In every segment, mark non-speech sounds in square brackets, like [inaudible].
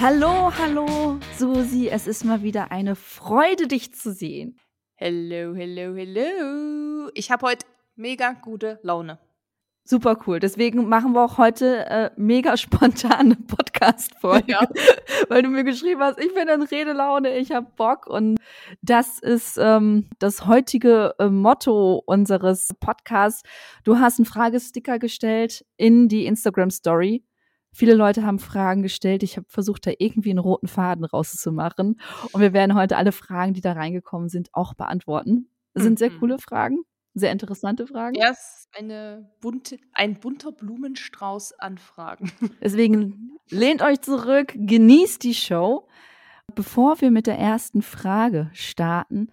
Hallo, hallo, Susi. Es ist mal wieder eine Freude, dich zu sehen. Hello, hello, hello. Ich habe heute mega gute Laune. Super cool. Deswegen machen wir auch heute äh, mega spontane [laughs] Podcast-Folge, ja. [laughs] weil du mir geschrieben hast, ich bin in Redelaune, ich habe Bock. Und das ist ähm, das heutige äh, Motto unseres Podcasts. Du hast einen Fragesticker gestellt in die Instagram-Story. Viele Leute haben Fragen gestellt. Ich habe versucht, da irgendwie einen roten Faden rauszumachen. Und wir werden heute alle Fragen, die da reingekommen sind, auch beantworten. Das sind sehr mhm. coole Fragen, sehr interessante Fragen. Erst eine bunte, ein bunter Blumenstrauß an Fragen. [laughs] Deswegen lehnt euch zurück, genießt die Show. Bevor wir mit der ersten Frage starten,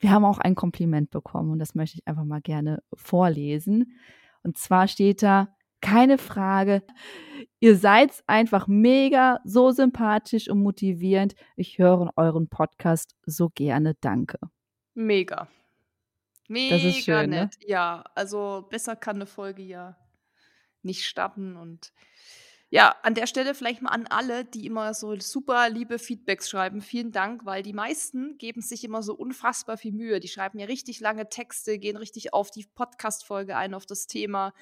wir haben auch ein Kompliment bekommen und das möchte ich einfach mal gerne vorlesen. Und zwar steht da, keine Frage. Ihr seid einfach mega, so sympathisch und motivierend. Ich höre euren Podcast so gerne. Danke. Mega. Mega das ist schön, ne? nett. Ne? Ja, also besser kann eine Folge ja nicht starten. Und ja, an der Stelle vielleicht mal an alle, die immer so super liebe Feedbacks schreiben. Vielen Dank, weil die meisten geben sich immer so unfassbar viel Mühe. Die schreiben ja richtig lange Texte, gehen richtig auf die Podcast-Folge ein, auf das Thema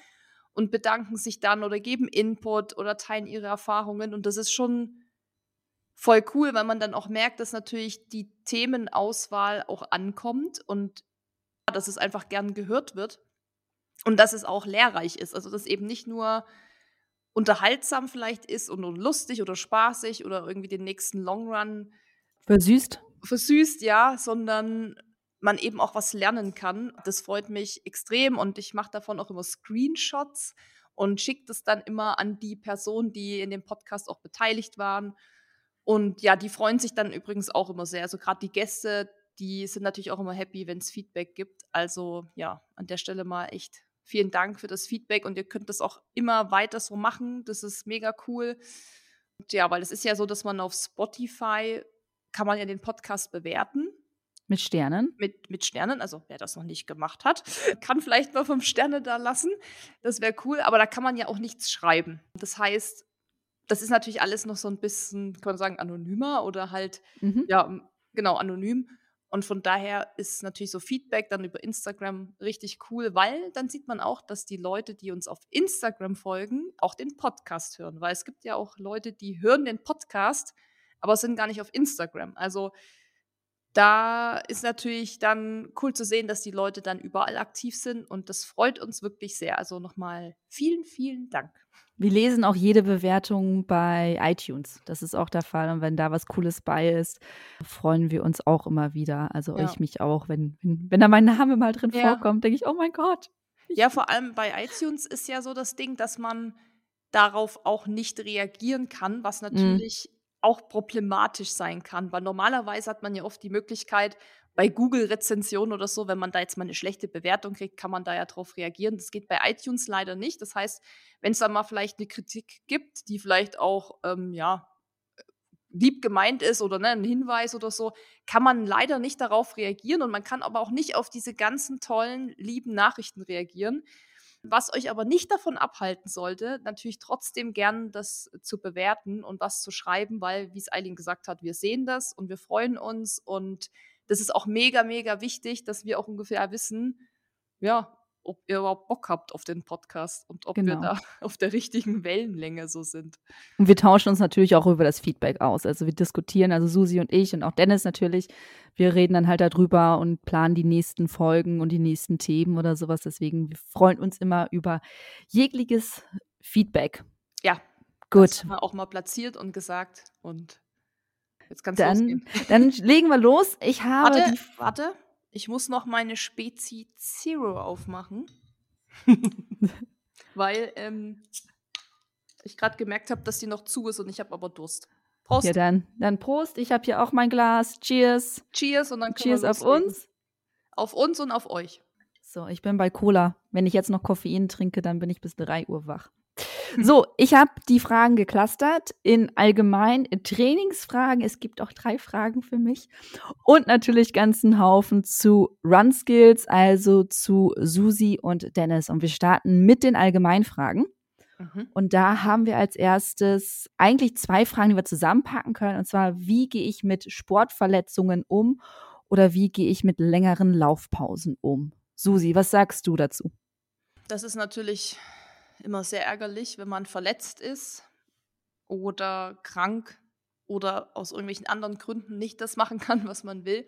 und bedanken sich dann oder geben Input oder teilen ihre Erfahrungen. Und das ist schon voll cool, weil man dann auch merkt, dass natürlich die Themenauswahl auch ankommt und dass es einfach gern gehört wird und dass es auch lehrreich ist. Also dass eben nicht nur unterhaltsam vielleicht ist und lustig oder spaßig oder irgendwie den nächsten Long Run versüßt. Versüßt, ja, sondern man eben auch was lernen kann. Das freut mich extrem und ich mache davon auch immer Screenshots und schicke das dann immer an die Personen, die in dem Podcast auch beteiligt waren. Und ja, die freuen sich dann übrigens auch immer sehr. Also gerade die Gäste, die sind natürlich auch immer happy, wenn es Feedback gibt. Also ja, an der Stelle mal echt vielen Dank für das Feedback und ihr könnt das auch immer weiter so machen. Das ist mega cool. Und ja, weil es ist ja so, dass man auf Spotify kann man ja den Podcast bewerten. Mit Sternen? Mit, mit Sternen, also wer das noch nicht gemacht hat, [laughs] kann vielleicht mal fünf Sterne da lassen. Das wäre cool, aber da kann man ja auch nichts schreiben. Das heißt, das ist natürlich alles noch so ein bisschen, kann man sagen, anonymer oder halt, mhm. ja, genau, anonym. Und von daher ist natürlich so Feedback dann über Instagram richtig cool, weil dann sieht man auch, dass die Leute, die uns auf Instagram folgen, auch den Podcast hören. Weil es gibt ja auch Leute, die hören den Podcast, aber sind gar nicht auf Instagram. Also da ist natürlich dann cool zu sehen, dass die Leute dann überall aktiv sind und das freut uns wirklich sehr. Also nochmal vielen, vielen Dank. Wir lesen auch jede Bewertung bei iTunes. Das ist auch der Fall. Und wenn da was Cooles bei ist, freuen wir uns auch immer wieder. Also ja. ich mich auch. Wenn, wenn, wenn da mein Name mal drin ja. vorkommt, denke ich, oh mein Gott. Ja, vor allem bei iTunes ist ja so das Ding, dass man darauf auch nicht reagieren kann, was mhm. natürlich mhm auch problematisch sein kann, weil normalerweise hat man ja oft die Möglichkeit, bei Google-Rezensionen oder so, wenn man da jetzt mal eine schlechte Bewertung kriegt, kann man da ja drauf reagieren. Das geht bei iTunes leider nicht. Das heißt, wenn es da mal vielleicht eine Kritik gibt, die vielleicht auch, ähm, ja, lieb gemeint ist oder ne, ein Hinweis oder so, kann man leider nicht darauf reagieren und man kann aber auch nicht auf diese ganzen tollen, lieben Nachrichten reagieren. Was euch aber nicht davon abhalten sollte, natürlich trotzdem gern das zu bewerten und was zu schreiben, weil, wie es Eileen gesagt hat, wir sehen das und wir freuen uns und das ist auch mega, mega wichtig, dass wir auch ungefähr wissen, ja, ob ihr überhaupt Bock habt auf den Podcast und ob genau. wir da [laughs] auf der richtigen Wellenlänge so sind. Und wir tauschen uns natürlich auch über das Feedback aus. Also wir diskutieren, also Susi und ich und auch Dennis natürlich, wir reden dann halt darüber und planen die nächsten Folgen und die nächsten Themen oder sowas. Deswegen, wir freuen uns immer über jegliches Feedback. Ja. Gut. Das haben wir auch mal platziert und gesagt und jetzt kannst du dann, dann [laughs] legen wir los. Ich habe. Warte, warte. Ich muss noch meine Spezi Zero aufmachen. [laughs] Weil ähm, ich gerade gemerkt habe, dass die noch zu ist und ich habe aber Durst. Prost. Ja, dann, dann Prost. Ich habe hier auch mein Glas. Cheers. Cheers und dann Cheers auf uns. Auf uns und auf euch. So, ich bin bei Cola. Wenn ich jetzt noch Koffein trinke, dann bin ich bis 3 Uhr wach. So, ich habe die Fragen geclustert in allgemein Trainingsfragen. Es gibt auch drei Fragen für mich. Und natürlich ganzen Haufen zu Run Skills, also zu Susi und Dennis. Und wir starten mit den Allgemeinfragen. Mhm. Und da haben wir als erstes eigentlich zwei Fragen, die wir zusammenpacken können. Und zwar, wie gehe ich mit Sportverletzungen um oder wie gehe ich mit längeren Laufpausen um? Susi, was sagst du dazu? Das ist natürlich immer sehr ärgerlich, wenn man verletzt ist oder krank oder aus irgendwelchen anderen Gründen nicht das machen kann, was man will.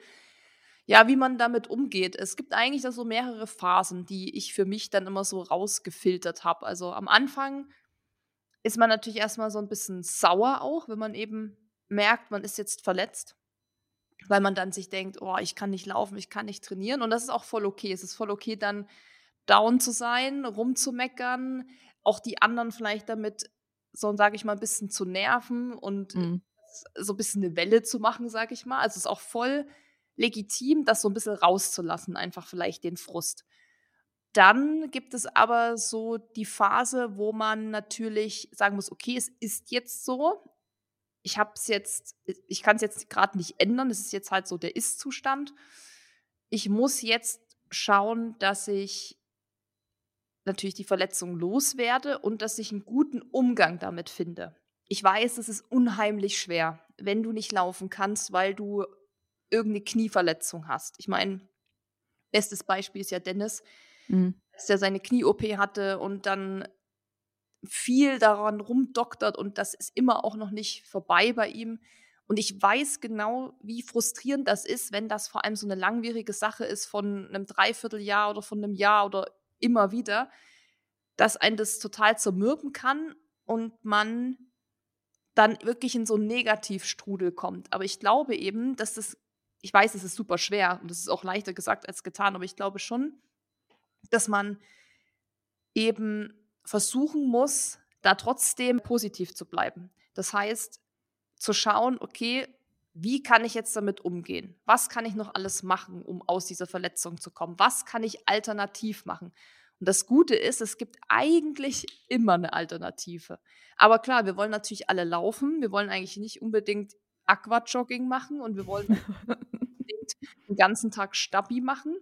Ja, wie man damit umgeht. Es gibt eigentlich da so mehrere Phasen, die ich für mich dann immer so rausgefiltert habe. Also am Anfang ist man natürlich erstmal so ein bisschen sauer auch, wenn man eben merkt, man ist jetzt verletzt, weil man dann sich denkt, oh, ich kann nicht laufen, ich kann nicht trainieren. Und das ist auch voll okay. Es ist voll okay, dann down zu sein, rumzumeckern, auch die anderen vielleicht damit, so sage ich mal, ein bisschen zu nerven und mhm. so ein bisschen eine Welle zu machen, sage ich mal. Also es ist auch voll legitim, das so ein bisschen rauszulassen, einfach vielleicht den Frust. Dann gibt es aber so die Phase, wo man natürlich sagen muss, okay, es ist jetzt so. Ich habe es jetzt, ich kann es jetzt gerade nicht ändern. Es ist jetzt halt so der Ist-Zustand. Ich muss jetzt schauen, dass ich natürlich die Verletzung loswerde und dass ich einen guten Umgang damit finde. Ich weiß, es ist unheimlich schwer, wenn du nicht laufen kannst, weil du irgendeine Knieverletzung hast. Ich meine, bestes Beispiel ist ja Dennis, mhm. dass er seine Knie-OP hatte und dann viel daran rumdoktert und das ist immer auch noch nicht vorbei bei ihm. Und ich weiß genau, wie frustrierend das ist, wenn das vor allem so eine langwierige Sache ist von einem Dreivierteljahr oder von einem Jahr oder immer wieder, dass einen das total zermürben kann und man dann wirklich in so einen Negativstrudel kommt. Aber ich glaube eben, dass das ich weiß, es ist super schwer und es ist auch leichter gesagt als getan, aber ich glaube schon, dass man eben versuchen muss, da trotzdem positiv zu bleiben. Das heißt, zu schauen, okay, wie kann ich jetzt damit umgehen? Was kann ich noch alles machen, um aus dieser Verletzung zu kommen? Was kann ich alternativ machen? Und das Gute ist, es gibt eigentlich immer eine Alternative. Aber klar, wir wollen natürlich alle laufen. Wir wollen eigentlich nicht unbedingt Aquajogging machen und wir wollen [laughs] den ganzen Tag Stabi machen.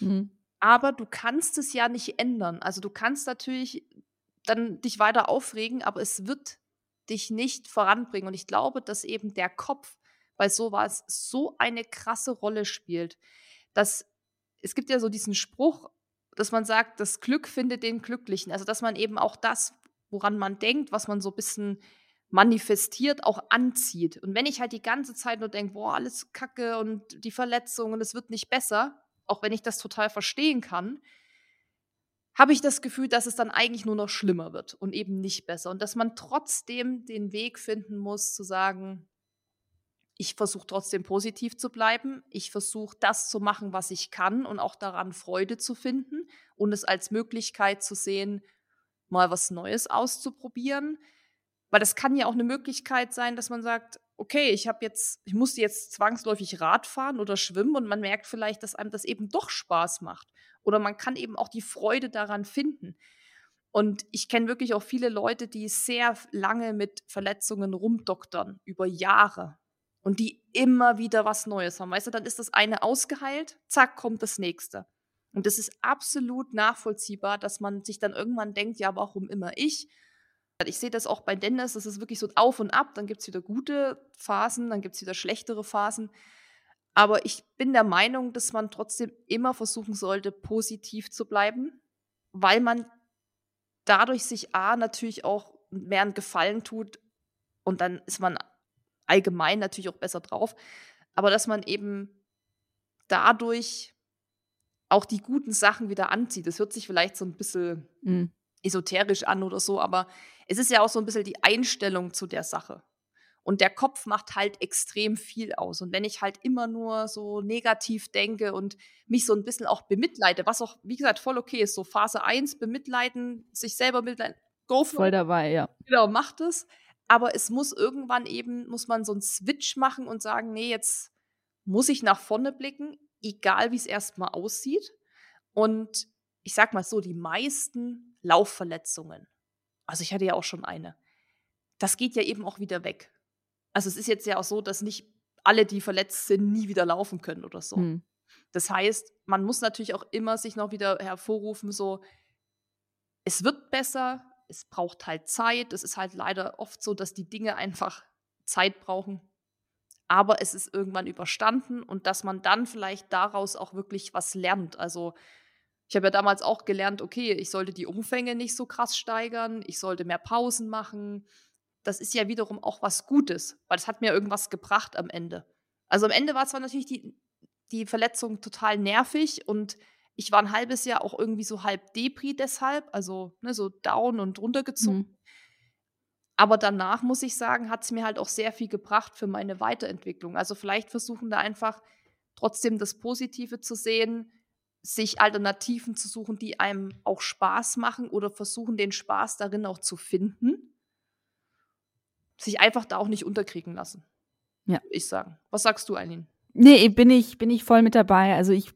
Mhm. Aber du kannst es ja nicht ändern. Also du kannst natürlich dann dich weiter aufregen, aber es wird dich nicht voranbringen. Und ich glaube, dass eben der Kopf bei sowas so eine krasse Rolle spielt, dass es gibt ja so diesen Spruch, dass man sagt, das Glück findet den Glücklichen. Also dass man eben auch das, woran man denkt, was man so ein bisschen manifestiert, auch anzieht. Und wenn ich halt die ganze Zeit nur denke, boah, alles Kacke und die Verletzung und es wird nicht besser, auch wenn ich das total verstehen kann, habe ich das Gefühl, dass es dann eigentlich nur noch schlimmer wird und eben nicht besser. Und dass man trotzdem den Weg finden muss, zu sagen, ich versuche trotzdem positiv zu bleiben. Ich versuche das zu machen, was ich kann und auch daran Freude zu finden und es als Möglichkeit zu sehen, mal was Neues auszuprobieren. Weil das kann ja auch eine Möglichkeit sein, dass man sagt, okay, ich habe jetzt, ich musste jetzt zwangsläufig Rad fahren oder schwimmen und man merkt vielleicht, dass einem das eben doch Spaß macht. Oder man kann eben auch die Freude daran finden. Und ich kenne wirklich auch viele Leute, die sehr lange mit Verletzungen rumdoktern, über Jahre. Und die immer wieder was Neues haben. Weißt du, dann ist das eine ausgeheilt, zack, kommt das nächste. Und es ist absolut nachvollziehbar, dass man sich dann irgendwann denkt, ja, warum immer ich? Ich sehe das auch bei Dennis, das ist wirklich so auf und ab. Dann gibt es wieder gute Phasen, dann gibt es wieder schlechtere Phasen. Aber ich bin der Meinung, dass man trotzdem immer versuchen sollte, positiv zu bleiben, weil man dadurch sich A natürlich auch mehr einen Gefallen tut und dann ist man allgemein natürlich auch besser drauf. Aber dass man eben dadurch auch die guten Sachen wieder anzieht. Das hört sich vielleicht so ein bisschen mhm. esoterisch an oder so, aber es ist ja auch so ein bisschen die Einstellung zu der Sache. Und der Kopf macht halt extrem viel aus. Und wenn ich halt immer nur so negativ denke und mich so ein bisschen auch bemitleide, was auch, wie gesagt, voll okay ist, so Phase 1, bemitleiden, sich selber bemitleiden, go for Voll dabei, ja. Genau, macht es. Aber es muss irgendwann eben, muss man so einen Switch machen und sagen, nee, jetzt muss ich nach vorne blicken, egal wie es erstmal aussieht. Und ich sag mal so, die meisten Laufverletzungen also ich hatte ja auch schon eine. Das geht ja eben auch wieder weg. Also es ist jetzt ja auch so, dass nicht alle, die verletzt sind, nie wieder laufen können oder so. Hm. Das heißt, man muss natürlich auch immer sich noch wieder hervorrufen, so, es wird besser, es braucht halt Zeit. Es ist halt leider oft so, dass die Dinge einfach Zeit brauchen. Aber es ist irgendwann überstanden und dass man dann vielleicht daraus auch wirklich was lernt. Also ich habe ja damals auch gelernt, okay, ich sollte die Umfänge nicht so krass steigern, ich sollte mehr Pausen machen. Das ist ja wiederum auch was Gutes, weil es hat mir irgendwas gebracht am Ende. Also am Ende war zwar natürlich die, die Verletzung total nervig und ich war ein halbes Jahr auch irgendwie so halb Depri deshalb, also ne, so down und runtergezogen. Mhm. Aber danach, muss ich sagen, hat es mir halt auch sehr viel gebracht für meine Weiterentwicklung. Also vielleicht versuchen da einfach trotzdem das Positive zu sehen, sich Alternativen zu suchen, die einem auch Spaß machen oder versuchen, den Spaß darin auch zu finden. Sich einfach da auch nicht unterkriegen lassen. Ja. Ich sagen. Was sagst du, Eileen? Nee, bin ich, bin ich voll mit dabei. Also ich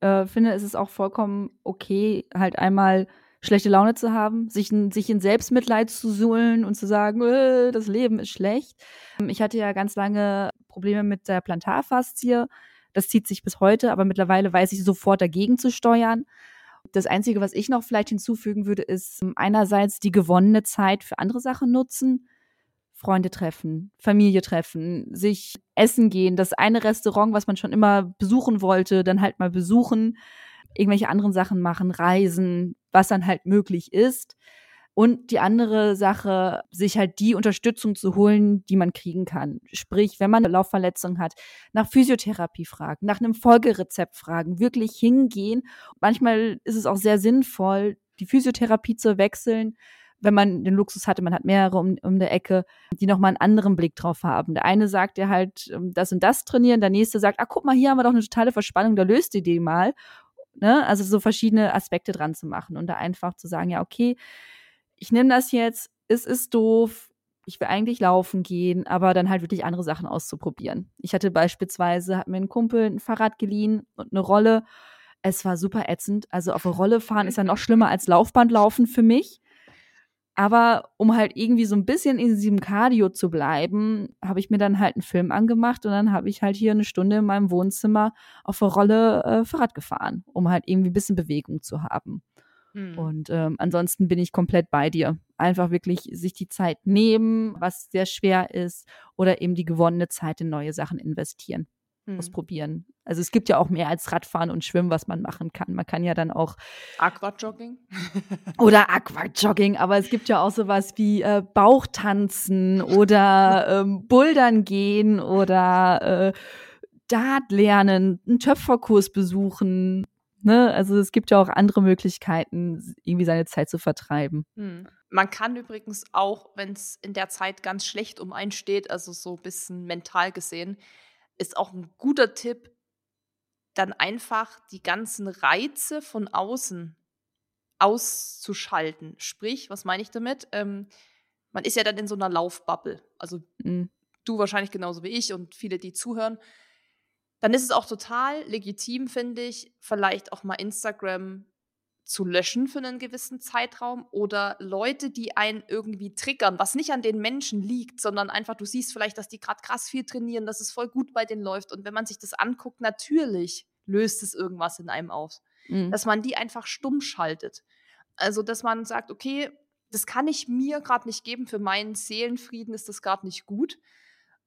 äh, finde, es ist auch vollkommen okay, halt einmal schlechte Laune zu haben, sich in, sich in Selbstmitleid zu suhlen und zu sagen, äh, das Leben ist schlecht. Ich hatte ja ganz lange Probleme mit der Plantarfaszie. Das zieht sich bis heute, aber mittlerweile weiß ich sofort dagegen zu steuern. Das Einzige, was ich noch vielleicht hinzufügen würde, ist einerseits die gewonnene Zeit für andere Sachen nutzen. Freunde treffen, Familie treffen, sich essen gehen, das eine Restaurant, was man schon immer besuchen wollte, dann halt mal besuchen, irgendwelche anderen Sachen machen, reisen, was dann halt möglich ist. Und die andere Sache, sich halt die Unterstützung zu holen, die man kriegen kann. Sprich, wenn man eine Laufverletzung hat, nach Physiotherapie fragen, nach einem Folgerezept fragen, wirklich hingehen. Manchmal ist es auch sehr sinnvoll, die Physiotherapie zu wechseln, wenn man den Luxus hatte, man hat mehrere um, um der Ecke, die nochmal einen anderen Blick drauf haben. Der eine sagt ja halt, ähm, das und das trainieren, der nächste sagt, ah, guck mal, hier haben wir doch eine totale Verspannung, da löst ihr die mal. Ne? Also so verschiedene Aspekte dran zu machen und da einfach zu sagen, ja, okay, ich nehme das jetzt, es ist doof, ich will eigentlich laufen gehen, aber dann halt wirklich andere Sachen auszuprobieren. Ich hatte beispielsweise, hat mir ein Kumpel ein Fahrrad geliehen und eine Rolle. Es war super ätzend. Also auf eine Rolle fahren ist ja noch schlimmer als Laufband laufen für mich. Aber um halt irgendwie so ein bisschen in diesem Cardio zu bleiben, habe ich mir dann halt einen Film angemacht und dann habe ich halt hier eine Stunde in meinem Wohnzimmer auf der Rolle äh, Fahrrad gefahren, um halt irgendwie ein bisschen Bewegung zu haben. Hm. Und ähm, ansonsten bin ich komplett bei dir. Einfach wirklich sich die Zeit nehmen, was sehr schwer ist, oder eben die gewonnene Zeit in neue Sachen investieren hm. ausprobieren. Also es gibt ja auch mehr als Radfahren und Schwimmen, was man machen kann. Man kann ja dann auch Aquajogging [laughs] oder Aquajogging, aber es gibt ja auch sowas wie äh, Bauchtanzen oder [laughs] ähm, Bouldern gehen oder äh, Dart lernen, einen Töpferkurs besuchen. Ne? Also es gibt ja auch andere Möglichkeiten, irgendwie seine Zeit zu vertreiben. Hm. Man kann übrigens auch, wenn es in der Zeit ganz schlecht um einen steht, also so ein bisschen mental gesehen, ist auch ein guter Tipp, dann einfach die ganzen Reize von außen auszuschalten. Sprich, was meine ich damit? Ähm, man ist ja dann in so einer Laufbubble. Also mhm. du wahrscheinlich genauso wie ich und viele, die zuhören. Dann ist es auch total legitim, finde ich, vielleicht auch mal Instagram zu löschen für einen gewissen Zeitraum oder Leute, die einen irgendwie triggern, was nicht an den Menschen liegt, sondern einfach, du siehst vielleicht, dass die gerade krass viel trainieren, dass es voll gut bei denen läuft. Und wenn man sich das anguckt, natürlich löst es irgendwas in einem aus. Mhm. Dass man die einfach stumm schaltet. Also, dass man sagt, okay, das kann ich mir gerade nicht geben, für meinen Seelenfrieden ist das gerade nicht gut.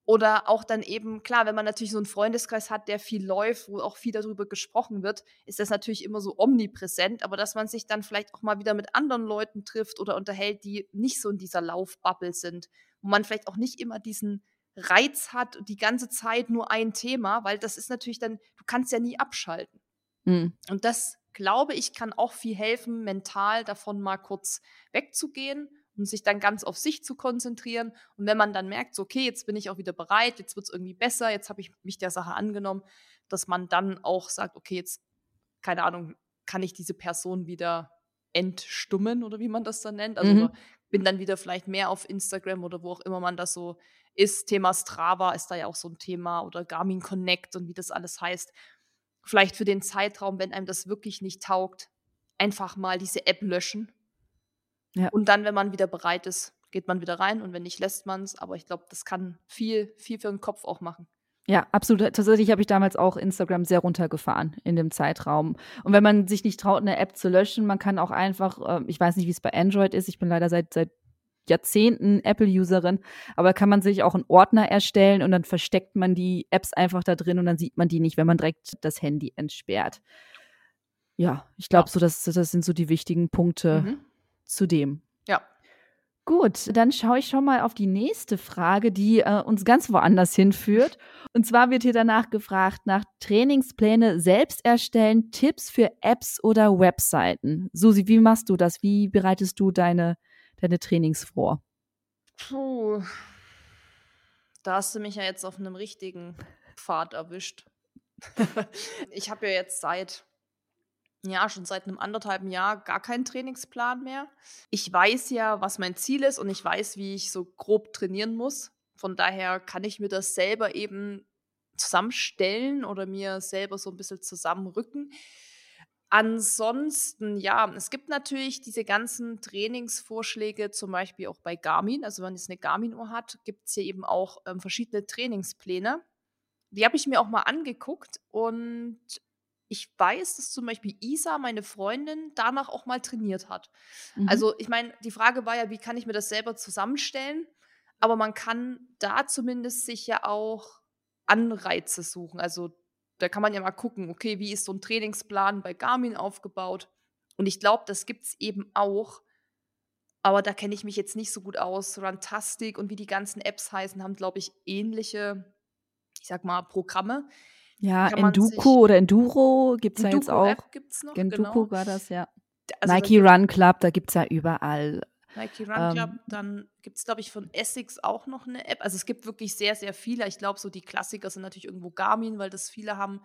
Oder auch dann eben, klar, wenn man natürlich so einen Freundeskreis hat, der viel läuft, wo auch viel darüber gesprochen wird, ist das natürlich immer so omnipräsent. Aber dass man sich dann vielleicht auch mal wieder mit anderen Leuten trifft oder unterhält, die nicht so in dieser Laufbubble sind, wo man vielleicht auch nicht immer diesen Reiz hat und die ganze Zeit nur ein Thema, weil das ist natürlich dann, du kannst ja nie abschalten. Mhm. Und das, glaube ich, kann auch viel helfen, mental davon mal kurz wegzugehen und sich dann ganz auf sich zu konzentrieren. Und wenn man dann merkt, so, okay, jetzt bin ich auch wieder bereit, jetzt wird es irgendwie besser, jetzt habe ich mich der Sache angenommen, dass man dann auch sagt, okay, jetzt, keine Ahnung, kann ich diese Person wieder entstummen oder wie man das dann nennt. Also mhm. bin dann wieder vielleicht mehr auf Instagram oder wo auch immer man das so ist. Thema Strava ist da ja auch so ein Thema oder Garmin Connect und wie das alles heißt. Vielleicht für den Zeitraum, wenn einem das wirklich nicht taugt, einfach mal diese App löschen ja. Und dann, wenn man wieder bereit ist, geht man wieder rein und wenn nicht, lässt man es. Aber ich glaube, das kann viel, viel für den Kopf auch machen. Ja, absolut. Tatsächlich habe ich damals auch Instagram sehr runtergefahren in dem Zeitraum. Und wenn man sich nicht traut, eine App zu löschen, man kann auch einfach, äh, ich weiß nicht, wie es bei Android ist, ich bin leider seit, seit Jahrzehnten Apple-Userin, aber kann man sich auch einen Ordner erstellen und dann versteckt man die Apps einfach da drin und dann sieht man die nicht, wenn man direkt das Handy entsperrt. Ja, ich glaube, so das, das sind so die wichtigen Punkte mhm. Zu dem. Ja. Gut, dann schaue ich schon mal auf die nächste Frage, die äh, uns ganz woanders hinführt. Und zwar wird hier danach gefragt nach Trainingspläne selbst erstellen, Tipps für Apps oder Webseiten. Susi, wie machst du das? Wie bereitest du deine, deine Trainings vor? Puh, da hast du mich ja jetzt auf einem richtigen Pfad erwischt. [laughs] ich habe ja jetzt seit ja, schon seit einem anderthalben Jahr gar keinen Trainingsplan mehr. Ich weiß ja, was mein Ziel ist und ich weiß, wie ich so grob trainieren muss. Von daher kann ich mir das selber eben zusammenstellen oder mir selber so ein bisschen zusammenrücken. Ansonsten, ja, es gibt natürlich diese ganzen Trainingsvorschläge, zum Beispiel auch bei Garmin. Also, wenn es eine Garmin-Uhr hat, gibt es hier eben auch ähm, verschiedene Trainingspläne. Die habe ich mir auch mal angeguckt und ich weiß, dass zum Beispiel Isa, meine Freundin, danach auch mal trainiert hat. Mhm. Also ich meine, die Frage war ja, wie kann ich mir das selber zusammenstellen? Aber man kann da zumindest sich ja auch Anreize suchen. Also da kann man ja mal gucken, okay, wie ist so ein Trainingsplan bei Garmin aufgebaut? Und ich glaube, das gibt es eben auch. Aber da kenne ich mich jetzt nicht so gut aus. Runtastic und wie die ganzen Apps heißen, haben, glaube ich, ähnliche, ich sag mal, Programme. Ja, Enduko oder Enduro gibt es ja jetzt auch. App gibt's noch, Enduko genau. war das, ja. Also Nike Run Club, da gibt es ja überall. Nike Run ähm, Club, dann gibt es, glaube ich, von Essex auch noch eine App. Also es gibt wirklich sehr, sehr viele. Ich glaube, so die Klassiker sind natürlich irgendwo Garmin, weil das viele haben.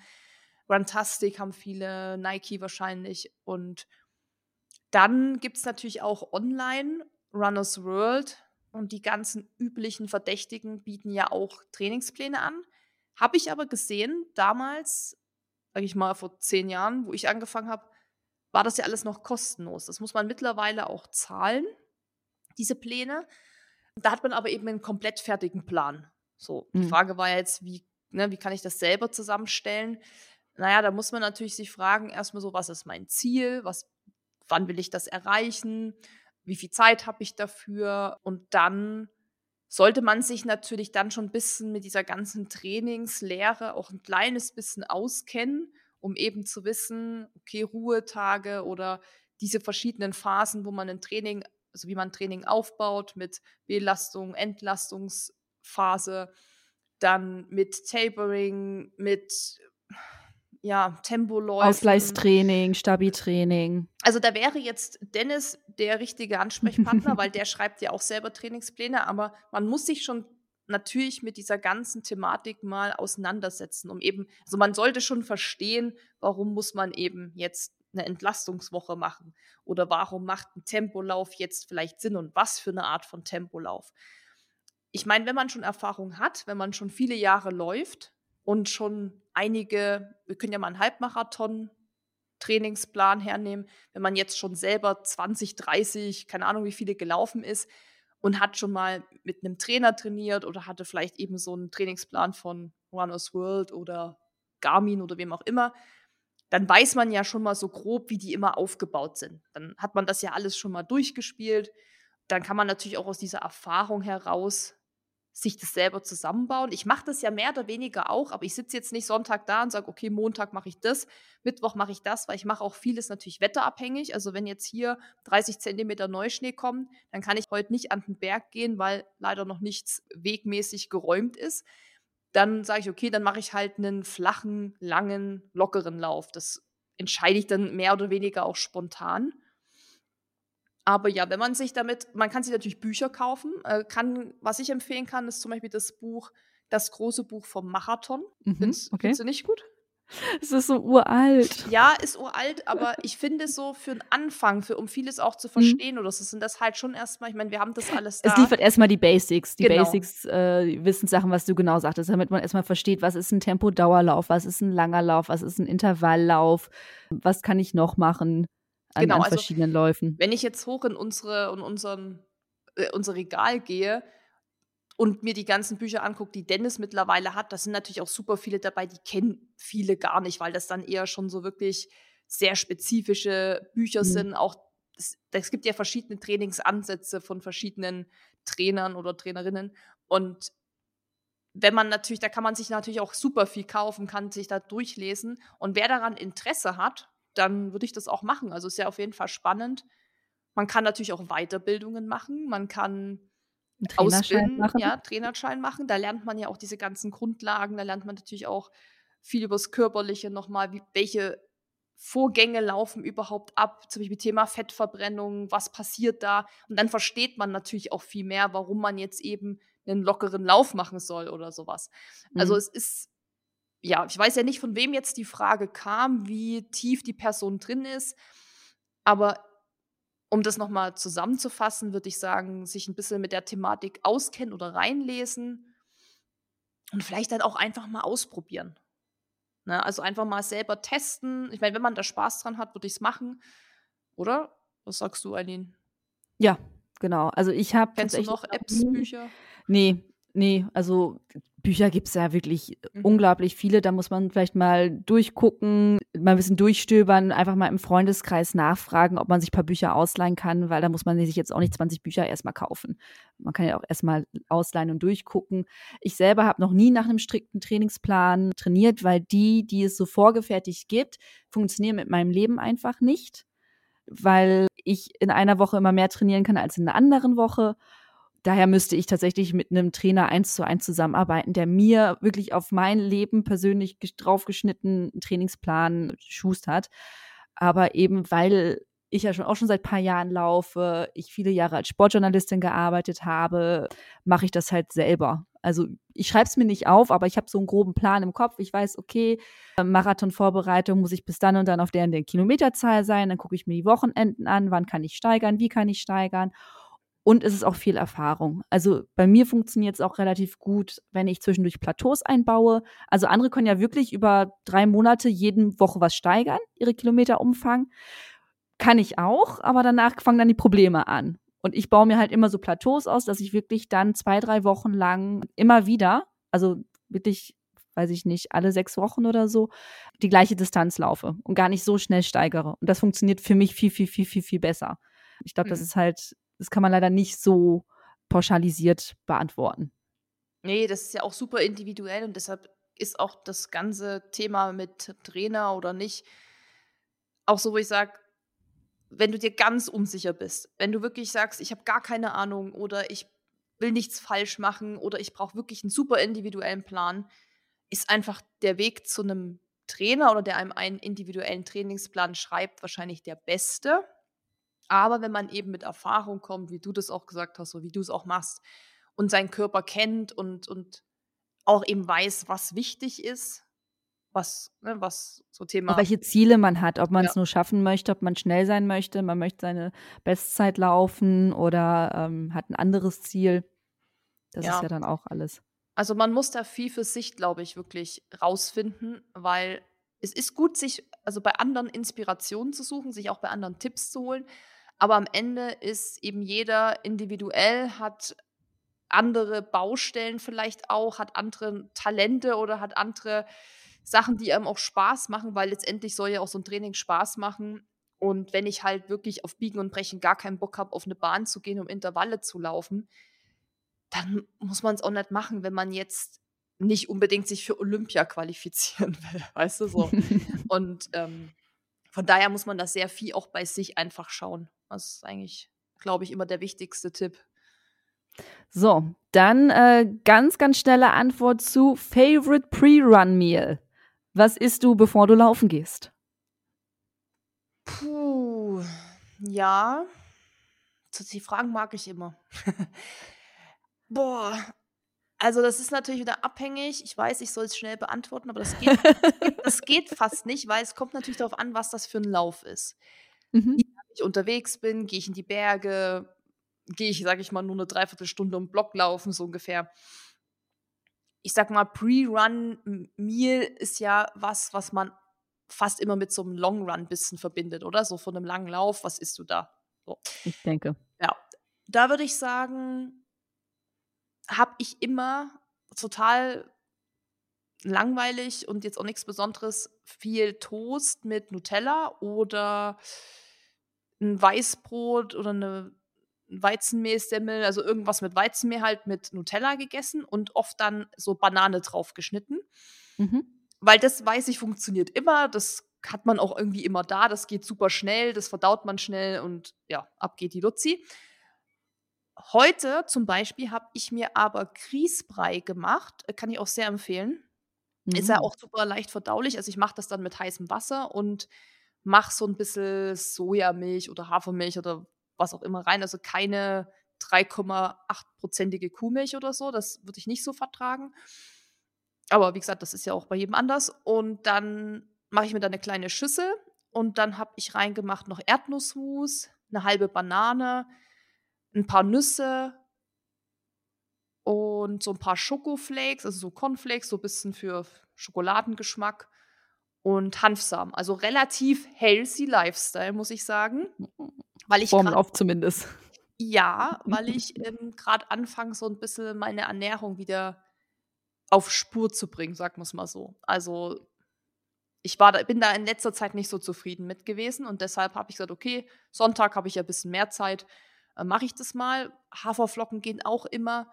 Runtastic haben viele, Nike wahrscheinlich. Und dann gibt es natürlich auch online Runners World und die ganzen üblichen Verdächtigen bieten ja auch Trainingspläne an. Habe ich aber gesehen, damals, sage ich mal vor zehn Jahren, wo ich angefangen habe, war das ja alles noch kostenlos. Das muss man mittlerweile auch zahlen, diese Pläne. Da hat man aber eben einen komplett fertigen Plan. So, die mhm. Frage war jetzt, wie, ne, wie kann ich das selber zusammenstellen? Naja, da muss man natürlich sich fragen, erstmal so, was ist mein Ziel? Was, wann will ich das erreichen? Wie viel Zeit habe ich dafür? Und dann sollte man sich natürlich dann schon ein bisschen mit dieser ganzen Trainingslehre auch ein kleines bisschen auskennen, um eben zu wissen, okay, Ruhetage oder diese verschiedenen Phasen, wo man ein Training, also wie man Training aufbaut mit Belastung, Entlastungsphase, dann mit Tapering, mit ja, Tempoläufen. Ausgleichstraining, Stabi-Training. Also da wäre jetzt Dennis der richtige Ansprechpartner, [laughs] weil der schreibt ja auch selber Trainingspläne, aber man muss sich schon natürlich mit dieser ganzen Thematik mal auseinandersetzen, um eben, also man sollte schon verstehen, warum muss man eben jetzt eine Entlastungswoche machen oder warum macht ein Tempolauf jetzt vielleicht Sinn und was für eine Art von Tempolauf. Ich meine, wenn man schon Erfahrung hat, wenn man schon viele Jahre läuft, und schon einige, wir können ja mal einen Halbmarathon Trainingsplan hernehmen, wenn man jetzt schon selber 20, 30, keine Ahnung, wie viele gelaufen ist und hat schon mal mit einem Trainer trainiert oder hatte vielleicht eben so einen Trainingsplan von Runners World oder Garmin oder wem auch immer, dann weiß man ja schon mal so grob, wie die immer aufgebaut sind. Dann hat man das ja alles schon mal durchgespielt. Dann kann man natürlich auch aus dieser Erfahrung heraus sich das selber zusammenbauen. Ich mache das ja mehr oder weniger auch, aber ich sitze jetzt nicht Sonntag da und sage, okay, Montag mache ich das, Mittwoch mache ich das, weil ich mache auch vieles natürlich wetterabhängig. Also wenn jetzt hier 30 Zentimeter Neuschnee kommen, dann kann ich heute nicht an den Berg gehen, weil leider noch nichts wegmäßig geräumt ist. Dann sage ich, okay, dann mache ich halt einen flachen, langen, lockeren Lauf. Das entscheide ich dann mehr oder weniger auch spontan. Aber ja, wenn man sich damit, man kann sich natürlich Bücher kaufen. Äh, kann, was ich empfehlen kann, ist zum Beispiel das Buch, das große Buch vom Marathon. Mhm, findest, okay. findest du nicht gut? Es ist so uralt. Ja, ist uralt, aber [laughs] ich finde so für einen Anfang, für, um vieles auch zu mhm. verstehen, mhm. oder so sind das halt schon erstmal, ich meine, wir haben das alles da. Es liefert erstmal die Basics, die genau. Basics, äh, Wissenssachen, was du genau sagtest, damit man erstmal versteht, was ist ein Tempo-Dauerlauf, was ist ein langer Lauf, was ist ein Intervalllauf, was kann ich noch machen an, genau, an also verschiedenen also, Läufen. Wenn ich jetzt hoch in unsere in unseren äh, unser Regal gehe, und mir die ganzen Bücher angucke, die Dennis mittlerweile hat, da sind natürlich auch super viele dabei, die kennen viele gar nicht, weil das dann eher schon so wirklich sehr spezifische Bücher mhm. sind. Auch es, es gibt ja verschiedene Trainingsansätze von verschiedenen Trainern oder Trainerinnen. Und wenn man natürlich, da kann man sich natürlich auch super viel kaufen, kann sich da durchlesen. Und wer daran Interesse hat, dann würde ich das auch machen. Also ist ja auf jeden Fall spannend. Man kann natürlich auch Weiterbildungen machen. Man kann Ausbilden, machen. ja, Trainerschein machen. Da lernt man ja auch diese ganzen Grundlagen. Da lernt man natürlich auch viel über das Körperliche nochmal, wie, welche Vorgänge laufen überhaupt ab, zum Beispiel Thema Fettverbrennung, was passiert da? Und dann versteht man natürlich auch viel mehr, warum man jetzt eben einen lockeren Lauf machen soll oder sowas. Also mhm. Also es ist, ja, ich weiß ja nicht, von wem jetzt die Frage kam, wie tief die Person drin ist, aber um das nochmal zusammenzufassen, würde ich sagen, sich ein bisschen mit der Thematik auskennen oder reinlesen und vielleicht dann auch einfach mal ausprobieren. Ne? Also einfach mal selber testen. Ich meine, wenn man da Spaß dran hat, würde ich es machen. Oder? Was sagst du, Eileen? Ja, genau. Also ich habe. Kennst du noch Apps, Bücher? Nee, nee, also Bücher gibt es ja wirklich mhm. unglaublich viele. Da muss man vielleicht mal durchgucken, mal ein bisschen durchstöbern, einfach mal im Freundeskreis nachfragen, ob man sich ein paar Bücher ausleihen kann, weil da muss man sich jetzt auch nicht 20 Bücher erstmal kaufen. Man kann ja auch erstmal ausleihen und durchgucken. Ich selber habe noch nie nach einem strikten Trainingsplan trainiert, weil die, die es so vorgefertigt gibt, funktionieren mit meinem Leben einfach nicht, weil ich in einer Woche immer mehr trainieren kann als in einer anderen Woche. Daher müsste ich tatsächlich mit einem Trainer eins zu eins zusammenarbeiten, der mir wirklich auf mein Leben persönlich draufgeschnitten Trainingsplan schustert. Aber eben weil ich ja schon auch schon seit ein paar Jahren laufe, ich viele Jahre als Sportjournalistin gearbeitet habe, mache ich das halt selber. Also ich schreibe es mir nicht auf, aber ich habe so einen groben Plan im Kopf. Ich weiß, okay, Marathonvorbereitung muss ich bis dann und dann auf der, der Kilometerzahl sein. Dann gucke ich mir die Wochenenden an, wann kann ich steigern, wie kann ich steigern. Und es ist auch viel Erfahrung. Also bei mir funktioniert es auch relativ gut, wenn ich zwischendurch Plateaus einbaue. Also andere können ja wirklich über drei Monate jeden Woche was steigern, ihre Kilometerumfang. Kann ich auch, aber danach fangen dann die Probleme an. Und ich baue mir halt immer so Plateaus aus, dass ich wirklich dann zwei, drei Wochen lang immer wieder, also wirklich, weiß ich nicht, alle sechs Wochen oder so, die gleiche Distanz laufe und gar nicht so schnell steigere. Und das funktioniert für mich viel, viel, viel, viel, viel besser. Ich glaube, mhm. das ist halt das kann man leider nicht so pauschalisiert beantworten. Nee, das ist ja auch super individuell und deshalb ist auch das ganze Thema mit Trainer oder nicht auch so, wo ich sage, wenn du dir ganz unsicher bist, wenn du wirklich sagst, ich habe gar keine Ahnung oder ich will nichts falsch machen oder ich brauche wirklich einen super individuellen Plan, ist einfach der Weg zu einem Trainer oder der einem einen individuellen Trainingsplan schreibt, wahrscheinlich der beste. Aber wenn man eben mit Erfahrung kommt, wie du das auch gesagt hast, so wie du es auch machst, und seinen Körper kennt und, und auch eben weiß, was wichtig ist, was, ne, was so Thema. Und welche Ziele man hat, ob man es ja. nur schaffen möchte, ob man schnell sein möchte, man möchte seine Bestzeit laufen oder ähm, hat ein anderes Ziel. Das ja. ist ja dann auch alles. Also man muss da viel für sich, glaube ich, wirklich rausfinden, weil es ist gut, sich also bei anderen Inspirationen zu suchen, sich auch bei anderen Tipps zu holen. Aber am Ende ist eben jeder individuell, hat andere Baustellen vielleicht auch, hat andere Talente oder hat andere Sachen, die einem auch Spaß machen, weil letztendlich soll ja auch so ein Training Spaß machen. Und wenn ich halt wirklich auf Biegen und Brechen gar keinen Bock habe, auf eine Bahn zu gehen, um Intervalle zu laufen, dann muss man es auch nicht machen, wenn man jetzt nicht unbedingt sich für Olympia qualifizieren [laughs] will, weißt du so. [laughs] und ähm, von daher muss man das sehr viel auch bei sich einfach schauen. Das ist eigentlich, glaube ich, immer der wichtigste Tipp. So, dann äh, ganz, ganz schnelle Antwort zu Favorite Pre-Run Meal. Was isst du, bevor du laufen gehst? Puh, ja. Die Fragen mag ich immer. [laughs] Boah, also das ist natürlich wieder abhängig. Ich weiß, ich soll es schnell beantworten, aber das [laughs] geht, das geht fast nicht, weil es kommt natürlich darauf an, was das für ein Lauf ist. Mhm ich unterwegs bin, gehe ich in die Berge, gehe ich, sage ich mal, nur eine Dreiviertelstunde um Block laufen, so ungefähr. Ich sag mal, Pre-Run-Meal ist ja was, was man fast immer mit so einem Long-Run bisschen verbindet, oder? So von einem langen Lauf, was isst du da? So. Ich denke. Ja, da würde ich sagen, habe ich immer total langweilig und jetzt auch nichts Besonderes viel Toast mit Nutella oder ein Weißbrot oder eine Weizenmehlsemmel, also irgendwas mit Weizenmehl halt mit Nutella gegessen und oft dann so Banane draufgeschnitten. Mhm. Weil das weiß ich funktioniert immer, das hat man auch irgendwie immer da, das geht super schnell, das verdaut man schnell und ja, ab geht die Luzi. Heute zum Beispiel habe ich mir aber Grießbrei gemacht, äh, kann ich auch sehr empfehlen. Mhm. Ist ja mhm. auch super leicht verdaulich. Also ich mache das dann mit heißem Wasser und mache so ein bisschen Sojamilch oder Hafermilch oder was auch immer rein. Also keine 3,8-prozentige Kuhmilch oder so. Das würde ich nicht so vertragen. Aber wie gesagt, das ist ja auch bei jedem anders. Und dann mache ich mir da eine kleine Schüssel und dann habe ich reingemacht noch Erdnussmus, eine halbe Banane, ein paar Nüsse und so ein paar Schokoflakes, also so Cornflakes, so ein bisschen für Schokoladengeschmack und Hanfsamen. Also relativ healthy Lifestyle, muss ich sagen. Weil ich Formel auf zumindest. Ja, [laughs] weil ich ähm, gerade anfange, so ein bisschen meine Ernährung wieder auf Spur zu bringen, sagen wir es mal so. Also ich war da, bin da in letzter Zeit nicht so zufrieden mit gewesen und deshalb habe ich gesagt, okay, Sonntag habe ich ja ein bisschen mehr Zeit, äh, mache ich das mal. Haferflocken gehen auch immer.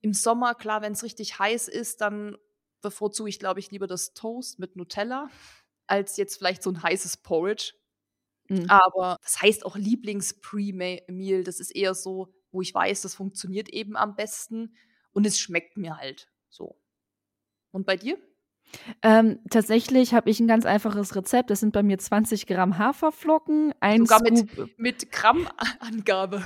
Im Sommer, klar, wenn es richtig heiß ist, dann bevorzuge ich, glaube ich, lieber das Toast mit Nutella [laughs] als jetzt vielleicht so ein heißes Porridge. Mhm. Aber das heißt auch Lieblings-Pre-Meal. Das ist eher so, wo ich weiß, das funktioniert eben am besten und es schmeckt mir halt so. Und bei dir? Ähm, tatsächlich habe ich ein ganz einfaches Rezept. Das sind bei mir 20 Gramm Haferflocken, ein Sogar Scoop mit, mit Grammangabe.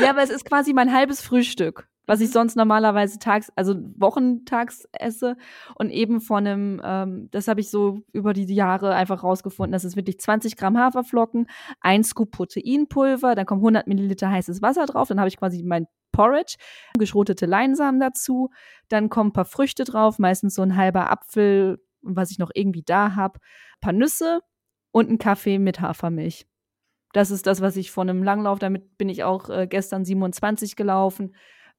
ja, aber es ist quasi mein halbes Frühstück was ich sonst normalerweise tags, also wochentags esse und eben von einem, ähm, das habe ich so über die Jahre einfach rausgefunden, das ist wirklich 20 Gramm Haferflocken, ein Scoop Proteinpulver, dann kommen 100 Milliliter heißes Wasser drauf, dann habe ich quasi mein Porridge, geschrotete Leinsamen dazu, dann kommen ein paar Früchte drauf, meistens so ein halber Apfel, was ich noch irgendwie da habe, paar Nüsse und ein Kaffee mit Hafermilch. Das ist das, was ich von einem Langlauf, damit bin ich auch äh, gestern 27 gelaufen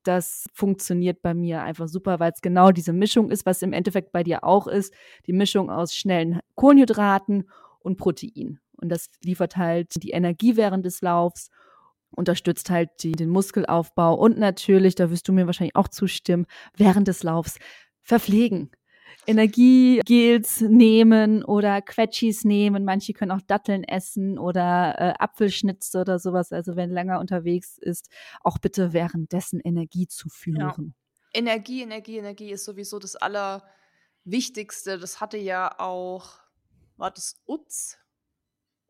das funktioniert bei mir einfach super, weil es genau diese Mischung ist, was im Endeffekt bei dir auch ist, die Mischung aus schnellen Kohlenhydraten und Protein. Und das liefert halt die Energie während des Laufs, unterstützt halt die, den Muskelaufbau und natürlich, da wirst du mir wahrscheinlich auch zustimmen, während des Laufs verpflegen. Energiegels nehmen oder Quetschis nehmen. Manche können auch Datteln essen oder äh, Apfelschnitze oder sowas. Also wenn länger unterwegs ist, auch bitte währenddessen Energie zu führen. Ja. Energie, Energie, Energie ist sowieso das Allerwichtigste. Das hatte ja auch, war das UTZ?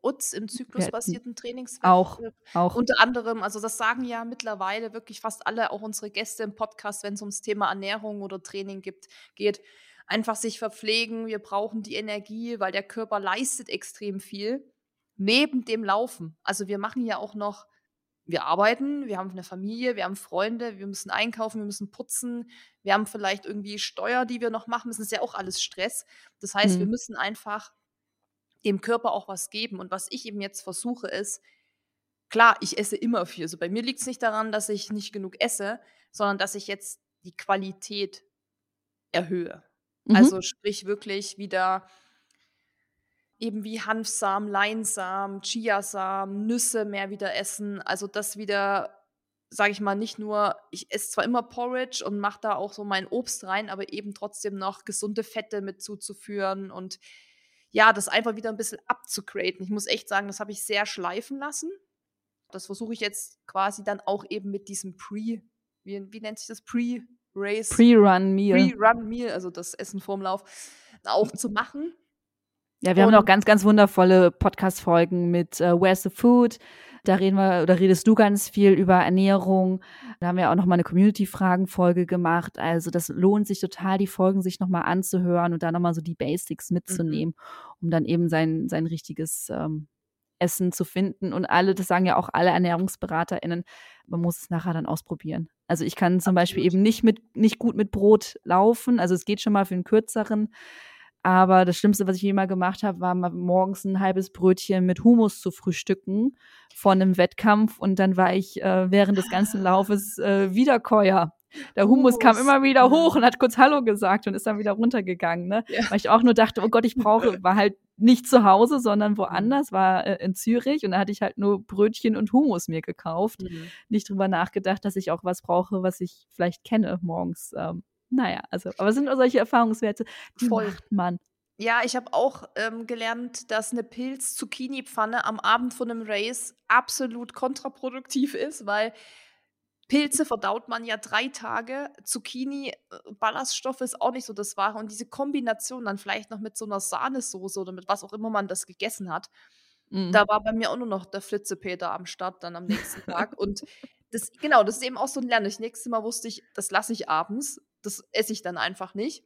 UTZ im zyklusbasierten Trainingswettbewerb. Auch, auch. Unter anderem, also das sagen ja mittlerweile wirklich fast alle, auch unsere Gäste im Podcast, wenn es ums Thema Ernährung oder Training gibt, geht einfach sich verpflegen, wir brauchen die Energie, weil der Körper leistet extrem viel neben dem Laufen. Also wir machen ja auch noch, wir arbeiten, wir haben eine Familie, wir haben Freunde, wir müssen einkaufen, wir müssen putzen, wir haben vielleicht irgendwie Steuer, die wir noch machen müssen. Das ist ja auch alles Stress. Das heißt, mhm. wir müssen einfach dem Körper auch was geben. Und was ich eben jetzt versuche, ist, klar, ich esse immer viel. Also bei mir liegt es nicht daran, dass ich nicht genug esse, sondern dass ich jetzt die Qualität erhöhe. Mhm. Also sprich wirklich wieder eben wie Hanfsamen, Leinsamen, Chiasamen, Nüsse mehr wieder essen. Also das wieder, sage ich mal, nicht nur, ich esse zwar immer Porridge und mache da auch so mein Obst rein, aber eben trotzdem noch gesunde Fette mit zuzuführen und ja, das einfach wieder ein bisschen abzugraden. Ich muss echt sagen, das habe ich sehr schleifen lassen. Das versuche ich jetzt quasi dann auch eben mit diesem Pre, wie, wie nennt sich das? Pre Race. Pre-Run-Meal. Pre-Run-Meal, also das Essen vorm Lauf, auch zu machen. Ja, wir und haben auch ganz, ganz wundervolle Podcast-Folgen mit uh, Where's the Food? Da reden wir oder redest du ganz viel über Ernährung. Da haben wir auch noch mal eine Community-Fragen-Folge gemacht. Also das lohnt sich total, die Folgen sich noch mal anzuhören und da noch mal so die Basics mitzunehmen, mhm. um dann eben sein sein richtiges ähm, Essen zu finden. Und alle, das sagen ja auch alle ErnährungsberaterInnen, man muss es nachher dann ausprobieren. Also ich kann zum Absolut. Beispiel eben nicht mit, nicht gut mit Brot laufen. Also es geht schon mal für einen kürzeren. Aber das Schlimmste, was ich je mal gemacht habe, war mal morgens ein halbes Brötchen mit Humus zu frühstücken von einem Wettkampf. Und dann war ich äh, während des ganzen Laufes äh, Wiederkäuer. Der Humus, Humus kam immer wieder hoch und hat kurz Hallo gesagt und ist dann wieder runtergegangen, ne? Ja. Weil ich auch nur dachte, oh Gott, ich brauche, war halt nicht zu Hause, sondern mhm. woanders, war äh, in Zürich und da hatte ich halt nur Brötchen und Humus mir gekauft. Mhm. Nicht drüber nachgedacht, dass ich auch was brauche, was ich vielleicht kenne morgens. Ähm, naja, also, aber es sind auch solche Erfahrungswerte, die Voll. macht man. Ja, ich habe auch ähm, gelernt, dass eine Pilz-Zucchini-Pfanne am Abend von einem Race absolut kontraproduktiv ist, weil Pilze verdaut man ja drei Tage, Zucchini, äh, Ballaststoffe ist auch nicht so das Wahre. Und diese Kombination dann vielleicht noch mit so einer Sahnesoße oder mit was auch immer man das gegessen hat, mhm. da war bei mir auch nur noch der Flitzepeter am Start dann am nächsten Tag. Und das, genau, das ist eben auch so ein Lernen. Das nächste Mal wusste ich, das lasse ich abends, das esse ich dann einfach nicht.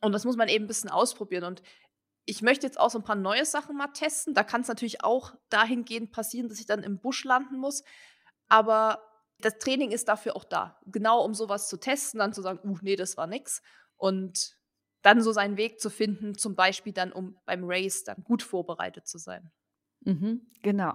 Und das muss man eben ein bisschen ausprobieren. Und ich möchte jetzt auch so ein paar neue Sachen mal testen. Da kann es natürlich auch dahingehend passieren, dass ich dann im Busch landen muss. Aber das Training ist dafür auch da. Genau um sowas zu testen, dann zu sagen, uh, nee, das war nix. Und dann so seinen Weg zu finden, zum Beispiel dann, um beim Race dann gut vorbereitet zu sein. Mhm, genau.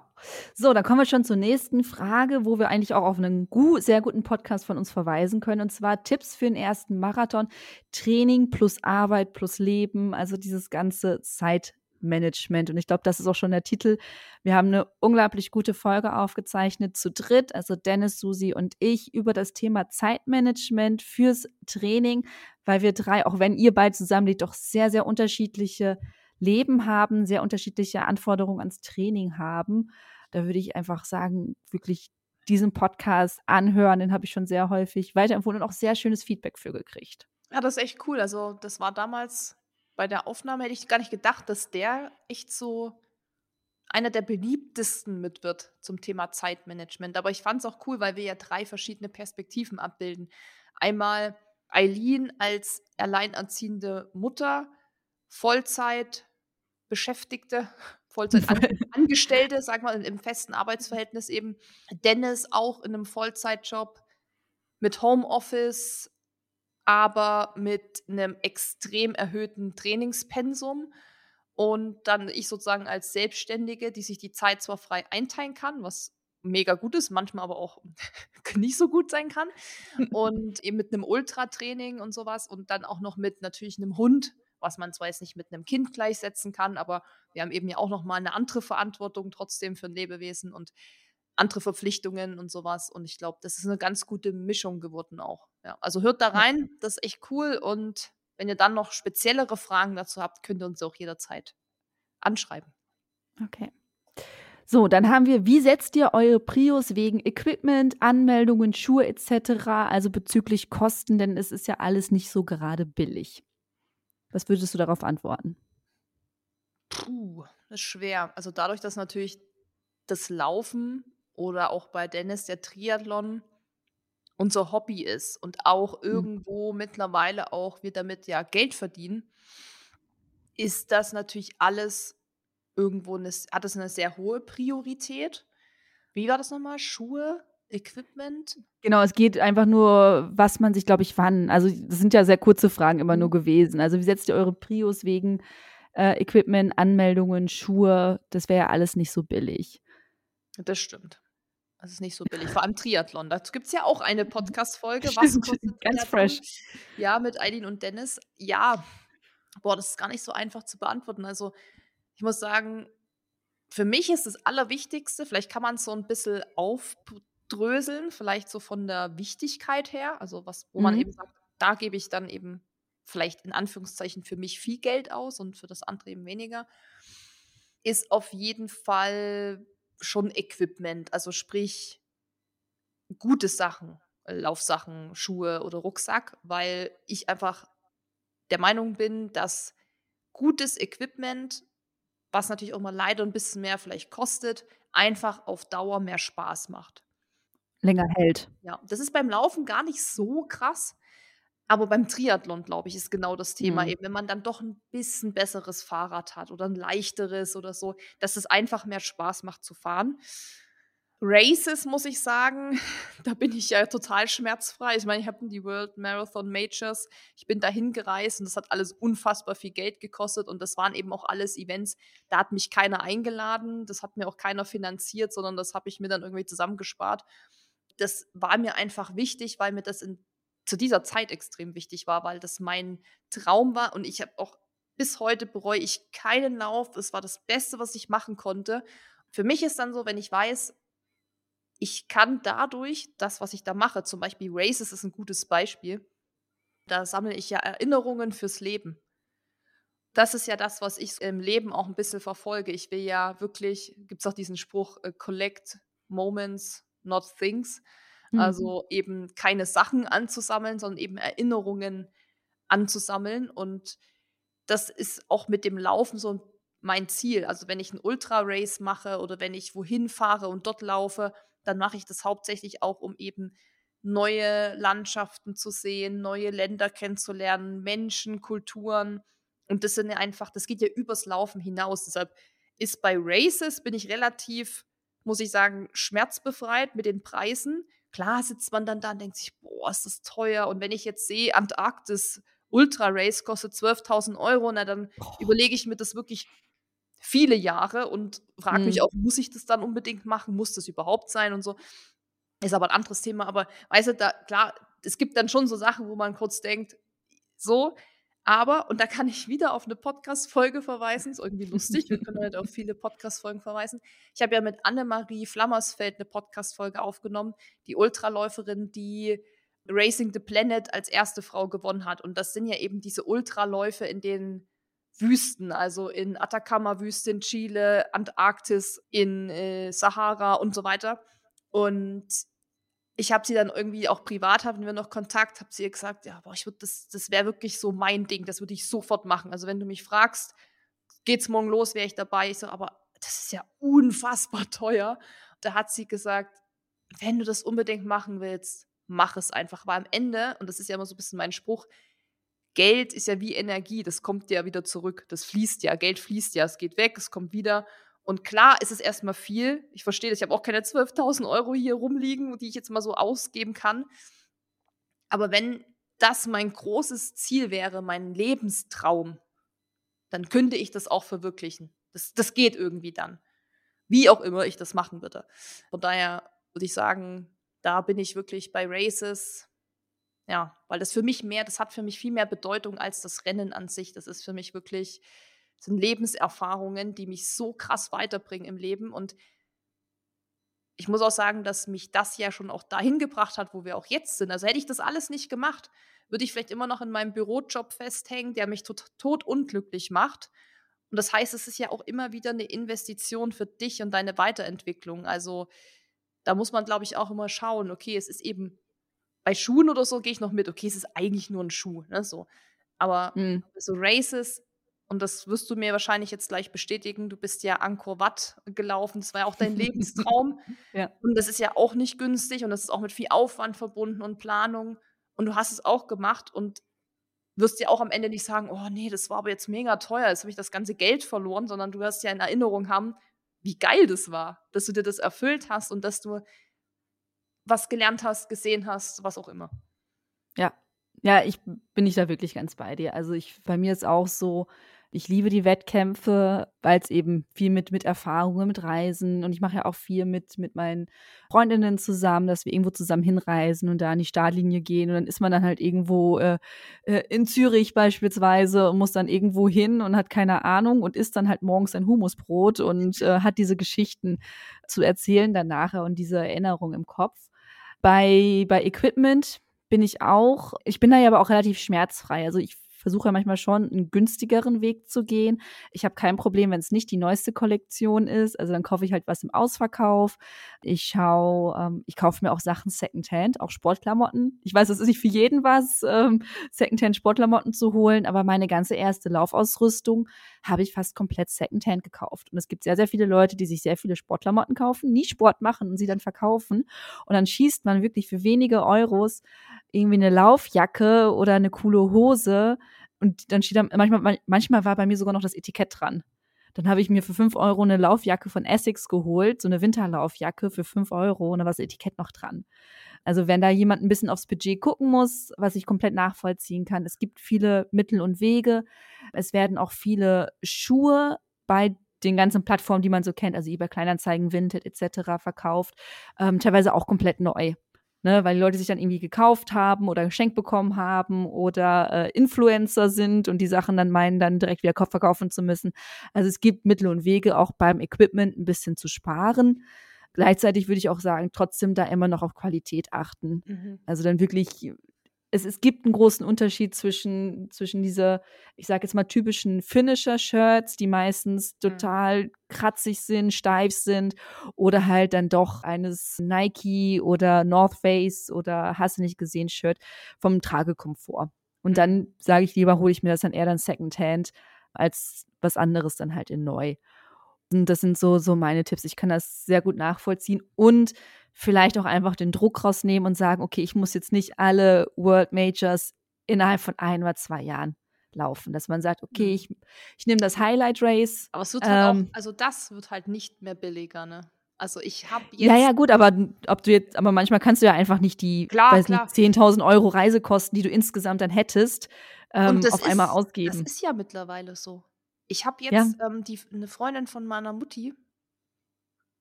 So, dann kommen wir schon zur nächsten Frage, wo wir eigentlich auch auf einen gu sehr guten Podcast von uns verweisen können. Und zwar Tipps für den ersten Marathon. Training plus Arbeit plus Leben, also dieses ganze Zeitmanagement. Und ich glaube, das ist auch schon der Titel. Wir haben eine unglaublich gute Folge aufgezeichnet zu dritt, also Dennis, Susi und ich, über das Thema Zeitmanagement fürs Training, weil wir drei, auch wenn ihr beide zusammen liegt, doch sehr, sehr unterschiedliche Leben haben, sehr unterschiedliche Anforderungen ans Training haben. Da würde ich einfach sagen, wirklich diesen Podcast anhören, den habe ich schon sehr häufig weiterempfohlen und auch sehr schönes Feedback für gekriegt. Ja, das ist echt cool. Also, das war damals bei der Aufnahme, hätte ich gar nicht gedacht, dass der echt so einer der beliebtesten mit wird zum Thema Zeitmanagement. Aber ich fand es auch cool, weil wir ja drei verschiedene Perspektiven abbilden. Einmal Eileen als alleinerziehende Mutter, Vollzeit Beschäftigte, [laughs] Vollzeitangestellte, [laughs] sag mal, im festen Arbeitsverhältnis eben. Dennis auch in einem Vollzeitjob mit Homeoffice, aber mit einem extrem erhöhten Trainingspensum. Und dann ich sozusagen als Selbstständige, die sich die Zeit zwar frei einteilen kann, was mega gut ist, manchmal aber auch [laughs] nicht so gut sein kann. Und eben mit einem Ultratraining und sowas und dann auch noch mit natürlich einem Hund, was man zwar jetzt nicht mit einem Kind gleichsetzen kann, aber wir haben eben ja auch noch mal eine andere Verantwortung trotzdem für ein Lebewesen und andere Verpflichtungen und sowas. Und ich glaube, das ist eine ganz gute Mischung geworden auch. Ja, also hört da rein, das ist echt cool. Und wenn ihr dann noch speziellere Fragen dazu habt, könnt ihr uns auch jederzeit anschreiben. Okay. So, dann haben wir, wie setzt ihr eure Prios wegen Equipment, Anmeldungen, Schuhe etc., also bezüglich Kosten, denn es ist ja alles nicht so gerade billig. Was würdest du darauf antworten? Puh, das ist schwer. Also dadurch, dass natürlich das Laufen oder auch bei Dennis der Triathlon unser Hobby ist und auch hm. irgendwo mhm. mittlerweile auch wir damit ja Geld verdienen, ist das natürlich alles irgendwo eine, hat das eine sehr hohe Priorität. Wie war das nochmal? Schuhe, Equipment? Genau, es geht einfach nur, was man sich, glaube ich, wann. Also, das sind ja sehr kurze Fragen immer nur mhm. gewesen. Also, wie setzt ihr eure Prios wegen äh, Equipment, Anmeldungen, Schuhe? Das wäre ja alles nicht so billig. Das stimmt. Das ist nicht so billig. Vor allem Triathlon. Dazu gibt es ja auch eine [laughs] Podcast-Folge. Was kostet Ganz fresh. Ja, mit Eileen und Dennis. Ja, boah, das ist gar nicht so einfach zu beantworten. Also, ich muss sagen, für mich ist das Allerwichtigste, vielleicht kann man es so ein bisschen auf aufdröseln, vielleicht so von der Wichtigkeit her, also was, wo man mhm. eben sagt, da gebe ich dann eben vielleicht in Anführungszeichen für mich viel Geld aus und für das andere eben weniger, ist auf jeden Fall schon Equipment, also sprich gute Sachen, Laufsachen, Schuhe oder Rucksack, weil ich einfach der Meinung bin, dass gutes Equipment, was natürlich auch mal leider ein bisschen mehr vielleicht kostet, einfach auf Dauer mehr Spaß macht länger hält. Ja, das ist beim Laufen gar nicht so krass, aber beim Triathlon, glaube ich, ist genau das Thema Mhm. eben, wenn man dann doch ein bisschen besseres Fahrrad hat oder ein leichteres oder so, dass es einfach mehr Spaß macht zu fahren. Races, muss ich sagen, [laughs] da bin ich ja total schmerzfrei. Ich meine, ich habe die World Marathon Majors, ich bin dahin gereist und das hat alles unfassbar viel Geld gekostet und das waren eben auch alles Events, da hat mich keiner eingeladen, das hat mir auch keiner finanziert, sondern das habe ich mir dann irgendwie zusammengespart das war mir einfach wichtig, weil mir das in zu dieser Zeit extrem wichtig war, weil das mein Traum war und ich habe auch bis heute bereue ich keinen Lauf. Es war das Beste, was ich machen konnte. Für mich ist dann so, wenn ich weiß, ich kann dadurch das, was ich da mache, zum Beispiel Races ist ein gutes Beispiel, da sammle ich ja Erinnerungen fürs Leben. Das ist ja das, was ich im Leben auch ein bisschen verfolge. Ich will ja wirklich, gibt es auch diesen Spruch, äh, collect moments, not things. Mhm. Also eben keine Sachen anzusammeln, sondern eben Erinnerungen anzusammeln. Und das ist auch mit dem Laufen so mein Ziel. Also wenn ich einen Ultra-Race mache oder wenn ich wohin fahre und dort laufe, dann mache ich das hauptsächlich auch, um eben neue Landschaften zu sehen, neue Länder kennenzulernen, Menschen, Kulturen. Und das sind ja einfach, das geht ja übers Laufen hinaus. Deshalb ist bei Races bin ich relativ, muss ich sagen, schmerzbefreit mit den Preisen. Klar sitzt man dann da und denkt sich, boah, ist das teuer. Und wenn ich jetzt sehe, Antarktis Ultra Race kostet 12.000 Euro, na dann oh. überlege ich mir das wirklich viele Jahre und frage mhm. mich auch, muss ich das dann unbedingt machen? Muss das überhaupt sein und so? Ist aber ein anderes Thema. Aber weißt du, da, klar, es gibt dann schon so Sachen, wo man kurz denkt, so, aber, und da kann ich wieder auf eine Podcast-Folge verweisen, ist irgendwie lustig, wir können halt auf viele Podcast-Folgen verweisen. Ich habe ja mit Annemarie Flammersfeld eine Podcast-Folge aufgenommen, die Ultraläuferin, die Racing the Planet als erste Frau gewonnen hat. Und das sind ja eben diese Ultraläufe in den Wüsten, also in Atacama-Wüste in Chile, Antarktis, in äh, Sahara und so weiter. Und ich habe sie dann irgendwie auch privat, hatten wir noch Kontakt, habe sie ihr gesagt, ja, boah, ich würde das, das wäre wirklich so mein Ding, das würde ich sofort machen. Also wenn du mich fragst, geht's morgen los, wäre ich dabei. Ich so, aber das ist ja unfassbar teuer. Da hat sie gesagt, wenn du das unbedingt machen willst, mach es einfach. Aber am Ende, und das ist ja immer so ein bisschen mein Spruch, Geld ist ja wie Energie, das kommt ja wieder zurück, das fließt ja, Geld fließt ja, es geht weg, es kommt wieder. Und klar ist es erstmal viel. Ich verstehe. Ich habe auch keine 12.000 Euro hier rumliegen, die ich jetzt mal so ausgeben kann. Aber wenn das mein großes Ziel wäre, mein Lebenstraum, dann könnte ich das auch verwirklichen. Das, das geht irgendwie dann. Wie auch immer ich das machen würde. Von daher würde ich sagen, da bin ich wirklich bei Races. Ja, weil das für mich mehr, das hat für mich viel mehr Bedeutung als das Rennen an sich. Das ist für mich wirklich sind Lebenserfahrungen, die mich so krass weiterbringen im Leben. Und ich muss auch sagen, dass mich das ja schon auch dahin gebracht hat, wo wir auch jetzt sind. Also hätte ich das alles nicht gemacht, würde ich vielleicht immer noch in meinem Bürojob festhängen, der mich tot, tot unglücklich macht. Und das heißt, es ist ja auch immer wieder eine Investition für dich und deine Weiterentwicklung. Also da muss man, glaube ich, auch immer schauen, okay, es ist eben bei Schuhen oder so gehe ich noch mit, okay, es ist eigentlich nur ein Schuh, ne, so. Aber mhm. so Races und das wirst du mir wahrscheinlich jetzt gleich bestätigen, du bist ja Angkor Wat gelaufen, das war ja auch dein Lebenstraum. [laughs] ja. Und das ist ja auch nicht günstig und das ist auch mit viel Aufwand verbunden und Planung. Und du hast es auch gemacht und wirst ja auch am Ende nicht sagen, oh nee, das war aber jetzt mega teuer, jetzt habe ich das ganze Geld verloren, sondern du wirst ja in Erinnerung haben, wie geil das war, dass du dir das erfüllt hast und dass du was gelernt hast, gesehen hast, was auch immer. Ja, ja, ich bin ich da wirklich ganz bei dir. Also ich, bei mir ist auch so, ich liebe die Wettkämpfe, weil es eben viel mit, mit Erfahrungen, mit Reisen und ich mache ja auch viel mit, mit meinen Freundinnen zusammen, dass wir irgendwo zusammen hinreisen und da an die Startlinie gehen und dann ist man dann halt irgendwo äh, äh, in Zürich beispielsweise und muss dann irgendwo hin und hat keine Ahnung und isst dann halt morgens ein Humusbrot und äh, hat diese Geschichten zu erzählen dann nachher und diese Erinnerung im Kopf. Bei, bei Equipment bin ich auch, ich bin da ja aber auch relativ schmerzfrei. Also ich versuche ja manchmal schon einen günstigeren Weg zu gehen. Ich habe kein Problem, wenn es nicht die neueste Kollektion ist. Also dann kaufe ich halt was im Ausverkauf. Ich schaue, ähm, ich kaufe mir auch Sachen Secondhand, auch Sportklamotten. Ich weiß, es ist nicht für jeden was, ähm, Secondhand Sportklamotten zu holen, aber meine ganze erste Laufausrüstung habe ich fast komplett Secondhand gekauft. Und es gibt sehr, sehr viele Leute, die sich sehr viele Sportklamotten kaufen, nie Sport machen und sie dann verkaufen. Und dann schießt man wirklich für wenige Euros irgendwie eine Laufjacke oder eine coole Hose und dann steht da, manchmal, manchmal war bei mir sogar noch das Etikett dran. Dann habe ich mir für fünf Euro eine Laufjacke von Essex geholt, so eine Winterlaufjacke für fünf Euro und da war das Etikett noch dran. Also wenn da jemand ein bisschen aufs Budget gucken muss, was ich komplett nachvollziehen kann, es gibt viele Mittel und Wege. Es werden auch viele Schuhe bei den ganzen Plattformen, die man so kennt, also eBay Kleinanzeigen, Vinted etc. verkauft, ähm, teilweise auch komplett neu. Ne, weil die Leute sich dann irgendwie gekauft haben oder geschenkt bekommen haben oder äh, Influencer sind und die Sachen dann meinen, dann direkt wieder verkaufen zu müssen. Also es gibt Mittel und Wege, auch beim Equipment ein bisschen zu sparen. Gleichzeitig würde ich auch sagen, trotzdem da immer noch auf Qualität achten. Mhm. Also dann wirklich es, es gibt einen großen Unterschied zwischen, zwischen dieser, ich sage jetzt mal, typischen Finisher-Shirts, die meistens mhm. total kratzig sind, steif sind, oder halt dann doch eines Nike oder North Face oder hast du nicht gesehen Shirt vom Tragekomfort. Und mhm. dann sage ich lieber, hole ich mir das dann eher dann Secondhand als was anderes dann halt in neu. Und das sind so, so meine Tipps. Ich kann das sehr gut nachvollziehen und vielleicht auch einfach den Druck rausnehmen und sagen, okay, ich muss jetzt nicht alle World Majors innerhalb von ein oder zwei Jahren laufen, dass man sagt, okay, mhm. ich, ich nehme das Highlight Race. Aber es wird halt ähm, auch, also das wird halt nicht mehr billiger, ne? Also ich habe jetzt. Ja, ja, gut, aber ob du jetzt, aber manchmal kannst du ja einfach nicht die 10.000 Euro Reisekosten, die du insgesamt dann hättest, ähm, auf ist, einmal ausgeben. Das ist ja mittlerweile so. Ich habe jetzt ja. ähm, die, eine Freundin von meiner Mutti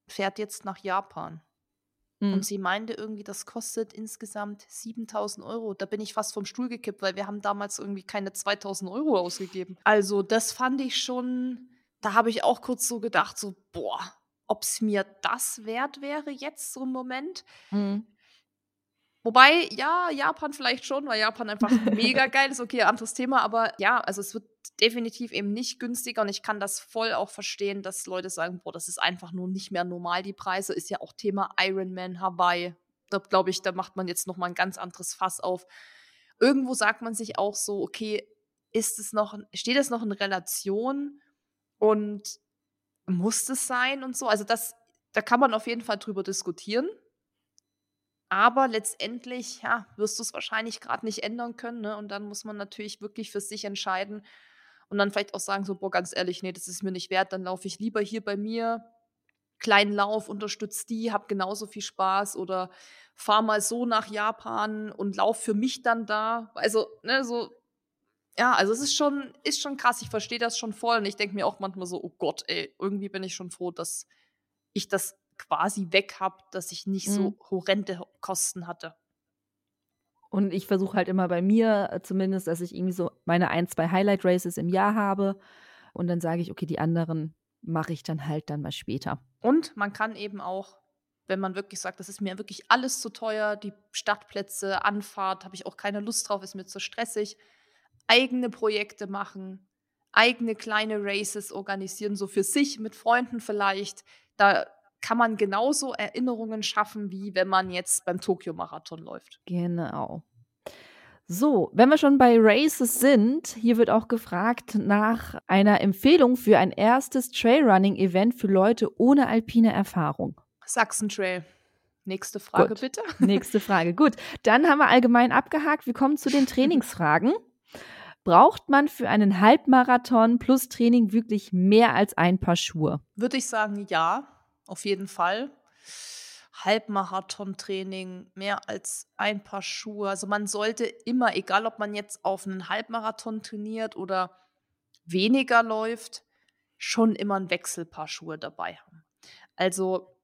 fährt jetzt nach Japan. Und mhm. sie meinte irgendwie, das kostet insgesamt 7000 Euro. Da bin ich fast vom Stuhl gekippt, weil wir haben damals irgendwie keine 2000 Euro ausgegeben. Also das fand ich schon, da habe ich auch kurz so gedacht, so, boah, ob es mir das wert wäre jetzt so im Moment. Mhm. Wobei, ja, Japan vielleicht schon, weil Japan einfach mega [laughs] geil ist. Okay, anderes Thema, aber ja, also es wird definitiv eben nicht günstiger und ich kann das voll auch verstehen, dass Leute sagen, boah, das ist einfach nur nicht mehr normal, die Preise. Ist ja auch Thema Ironman Hawaii. Da glaube ich, da macht man jetzt nochmal ein ganz anderes Fass auf. Irgendwo sagt man sich auch so, okay, ist es noch, steht es noch in Relation und muss es sein und so? Also das, da kann man auf jeden Fall drüber diskutieren. Aber letztendlich, ja, wirst du es wahrscheinlich gerade nicht ändern können, ne? Und dann muss man natürlich wirklich für sich entscheiden und dann vielleicht auch sagen so: „Boah, ganz ehrlich, nee, das ist mir nicht wert, dann laufe ich lieber hier bei mir, kleinen Lauf, unterstütze die, habe genauso viel Spaß oder fahre mal so nach Japan und laufe für mich dann da.“ Also, ne, so ja, also es ist schon ist schon krass. Ich verstehe das schon voll und ich denke mir auch manchmal so: „Oh Gott, ey, irgendwie bin ich schon froh, dass ich das quasi weg habe, dass ich nicht mhm. so horrende Kosten hatte. Und ich versuche halt immer bei mir äh, zumindest, dass ich irgendwie so meine ein, zwei Highlight Races im Jahr habe. Und dann sage ich, okay, die anderen mache ich dann halt dann mal später. Und man kann eben auch, wenn man wirklich sagt, das ist mir wirklich alles zu teuer, die Stadtplätze, Anfahrt, habe ich auch keine Lust drauf, ist mir zu stressig, eigene Projekte machen, eigene kleine Races organisieren, so für sich mit Freunden vielleicht. Da kann man genauso Erinnerungen schaffen, wie wenn man jetzt beim Tokio-Marathon läuft. Genau. So, wenn wir schon bei Races sind, hier wird auch gefragt nach einer Empfehlung für ein erstes Trailrunning-Event für Leute ohne alpine Erfahrung. Sachsen Trail. Nächste Frage Gut. bitte. [laughs] Nächste Frage. Gut, dann haben wir allgemein abgehakt. Wir kommen zu den Trainingsfragen. [laughs] Braucht man für einen Halbmarathon plus Training wirklich mehr als ein Paar Schuhe? Würde ich sagen, ja auf jeden Fall. Halbmarathon-Training, mehr als ein Paar Schuhe. Also man sollte immer, egal ob man jetzt auf einen Halbmarathon trainiert oder weniger läuft, schon immer ein Wechselpaar Schuhe dabei haben. Also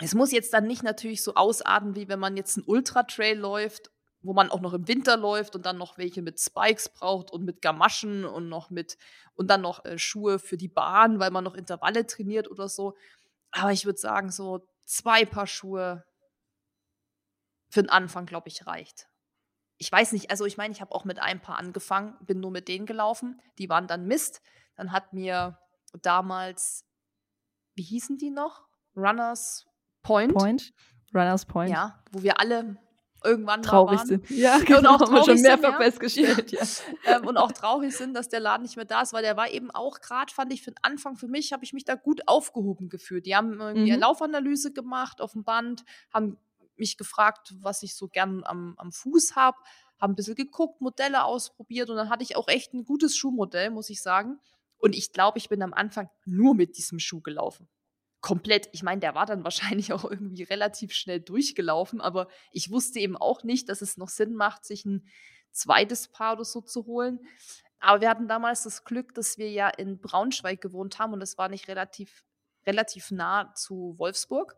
es muss jetzt dann nicht natürlich so ausarten, wie wenn man jetzt einen Ultra-Trail läuft, wo man auch noch im Winter läuft und dann noch welche mit Spikes braucht und mit Gamaschen und noch mit und dann noch äh, Schuhe für die Bahn, weil man noch Intervalle trainiert oder so. Aber ich würde sagen, so zwei Paar Schuhe für den Anfang, glaube ich, reicht. Ich weiß nicht, also ich meine, ich habe auch mit ein paar angefangen, bin nur mit denen gelaufen. Die waren dann Mist. Dann hat mir damals, wie hießen die noch? Runners Point. Point. Runners Point. Ja, wo wir alle irgendwann traurig waren. sind. [laughs] Ja, genau, und auch haben wir schon mehrfach sind, festgestellt. Ja. [laughs] ähm, und auch traurig sind, dass der Laden nicht mehr da ist, weil der war eben auch gerade, fand ich, für den Anfang für mich, habe ich mich da gut aufgehoben gefühlt. Die haben irgendwie mhm. eine Laufanalyse gemacht auf dem Band, haben mich gefragt, was ich so gern am, am Fuß habe, haben ein bisschen geguckt, Modelle ausprobiert und dann hatte ich auch echt ein gutes Schuhmodell, muss ich sagen. Und ich glaube, ich bin am Anfang nur mit diesem Schuh gelaufen komplett, ich meine, der war dann [laughs] wahrscheinlich auch irgendwie relativ schnell durchgelaufen, aber ich wusste eben auch nicht, dass es noch Sinn macht, sich ein zweites Paar oder so zu holen. Aber wir hatten damals das Glück, dass wir ja in Braunschweig gewohnt haben und es war nicht relativ, relativ nah zu Wolfsburg.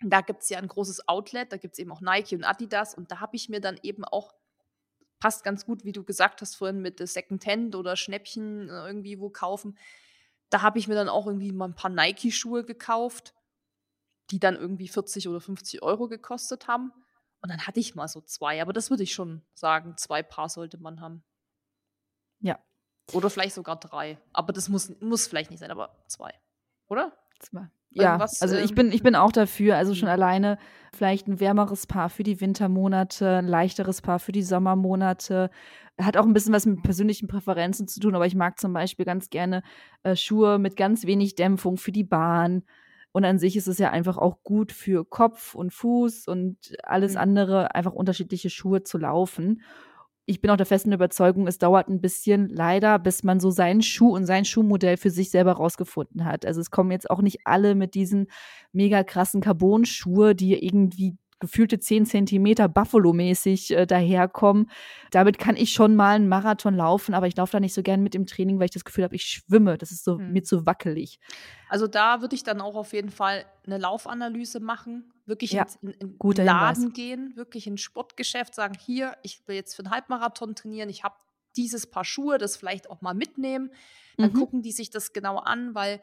Da gibt es ja ein großes Outlet, da gibt es eben auch Nike und Adidas und da habe ich mir dann eben auch passt ganz gut, wie du gesagt hast vorhin mit Secondhand oder Schnäppchen äh, irgendwie wo kaufen. Da habe ich mir dann auch irgendwie mal ein paar Nike-Schuhe gekauft, die dann irgendwie 40 oder 50 Euro gekostet haben. Und dann hatte ich mal so zwei, aber das würde ich schon sagen, zwei Paar sollte man haben. Ja. Oder vielleicht sogar drei. Aber das muss, muss vielleicht nicht sein, aber zwei. Oder? Zwei. Ja, also ich ähm, bin, ich bin auch dafür. Also schon mhm. alleine vielleicht ein wärmeres Paar für die Wintermonate, ein leichteres Paar für die Sommermonate. Hat auch ein bisschen was mit persönlichen Präferenzen zu tun, aber ich mag zum Beispiel ganz gerne äh, Schuhe mit ganz wenig Dämpfung für die Bahn. Und an sich ist es ja einfach auch gut für Kopf und Fuß und alles mhm. andere, einfach unterschiedliche Schuhe zu laufen ich bin auch der festen Überzeugung, es dauert ein bisschen leider, bis man so seinen Schuh und sein Schuhmodell für sich selber rausgefunden hat. Also es kommen jetzt auch nicht alle mit diesen mega krassen Carbon-Schuhe, die irgendwie gefühlte 10 Zentimeter Buffalo-mäßig äh, daherkommen. Damit kann ich schon mal einen Marathon laufen, aber ich laufe da nicht so gern mit dem Training, weil ich das Gefühl habe, ich schwimme. Das ist so hm. mir zu wackelig. Also da würde ich dann auch auf jeden Fall eine Laufanalyse machen, wirklich ja, in, in, in Laden Hinweis. gehen, wirklich ins Sportgeschäft sagen, hier, ich will jetzt für einen Halbmarathon trainieren, ich habe dieses Paar Schuhe, das vielleicht auch mal mitnehmen. Dann mhm. gucken die sich das genau an, weil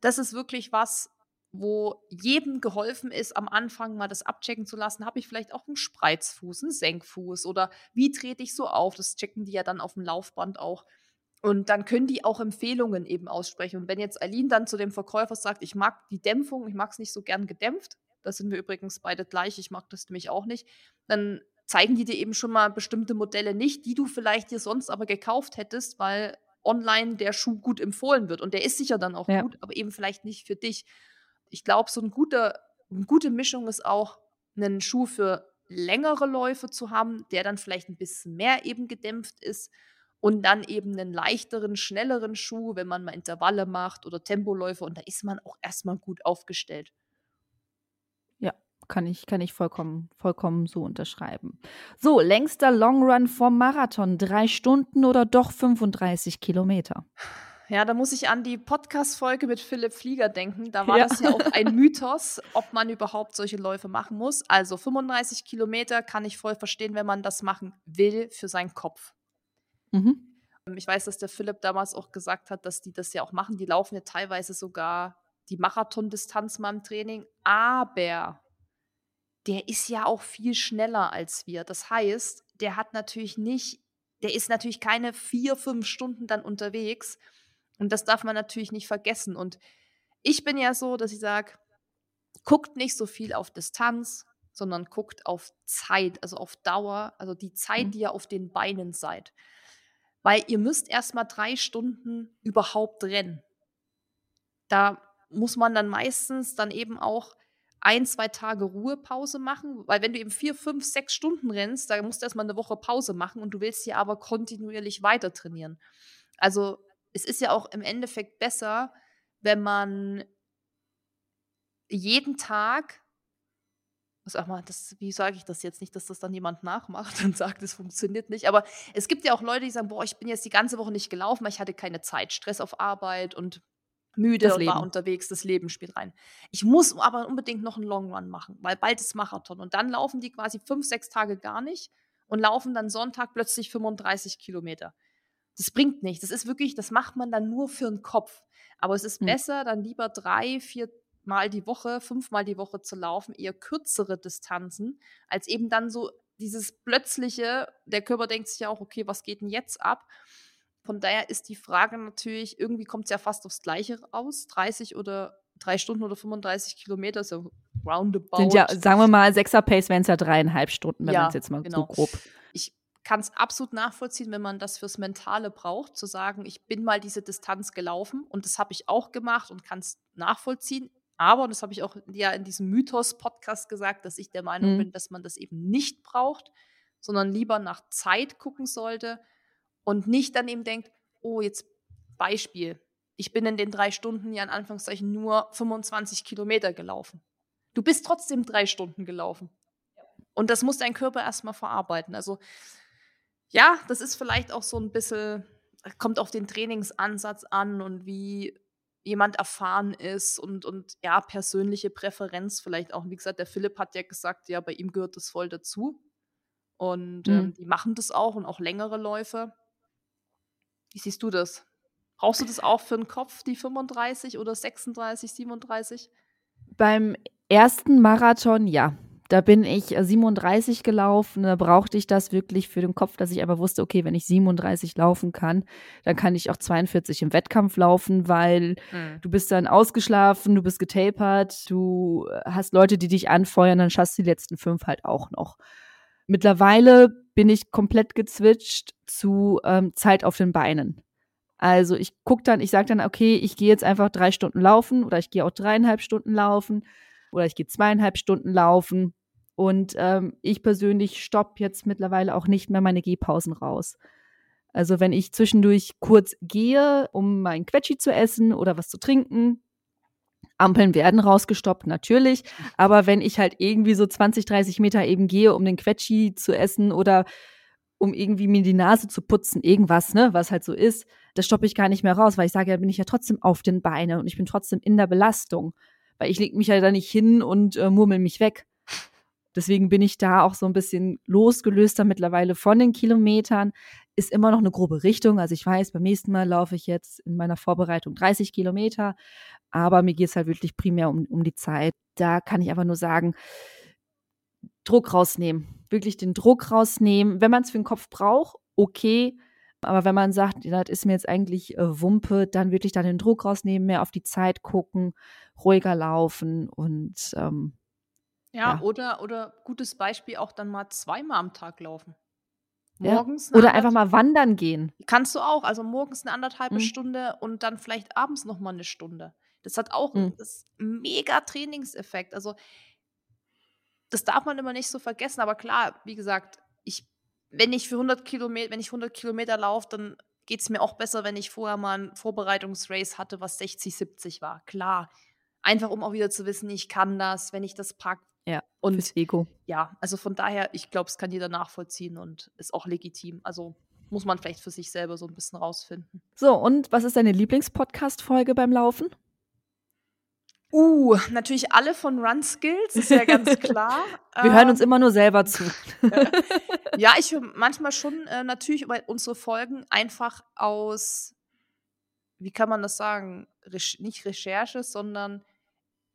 das ist wirklich was, wo jedem geholfen ist, am Anfang mal das abchecken zu lassen, habe ich vielleicht auch einen Spreizfuß, einen Senkfuß oder wie trete ich so auf? Das checken die ja dann auf dem Laufband auch. Und dann können die auch Empfehlungen eben aussprechen. Und wenn jetzt Aline dann zu dem Verkäufer sagt, ich mag die Dämpfung, ich mag es nicht so gern gedämpft, da sind wir übrigens beide gleich, ich mag das nämlich auch nicht, dann zeigen die dir eben schon mal bestimmte Modelle nicht, die du vielleicht dir sonst aber gekauft hättest, weil online der Schuh gut empfohlen wird. Und der ist sicher dann auch ja. gut, aber eben vielleicht nicht für dich ich glaube, so ein guter, eine gute Mischung ist auch, einen Schuh für längere Läufe zu haben, der dann vielleicht ein bisschen mehr eben gedämpft ist und dann eben einen leichteren, schnelleren Schuh, wenn man mal Intervalle macht oder Tempoläufe und da ist man auch erstmal gut aufgestellt. Kann ich, kann ich vollkommen, vollkommen so unterschreiben. So, längster Longrun vom Marathon, drei Stunden oder doch 35 Kilometer? Ja, da muss ich an die Podcast-Folge mit Philipp Flieger denken. Da war ja. das ja auch ein [laughs] Mythos, ob man überhaupt solche Läufe machen muss. Also 35 Kilometer kann ich voll verstehen, wenn man das machen will für seinen Kopf. Mhm. Ähm, ich weiß, dass der Philipp damals auch gesagt hat, dass die das ja auch machen. Die laufen ja teilweise sogar die Marathondistanz mal im Training. Aber der ist ja auch viel schneller als wir. Das heißt, der hat natürlich nicht, der ist natürlich keine vier, fünf Stunden dann unterwegs und das darf man natürlich nicht vergessen. Und ich bin ja so, dass ich sage, guckt nicht so viel auf Distanz, sondern guckt auf Zeit, also auf Dauer, also die Zeit, mhm. die ihr auf den Beinen seid. Weil ihr müsst erst mal drei Stunden überhaupt rennen. Da muss man dann meistens dann eben auch ein, zwei Tage Ruhepause machen, weil wenn du eben vier, fünf, sechs Stunden rennst, da musst du erstmal eine Woche Pause machen und du willst hier aber kontinuierlich weiter trainieren. Also es ist ja auch im Endeffekt besser, wenn man jeden Tag, sag mal, das, wie sage ich das jetzt nicht, dass das dann jemand nachmacht und [laughs] sagt, es funktioniert nicht. Aber es gibt ja auch Leute, die sagen, boah, ich bin jetzt die ganze Woche nicht gelaufen, weil ich hatte keine Zeit, Stress auf Arbeit und müde das und war unterwegs, das Leben spielt rein. Ich muss aber unbedingt noch einen Long Run machen, weil bald ist Marathon. Und dann laufen die quasi fünf, sechs Tage gar nicht und laufen dann Sonntag plötzlich 35 Kilometer. Das bringt nichts. Das ist wirklich, das macht man dann nur für den Kopf. Aber es ist mhm. besser, dann lieber drei, vier Mal die Woche, fünfmal die Woche zu laufen, eher kürzere Distanzen, als eben dann so dieses plötzliche, der Körper denkt sich ja auch, okay, was geht denn jetzt ab? Von daher ist die Frage natürlich, irgendwie kommt es ja fast aufs Gleiche raus, 30 oder drei Stunden oder 35 Kilometer, so roundabout. Sind ja, sagen wir mal, 6er Pace wären es ja dreieinhalb Stunden, wenn ja, man es jetzt mal genau. so grob kann es absolut nachvollziehen, wenn man das fürs Mentale braucht, zu sagen, ich bin mal diese Distanz gelaufen und das habe ich auch gemacht und kann es nachvollziehen. Aber, und das habe ich auch ja in diesem Mythos-Podcast gesagt, dass ich der Meinung mhm. bin, dass man das eben nicht braucht, sondern lieber nach Zeit gucken sollte und nicht dann eben denkt, oh, jetzt Beispiel, ich bin in den drei Stunden ja in Anführungszeichen nur 25 Kilometer gelaufen. Du bist trotzdem drei Stunden gelaufen. Und das muss dein Körper erstmal verarbeiten. Also ja, das ist vielleicht auch so ein bisschen, kommt auf den Trainingsansatz an und wie jemand erfahren ist und, und ja, persönliche Präferenz vielleicht auch. Wie gesagt, der Philipp hat ja gesagt, ja, bei ihm gehört das voll dazu. Und ähm, mhm. die machen das auch und auch längere Läufe. Wie siehst du das? Brauchst du das auch für den Kopf, die 35 oder 36, 37? Beim ersten Marathon ja. Da bin ich 37 äh, gelaufen. Da brauchte ich das wirklich für den Kopf, dass ich aber wusste, okay, wenn ich 37 laufen kann, dann kann ich auch 42 im Wettkampf laufen, weil mhm. du bist dann ausgeschlafen, du bist getapert, du hast Leute, die dich anfeuern, dann schaffst du die letzten fünf halt auch noch. Mittlerweile bin ich komplett gezwitscht zu ähm, Zeit auf den Beinen. Also ich gucke dann, ich sage dann, okay, ich gehe jetzt einfach drei Stunden laufen oder ich gehe auch dreieinhalb Stunden laufen oder ich gehe zweieinhalb Stunden laufen und ähm, ich persönlich stoppe jetzt mittlerweile auch nicht mehr meine Gehpausen raus. Also wenn ich zwischendurch kurz gehe, um mein Quetschi zu essen oder was zu trinken, Ampeln werden rausgestoppt, natürlich. Aber wenn ich halt irgendwie so 20, 30 Meter eben gehe, um den Quetschi zu essen oder um irgendwie mir die Nase zu putzen, irgendwas, ne, was halt so ist, das stoppe ich gar nicht mehr raus, weil ich sage, ja, bin ich ja trotzdem auf den Beinen und ich bin trotzdem in der Belastung. Weil ich lege mich ja da nicht hin und äh, murmel mich weg. Deswegen bin ich da auch so ein bisschen losgelöster mittlerweile von den Kilometern. Ist immer noch eine grobe Richtung. Also ich weiß, beim nächsten Mal laufe ich jetzt in meiner Vorbereitung 30 Kilometer. Aber mir geht es halt wirklich primär um, um die Zeit. Da kann ich aber nur sagen, Druck rausnehmen. Wirklich den Druck rausnehmen. Wenn man es für den Kopf braucht, okay. Aber wenn man sagt, das ist mir jetzt eigentlich äh, Wumpe, dann wirklich dann den Druck rausnehmen, mehr auf die Zeit gucken, ruhiger laufen und ähm, ja, ja, oder, oder gutes Beispiel auch dann mal zweimal am Tag laufen. Morgens. Ja. Oder einfach mal wandern gehen. Kannst du auch. Also morgens eine anderthalbe mhm. Stunde und dann vielleicht abends noch mal eine Stunde. Das hat auch mhm. das mega Trainingseffekt. Also das darf man immer nicht so vergessen. Aber klar, wie gesagt, ich, wenn ich für 100 Kilometer, wenn ich 100 Kilometer laufe, dann geht es mir auch besser, wenn ich vorher mal ein Vorbereitungsrace hatte, was 60, 70 war. Klar. Einfach um auch wieder zu wissen, ich kann das, wenn ich das packe, ja, und fürs Ego. Ja, also von daher, ich glaube, es kann jeder nachvollziehen und ist auch legitim. Also muss man vielleicht für sich selber so ein bisschen rausfinden. So, und was ist deine Lieblingspodcast-Folge beim Laufen? Uh, natürlich alle von Run Skills, ist ja ganz [laughs] klar. Wir ähm, hören uns ähm, immer nur selber zu. [laughs] ja, ich höre [laughs] manchmal schon äh, natürlich unsere Folgen einfach aus, wie kann man das sagen, Re nicht Recherche, sondern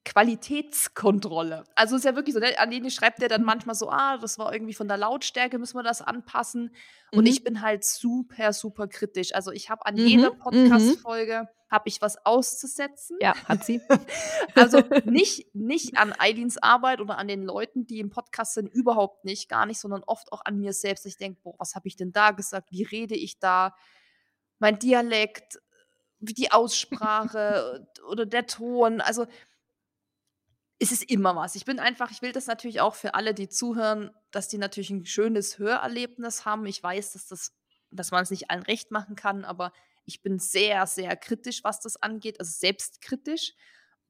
Qualitätskontrolle. Also ist ja wirklich so, ne? Aline schreibt ja dann manchmal so, ah, das war irgendwie von der Lautstärke, müssen wir das anpassen. Und mhm. ich bin halt super, super kritisch. Also ich habe an mhm. jeder mhm. Podcast-Folge habe ich was auszusetzen. Ja, hat sie. [laughs] also [laughs] nicht, nicht an Eilins Arbeit oder an den Leuten, die im Podcast sind, überhaupt nicht, gar nicht, sondern oft auch an mir selbst. Ich denke, boah, was habe ich denn da gesagt? Wie rede ich da? Mein Dialekt, die Aussprache [laughs] oder der Ton. Also es ist immer was. Ich bin einfach, ich will das natürlich auch für alle, die zuhören, dass die natürlich ein schönes Hörerlebnis haben. Ich weiß, dass das, dass man es nicht allen recht machen kann, aber ich bin sehr, sehr kritisch, was das angeht, also selbstkritisch.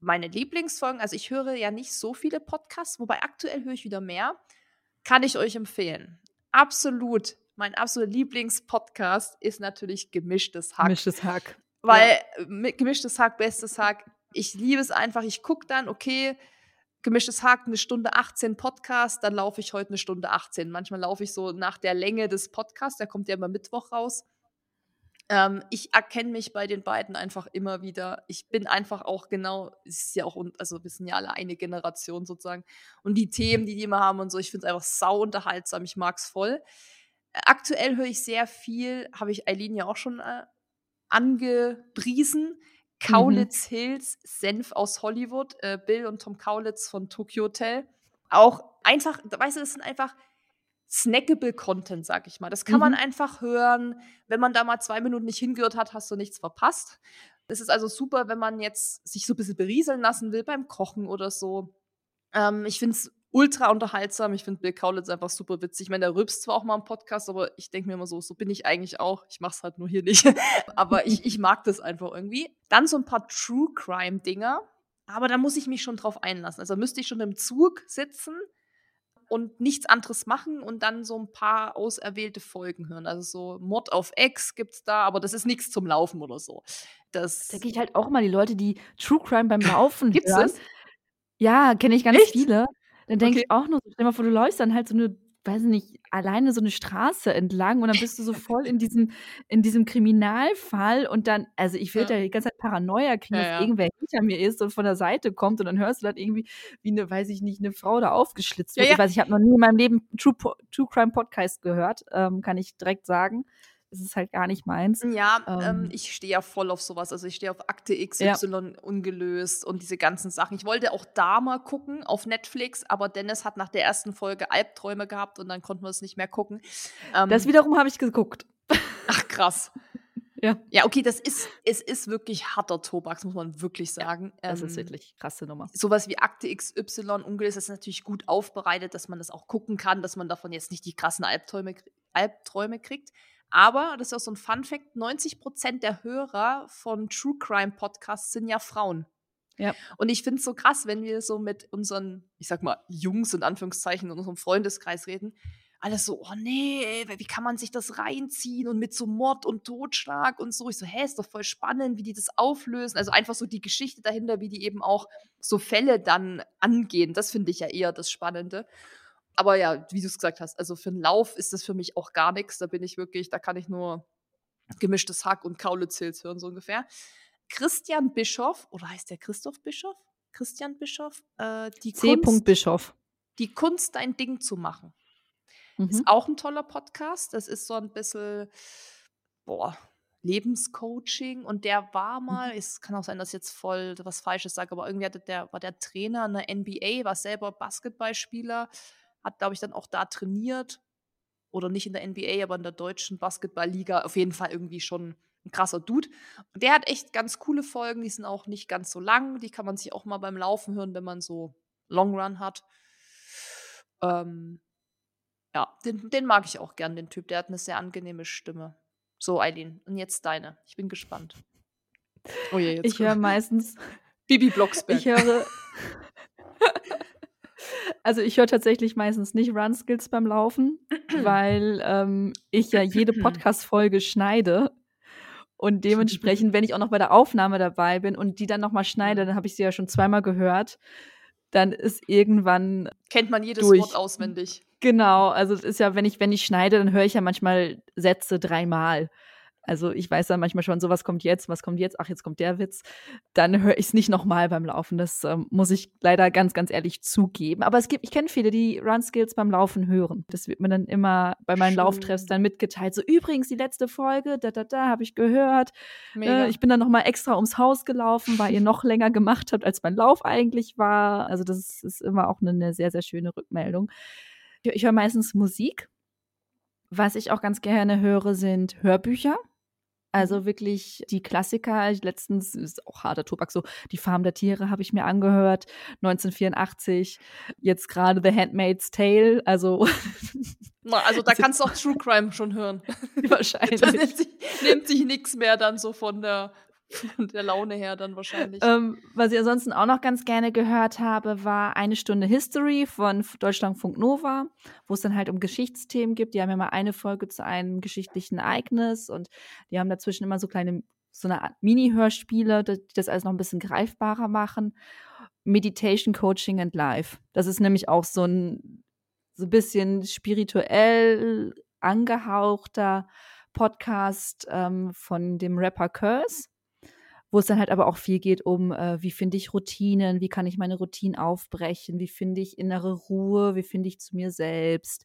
Meine Lieblingsfolgen, also ich höre ja nicht so viele Podcasts, wobei aktuell höre ich wieder mehr, kann ich euch empfehlen. Absolut. Mein absoluter Lieblingspodcast ist natürlich Gemischtes Hack. Gemischtes Hack. Weil ja. Gemischtes Hack, bestes Hack. Ich liebe es einfach. Ich gucke dann, okay, gemischtes Hack, eine Stunde 18 Podcast, dann laufe ich heute eine Stunde 18. Manchmal laufe ich so nach der Länge des Podcasts, der kommt ja immer Mittwoch raus. Ähm, ich erkenne mich bei den beiden einfach immer wieder. Ich bin einfach auch genau, es ist ja auch, also wir sind ja alle eine Generation sozusagen. Und die Themen, die die immer haben und so, ich finde es einfach sau unterhaltsam, ich mag es voll. Aktuell höre ich sehr viel, habe ich Eileen ja auch schon äh, angepriesen. Mhm. Kaulitz mhm. Hills, Senf aus Hollywood, äh, Bill und Tom Kaulitz von Tokyo Hotel. Auch einfach, weißt du, das sind einfach snackable Content, sag ich mal. Das kann mhm. man einfach hören. Wenn man da mal zwei Minuten nicht hingehört hat, hast du nichts verpasst. Es ist also super, wenn man jetzt sich so ein bisschen berieseln lassen will beim Kochen oder so. Ähm, ich finde es ultra unterhaltsam. Ich finde Bill Kaulitz einfach super witzig. Ich meine, der rübst zwar auch mal im Podcast, aber ich denke mir immer so, so bin ich eigentlich auch. Ich mache es halt nur hier nicht. [laughs] aber ich, ich mag das einfach irgendwie. Dann so ein paar True Crime Dinger. Aber da muss ich mich schon drauf einlassen. Also müsste ich schon im Zug sitzen, und nichts anderes machen und dann so ein paar auserwählte Folgen hören. Also so Mord auf Ex gibt's da, aber das ist nichts zum Laufen oder so. Das denke ich halt auch mal die Leute, die True Crime beim Laufen [laughs] Gibt's hören. das? Ja, kenne ich ganz Echt? viele. Dann denke Okay. ich auch nur, stell mal vor, du läufst dann halt so eine, weiß nicht, alleine so eine Straße entlang und dann bist du so voll in diesem in diesem Kriminalfall und dann also, ich würde Ja. ja die ganze Zeit Paranoia kriegen, Ja, dass ja. irgendwer hinter mir ist und von der Seite kommt und dann hörst du dann irgendwie, wie 'ne, weiß ich nicht, 'ne Frau da aufgeschlitzt wird. Ich weiß, ich habe noch nie in meinem Leben True True Crime Podcast gehört, ähm, kann ich direkt sagen. Es ist halt gar nicht meins. Ja, ähm, Ähm. ich stehe ja voll auf sowas. Also, ich stehe auf Akte Ja. XY ungelöst und diese ganzen Sachen. Ich wollte auch da mal gucken auf Netflix, aber Dennis hat nach der ersten Folge Albträume gehabt und dann konnten wir es nicht mehr gucken. Das Ähm, wiederum habe ich geguckt. ach krass. [laughs] Ja. Ja, okay, das ist es ist wirklich harter Tobak, das muss man wirklich sagen. Das ist Ähm, wirklich krasse Nummer. sowas wie Akte XY ungelöst ist natürlich gut aufbereitet, dass man das auch gucken kann, dass man davon jetzt nicht die krassen Albträume, Albträume kriegt. Aber, das ist auch so ein Fun-Fact: 90% der Hörer von True Crime Podcasts sind ja Frauen. Ja. Und ich finde es so krass, wenn wir so mit unseren, ich sag mal, Jungs in Anführungszeichen, in unserem Freundeskreis reden. Alles so, oh nee, wie kann man sich das reinziehen und mit so Mord und Totschlag und so. Ich so, hä, ist doch voll spannend, wie die das auflösen. Also einfach so die Geschichte dahinter, wie die eben auch so Fälle dann angehen. Das finde ich ja eher das Spannende. Aber ja, wie du es gesagt hast, also für einen Lauf ist das für mich auch gar nichts. Da bin ich wirklich, da kann ich nur gemischtes Hack und Kaulitz hören, so ungefähr. Christian Bischoff, oder heißt der Christoph Bischoff? Christian Bischoff? Äh, die, C. Kunst, Bischof. die Kunst, dein Ding zu machen. Mhm. Ist auch ein toller Podcast. Das ist so ein bisschen, boah, Lebenscoaching. Und der war mal, es kann auch sein, dass ich jetzt voll was Falsches sage, aber irgendwie hatte der, war der Trainer in der NBA, war selber Basketballspieler, hat, glaube ich, dann auch da trainiert. Oder nicht in der NBA, aber in der deutschen Basketballliga. Auf jeden Fall irgendwie schon ein krasser Dude. Und der hat echt ganz coole Folgen, die sind auch nicht ganz so lang. Die kann man sich auch mal beim Laufen hören, wenn man so Long Run hat. Ähm, ja, den, den mag ich auch gern, den Typ. Der hat eine sehr angenehme Stimme. So, Eileen, und jetzt deine. Ich bin gespannt. Oh je, jetzt Ich höre meistens, Bibi Blocksberg. ich höre, [laughs] also ich höre tatsächlich meistens nicht Run Skills beim Laufen, weil ähm, ich ja jede Podcast-Folge schneide. Und dementsprechend, wenn ich auch noch bei der Aufnahme dabei bin und die dann nochmal schneide, dann habe ich sie ja schon zweimal gehört, dann ist irgendwann Kennt man jedes durch. Wort auswendig. Genau, also es ist ja, wenn ich, wenn ich schneide, dann höre ich ja manchmal Sätze dreimal. Also ich weiß dann manchmal schon, so was kommt jetzt, was kommt jetzt, ach, jetzt kommt der Witz. Dann höre ich es nicht nochmal beim Laufen. Das ähm, muss ich leider ganz, ganz ehrlich zugeben. Aber es gibt, ich kenne viele, die Run Skills beim Laufen hören. Das wird mir dann immer bei meinen Schön. Lauftreffs dann mitgeteilt. So, übrigens, die letzte Folge, da, da, da, habe ich gehört. Äh, ich bin dann nochmal extra ums Haus gelaufen, weil ihr noch länger gemacht habt, als mein Lauf eigentlich war. Also das ist, ist immer auch eine, eine sehr, sehr schöne Rückmeldung. Ich, ich höre meistens Musik. Was ich auch ganz gerne höre, sind Hörbücher. Also wirklich die Klassiker. Letztens ist auch harter Tobak. So die Farm der Tiere habe ich mir angehört. 1984. Jetzt gerade The Handmaid's Tale. Also Na, also da kannst du auch True Crime schon hören. [laughs] wahrscheinlich. Das nimmt sich, nimmt sich nichts mehr dann so von der, [laughs] der Laune her dann wahrscheinlich. Ähm, was ich ansonsten auch noch ganz gerne gehört habe, war eine Stunde History von Deutschlandfunk Nova, wo es dann halt um Geschichtsthemen gibt. Die haben ja mal eine Folge zu einem geschichtlichen Ereignis und die haben dazwischen immer so kleine, so eine Art Mini-Hörspiele, die das alles noch ein bisschen greifbarer machen. Meditation, Coaching and Life. Das ist nämlich auch so ein so ein bisschen spirituell angehauchter Podcast ähm, von dem Rapper Curse wo es dann halt aber auch viel geht um, äh, wie finde ich Routinen, wie kann ich meine Routinen aufbrechen, wie finde ich innere Ruhe, wie finde ich zu mir selbst,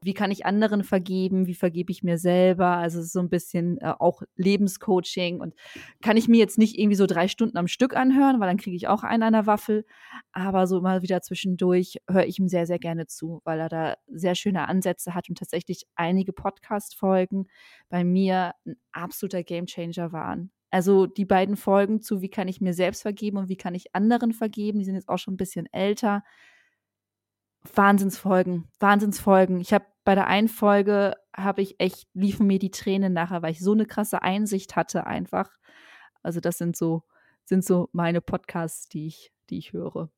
wie kann ich anderen vergeben, wie vergebe ich mir selber. Also so ein bisschen äh, auch Lebenscoaching und kann ich mir jetzt nicht irgendwie so drei Stunden am Stück anhören, weil dann kriege ich auch einen an der Waffel. Aber so mal wieder zwischendurch höre ich ihm sehr, sehr gerne zu, weil er da sehr schöne Ansätze hat und tatsächlich einige Podcast-Folgen bei mir ein absoluter Gamechanger waren. Also die beiden Folgen zu, wie kann ich mir selbst vergeben und wie kann ich anderen vergeben, die sind jetzt auch schon ein bisschen älter. Wahnsinnsfolgen, Wahnsinnsfolgen. Ich habe bei der einen Folge habe ich echt liefen mir die Tränen nachher, weil ich so eine krasse Einsicht hatte einfach. Also das sind so sind so meine Podcasts, die ich die ich höre.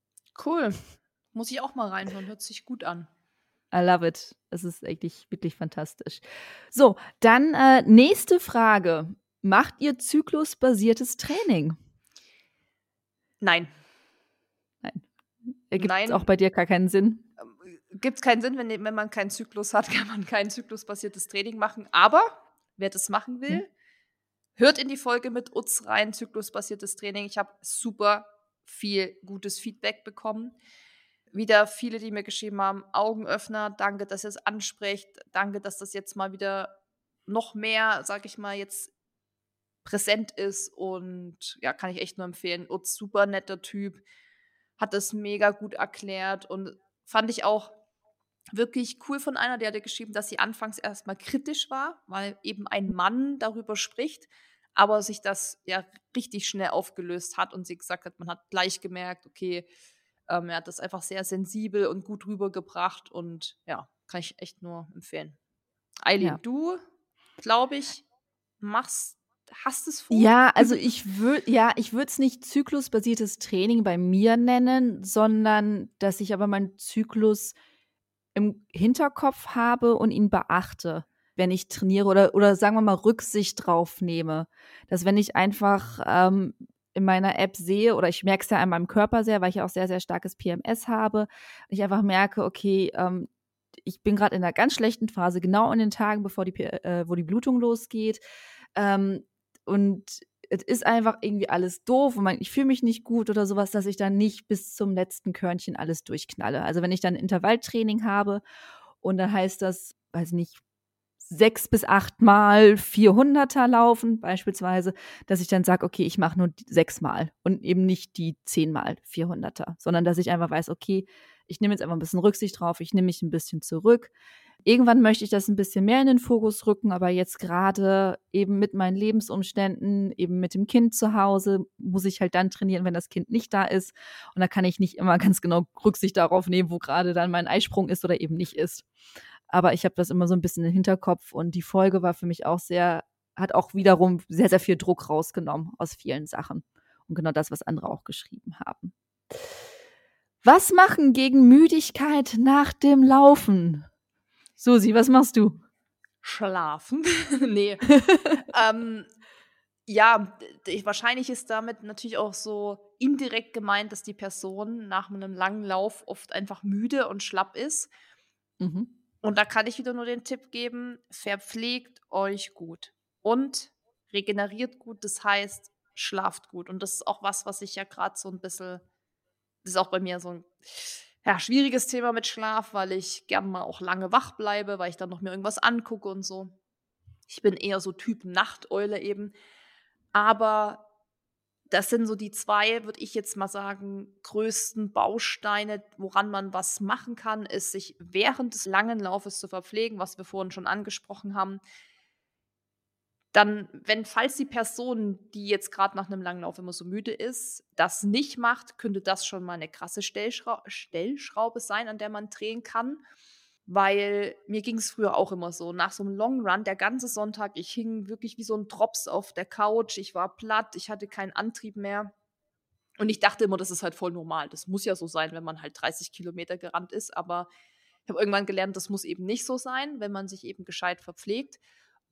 Cool. Muss ich auch mal reinhören, hört sich gut an. I love it. Es ist eigentlich wirklich fantastisch. So, dann äh, nächste Frage. Macht ihr zyklusbasiertes Training? Nein. Nein. Ergibt es auch bei dir gar keinen Sinn? Ähm, Gibt es keinen Sinn, wenn, wenn man keinen Zyklus hat, [laughs] kann man kein zyklusbasiertes Training machen. Aber wer das machen will, hm. hört in die Folge mit Utz rein, zyklusbasiertes Training. Ich habe super viel gutes Feedback bekommen. Wieder viele, die mir geschrieben haben, Augenöffner, danke, dass ihr es ansprecht, danke, dass das jetzt mal wieder noch mehr, sag ich mal, jetzt präsent ist und ja, kann ich echt nur empfehlen. Utz, super netter Typ, hat das mega gut erklärt und fand ich auch wirklich cool von einer, der hatte geschrieben, dass sie anfangs erstmal kritisch war, weil eben ein Mann darüber spricht, aber sich das ja richtig schnell aufgelöst hat und sie gesagt hat, man hat gleich gemerkt, okay, ähm, er hat das einfach sehr sensibel und gut rübergebracht und ja, kann ich echt nur empfehlen. Eileen, ja. du, glaube ich, machst hast es vor? Ja, also ich würde ja, ich würde es nicht zyklusbasiertes Training bei mir nennen, sondern dass ich aber meinen Zyklus im Hinterkopf habe und ihn beachte, wenn ich trainiere oder oder sagen wir mal Rücksicht drauf nehme, dass wenn ich einfach ähm, in meiner App sehe oder ich merke es ja an meinem Körper sehr, weil ich auch sehr sehr starkes PMS habe, ich einfach merke, okay, ähm, ich bin gerade in einer ganz schlechten Phase, genau in den Tagen, bevor die, äh, wo die Blutung losgeht. Ähm, und es ist einfach irgendwie alles doof und man, ich fühle mich nicht gut oder sowas, dass ich dann nicht bis zum letzten Körnchen alles durchknalle. Also wenn ich dann Intervalltraining habe und dann heißt das, weiß nicht, sechs bis acht Mal 400er laufen beispielsweise, dass ich dann sage, okay, ich mache nur sechs Mal und eben nicht die zehn Mal 400er, sondern dass ich einfach weiß, okay, ich nehme jetzt einfach ein bisschen Rücksicht drauf, ich nehme mich ein bisschen zurück. Irgendwann möchte ich das ein bisschen mehr in den Fokus rücken, aber jetzt gerade eben mit meinen Lebensumständen, eben mit dem Kind zu Hause, muss ich halt dann trainieren, wenn das Kind nicht da ist. Und da kann ich nicht immer ganz genau Rücksicht darauf nehmen, wo gerade dann mein Eisprung ist oder eben nicht ist. Aber ich habe das immer so ein bisschen im Hinterkopf und die Folge war für mich auch sehr, hat auch wiederum sehr, sehr viel Druck rausgenommen aus vielen Sachen. Und genau das, was andere auch geschrieben haben. Was machen gegen Müdigkeit nach dem Laufen? Susi, was machst du? Schlafen. [laughs] nee. [laughs] ähm, ja, wahrscheinlich ist damit natürlich auch so indirekt gemeint, dass die Person nach einem langen Lauf oft einfach müde und schlapp ist. Mhm. Und da kann ich wieder nur den Tipp geben, verpflegt euch gut und regeneriert gut, das heißt, schlaft gut. Und das ist auch was, was ich ja gerade so ein bisschen, das ist auch bei mir so ein ja, schwieriges Thema mit Schlaf, weil ich gerne mal auch lange wach bleibe, weil ich dann noch mir irgendwas angucke und so. Ich bin eher so Typ Nachteule eben. Aber das sind so die zwei, würde ich jetzt mal sagen, größten Bausteine, woran man was machen kann, ist sich während des langen Laufes zu verpflegen, was wir vorhin schon angesprochen haben dann, wenn, falls die Person, die jetzt gerade nach einem langen Lauf immer so müde ist, das nicht macht, könnte das schon mal eine krasse Stellschra Stellschraube sein, an der man drehen kann. Weil mir ging es früher auch immer so. Nach so einem Long Run, der ganze Sonntag, ich hing wirklich wie so ein Drops auf der Couch, ich war platt, ich hatte keinen Antrieb mehr. Und ich dachte immer, das ist halt voll normal. Das muss ja so sein, wenn man halt 30 Kilometer gerannt ist. Aber ich habe irgendwann gelernt, das muss eben nicht so sein, wenn man sich eben gescheit verpflegt.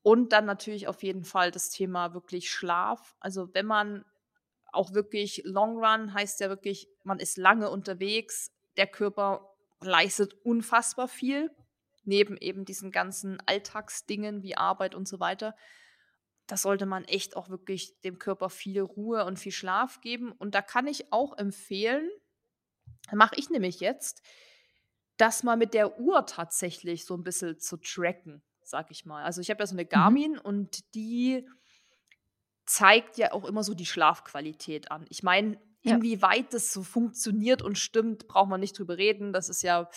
Und dann natürlich auf jeden Fall das Thema wirklich Schlaf. Also wenn man auch wirklich Long Run heißt ja wirklich, man ist lange unterwegs, der Körper leistet unfassbar viel, neben eben diesen ganzen Alltagsdingen wie Arbeit und so weiter. Da sollte man echt auch wirklich dem Körper viel Ruhe und viel Schlaf geben. Und da kann ich auch empfehlen, mache ich nämlich jetzt, das mal mit der Uhr tatsächlich so ein bisschen zu tracken sag ich mal. Also ich habe ja so eine mhm. Garmin mhm. und die zeigt ja auch immer so die Schlafqualität an. Ich meine, ja. inwieweit das so funktioniert und stimmt, braucht man nicht drüber reden. Das ist ja,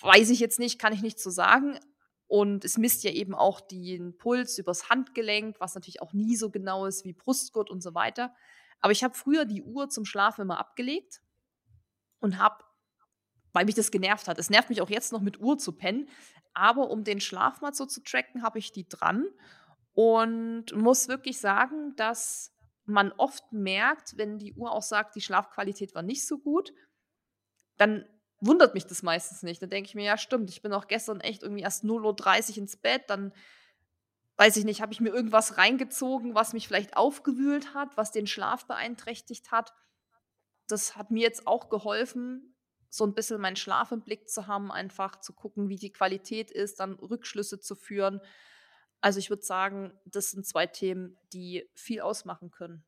weiß ich jetzt nicht, kann ich nicht so sagen. Und es misst ja eben auch den Puls übers Handgelenk, was natürlich auch nie so genau ist wie Brustgurt und so weiter. Aber ich habe früher die Uhr zum Schlafen immer abgelegt und habe, weil mich das genervt hat, es nervt mich auch jetzt noch mit Uhr zu pennen, aber um den Schlaf mal so zu tracken, habe ich die dran und muss wirklich sagen, dass man oft merkt, wenn die Uhr auch sagt, die Schlafqualität war nicht so gut, dann wundert mich das meistens nicht. Dann denke ich mir, ja, stimmt, ich bin auch gestern echt irgendwie erst 0.30 Uhr ins Bett, dann weiß ich nicht, habe ich mir irgendwas reingezogen, was mich vielleicht aufgewühlt hat, was den Schlaf beeinträchtigt hat. Das hat mir jetzt auch geholfen, so ein bisschen meinen Schlaf im Blick zu haben, einfach zu gucken, wie die Qualität ist, dann Rückschlüsse zu führen. Also ich würde sagen, das sind zwei Themen, die viel ausmachen können.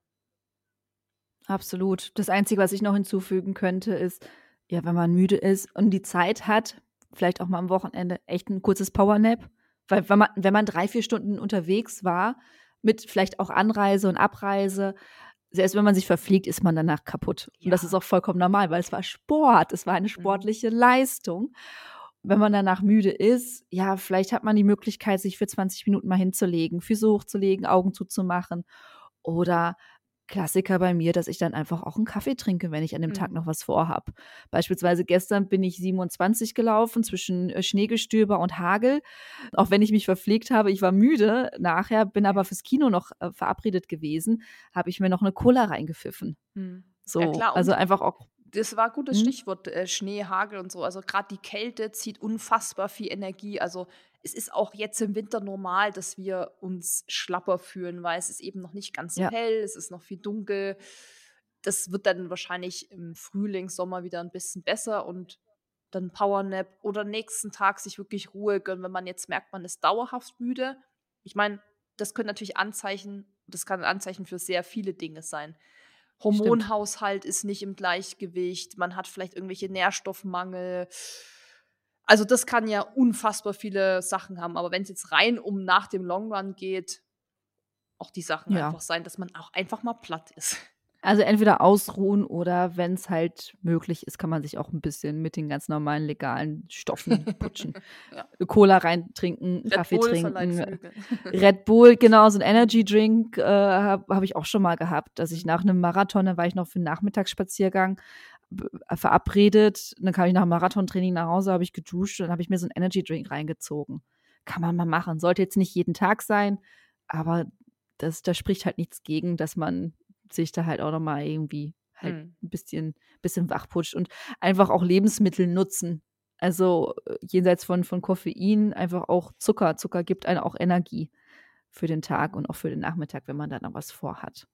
Absolut. Das Einzige, was ich noch hinzufügen könnte, ist, ja, wenn man müde ist und die Zeit hat, vielleicht auch mal am Wochenende echt ein kurzes Powernap. Weil wenn man, wenn man drei, vier Stunden unterwegs war, mit vielleicht auch Anreise und Abreise, selbst wenn man sich verfliegt, ist man danach kaputt. Ja. Und das ist auch vollkommen normal, weil es war Sport, es war eine mhm. sportliche mhm. Leistung. Wenn man danach müde ist, ja, vielleicht hat man die Möglichkeit, sich für 20 Minuten mal hinzulegen, Füße hochzulegen, Augen zuzumachen oder Klassiker bei mir, dass ich dann einfach auch einen Kaffee trinke, wenn ich an dem mhm. Tag noch was vorhab. Beispielsweise gestern bin ich 27 gelaufen zwischen äh, Schneegestöber und Hagel. Auch wenn ich mich verpflegt habe, ich war müde nachher, bin aber fürs Kino noch äh, verabredet gewesen, habe ich mir noch eine Cola reingepfiffen. Mhm. So, ja, klar. also einfach auch das war ein gutes mhm. Stichwort, äh, Schnee, Hagel und so. Also gerade die Kälte zieht unfassbar viel Energie. Also es ist auch jetzt im Winter normal, dass wir uns schlapper fühlen, weil es ist eben noch nicht ganz so ja. hell, es ist noch viel dunkel. Das wird dann wahrscheinlich im Frühling, Sommer wieder ein bisschen besser und dann Powernap oder nächsten Tag sich wirklich Ruhe gönnen, wenn man jetzt merkt, man ist dauerhaft müde. Ich meine, das können natürlich Anzeichen, das kann ein Anzeichen für sehr viele Dinge sein. Hormonhaushalt Stimmt. ist nicht im Gleichgewicht, man hat vielleicht irgendwelche Nährstoffmangel, also das kann ja unfassbar viele Sachen haben. Aber wenn es jetzt rein um nach dem Long Run geht, auch die Sachen ja. einfach sein, dass man auch einfach mal platt ist. Also entweder ausruhen oder wenn es halt möglich ist, kann man sich auch ein bisschen mit den ganz normalen legalen Stoffen [laughs] putschen. ja. Cola reintrinken, Red Kaffee Bull trinken. [laughs] Red Bull, genau, so ein Energy Drink äh, habe hab ich auch schon mal gehabt. Dass ich nach einem Marathon, da war ich noch für einen Nachmittagsspaziergang, verabredet. Dann kam ich nach dem Marathontraining nach Hause, habe ich geduscht und dann habe ich mir so einen Energy Drink reingezogen. Kann man mal machen. Sollte jetzt nicht jeden Tag sein, aber das, da spricht halt nichts gegen, dass man sich da halt auch nochmal irgendwie halt hm. ein bisschen, bisschen wachputscht und einfach auch Lebensmittel nutzen. Also äh, jenseits von, von Koffein, einfach auch Zucker. Zucker gibt einem auch Energie für den Tag und auch für den Nachmittag, wenn man da noch was vorhat.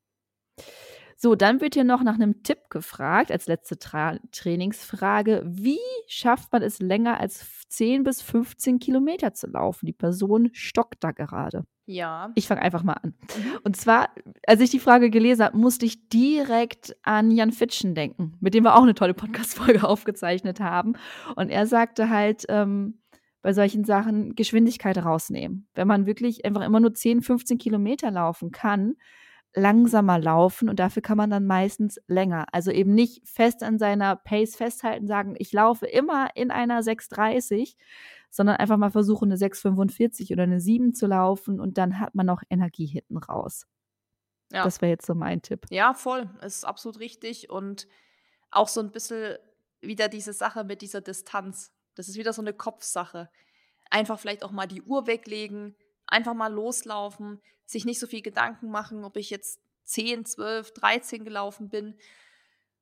So, dann wird hier noch nach einem Tipp gefragt, als letzte Tra Trainingsfrage. Wie schafft man es länger als 10 bis 15 Kilometer zu laufen? Die Person stockt da gerade. Ja. Ich fange einfach mal an. Mhm. Und zwar, als ich die Frage gelesen habe, musste ich direkt an Jan Fitschen denken, mit dem wir auch eine tolle Podcast-Folge [laughs] aufgezeichnet haben. Und er sagte halt, ähm, bei solchen Sachen Geschwindigkeit rausnehmen. Wenn man wirklich einfach immer nur 10, 15 Kilometer laufen kann, langsamer laufen und dafür kann man dann meistens länger. Also eben nicht fest an seiner Pace festhalten, sagen, ich laufe immer in einer 6,30, sondern einfach mal versuchen, eine 6,45 oder eine 7 zu laufen und dann hat man auch Energie hinten raus. Ja. Das wäre jetzt so mein Tipp. Ja, voll. Ist absolut richtig und auch so ein bisschen wieder diese Sache mit dieser Distanz. Das ist wieder so eine Kopfsache. Einfach vielleicht auch mal die Uhr weglegen, einfach mal loslaufen, sich nicht so viel Gedanken machen, ob ich jetzt 10, 12, 13 gelaufen bin,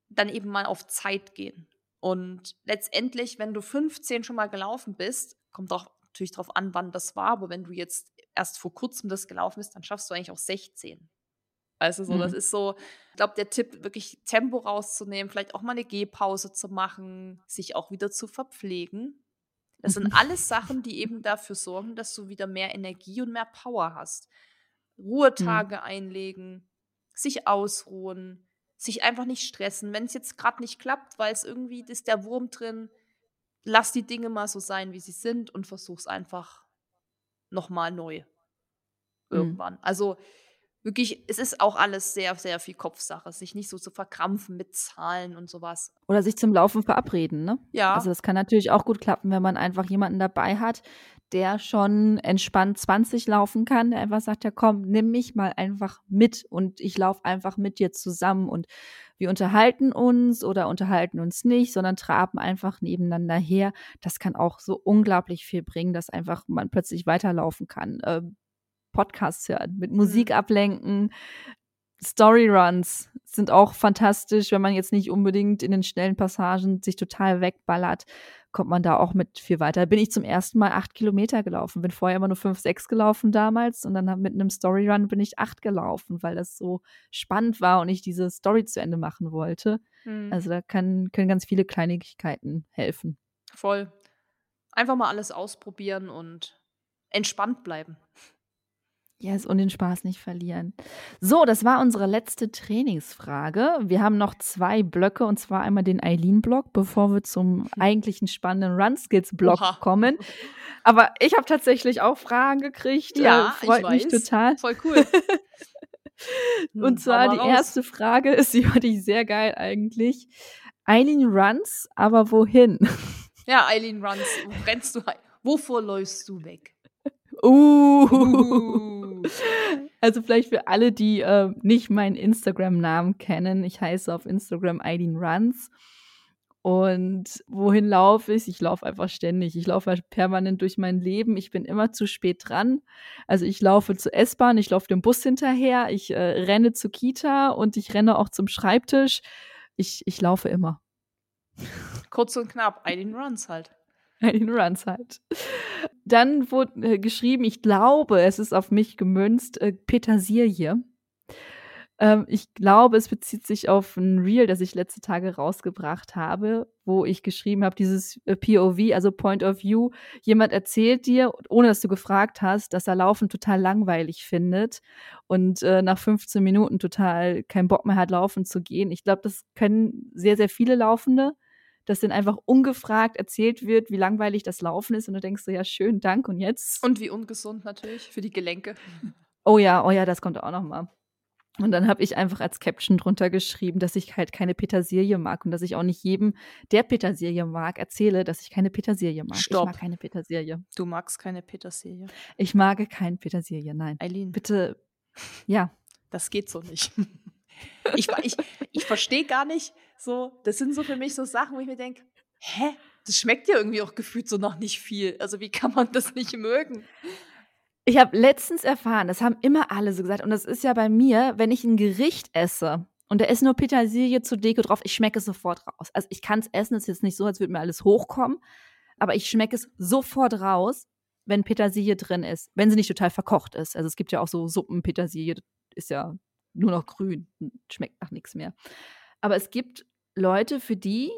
dann eben mal auf Zeit gehen. Und letztendlich, wenn du 15 schon mal gelaufen bist, kommt auch natürlich darauf an, wann das war, aber wenn du jetzt erst vor kurzem das gelaufen bist, dann schaffst du eigentlich auch 16. Also so, mhm. das ist so, ich glaube, der Tipp, wirklich Tempo rauszunehmen, vielleicht auch mal eine Gehpause zu machen, sich auch wieder zu verpflegen. Das sind mhm. alles Sachen, die eben dafür sorgen, dass du wieder mehr Energie und mehr Power hast. Mhm. Ruhetage mhm. einlegen, sich ausruhen, sich einfach nicht stressen. Wenn es jetzt gerade nicht klappt, weil es irgendwie ist der Wurm drin, lass die Dinge mal so sein, wie sie sind und versuch's einfach nochmal neu. Mhm. Irgendwann. Mhm. Also wirklich, es ist auch alles sehr, sehr viel Kopfsache, sich nicht so zu verkrampfen mit Zahlen und sowas. Oder sich zum Laufen verabreden, ne? Ja. Also das kann natürlich auch gut klappen, wenn man einfach jemanden dabei hat, der schon entspannt 20 laufen kann, der einfach sagt, ja komm, nimm mich mal einfach mit und ich laufe einfach mit dir zusammen und wir unterhalten uns oder unterhalten uns nicht, sondern traben einfach nebeneinander her. Das kann auch so unglaublich viel bringen, dass einfach man plötzlich weiterlaufen kann. Ähm, Podcasts hören, mit Musik mhm. ablenken, Storyruns, sind auch fantastisch, wenn man jetzt nicht unbedingt in den schnellen Passagen sich total wegballert, kommt man da auch mit viel weiter. Bin ich zum ersten Mal acht Kilometer gelaufen, bin vorher immer nur fünf, sechs gelaufen damals und dann mit einem Storyrun bin ich acht gelaufen, weil das so spannend war und ich diese Story zu Ende machen wollte. Mhm. Also da kann, können ganz viele Kleinigkeiten helfen. Voll. Einfach mal alles ausprobieren und entspannt bleiben. Yes, und den Spaß nicht verlieren. So, das war unsere letzte Trainingsfrage. Wir haben noch zwei Blöcke, und zwar einmal den Eileen-Block, bevor wir zum hm. eigentlichen spannenden Run-Skills-Block kommen. Aber ich habe tatsächlich auch Fragen gekriegt. Ja, äh, freut ich mich weiß. total. Voll cool. [laughs] und hm, zwar die erste Frage ist, die fand ich sehr geil eigentlich. Eileen runs, aber wohin? [laughs] Ja, Eileen runs. Rennst du, wovor läufst du weg? Uh. uh. Also vielleicht für alle, die äh, nicht meinen Instagram-Namen kennen. Ich heiße auf Instagram Eileen Runs. Und wohin laufe ich? Ich laufe einfach ständig. Ich laufe permanent durch mein Leben. Ich bin immer zu spät dran. Also ich laufe zur S-Bahn, ich laufe dem Bus hinterher, ich äh, renne zur Kita und ich renne auch zum Schreibtisch. Ich, ich laufe immer. Kurz und knapp, Eileen Runs halt. In Runs halt. Dann wurde äh, geschrieben, ich glaube, es ist auf mich gemünzt, äh, Petersilie. Ähm, ich glaube, es bezieht sich auf ein Reel, das ich letzte Tage rausgebracht habe, wo ich geschrieben habe, dieses äh, POV, also Point of View. Jemand erzählt dir, ohne dass du gefragt hast, dass er Laufen total langweilig findet und äh, nach 15 Minuten total keinen Bock mehr hat, laufen zu gehen. Ich glaube, das können sehr, sehr viele Laufende dass dann einfach ungefragt erzählt wird, wie langweilig das Laufen ist und du denkst so, ja, schön, Dank und jetzt. Und wie ungesund natürlich für die Gelenke. Oh ja, oh ja, das kommt auch noch mal. Und dann habe ich einfach als Caption drunter geschrieben, dass ich halt keine Petersilie mag und dass ich auch nicht jedem, der Petersilie mag, erzähle, dass ich keine Petersilie mag. Stopp. Ich mag keine Petersilie. Du magst keine Petersilie. Ich mag kein Petersilie, nein. Eileen. Bitte, ja. Das geht so nicht. [laughs] Ich, ich, ich verstehe gar nicht so, das sind so für mich so Sachen, wo ich mir denke, hä? Das schmeckt ja irgendwie auch gefühlt so noch nicht viel. Also wie kann man das nicht mögen? Ich habe letztens erfahren, das haben immer alle so gesagt, und das ist ja bei mir, wenn ich ein Gericht esse und da ist nur Petersilie zu Deko drauf, ich schmecke es sofort raus. Also ich kann es essen, es ist jetzt nicht so, als würde mir alles hochkommen, aber ich schmecke es sofort raus, wenn Petersilie drin ist, wenn sie nicht total verkocht ist. Also es gibt ja auch so Suppen Petersilie, ist ja nur noch grün, schmeckt nach nichts mehr. Aber es gibt Leute, für die,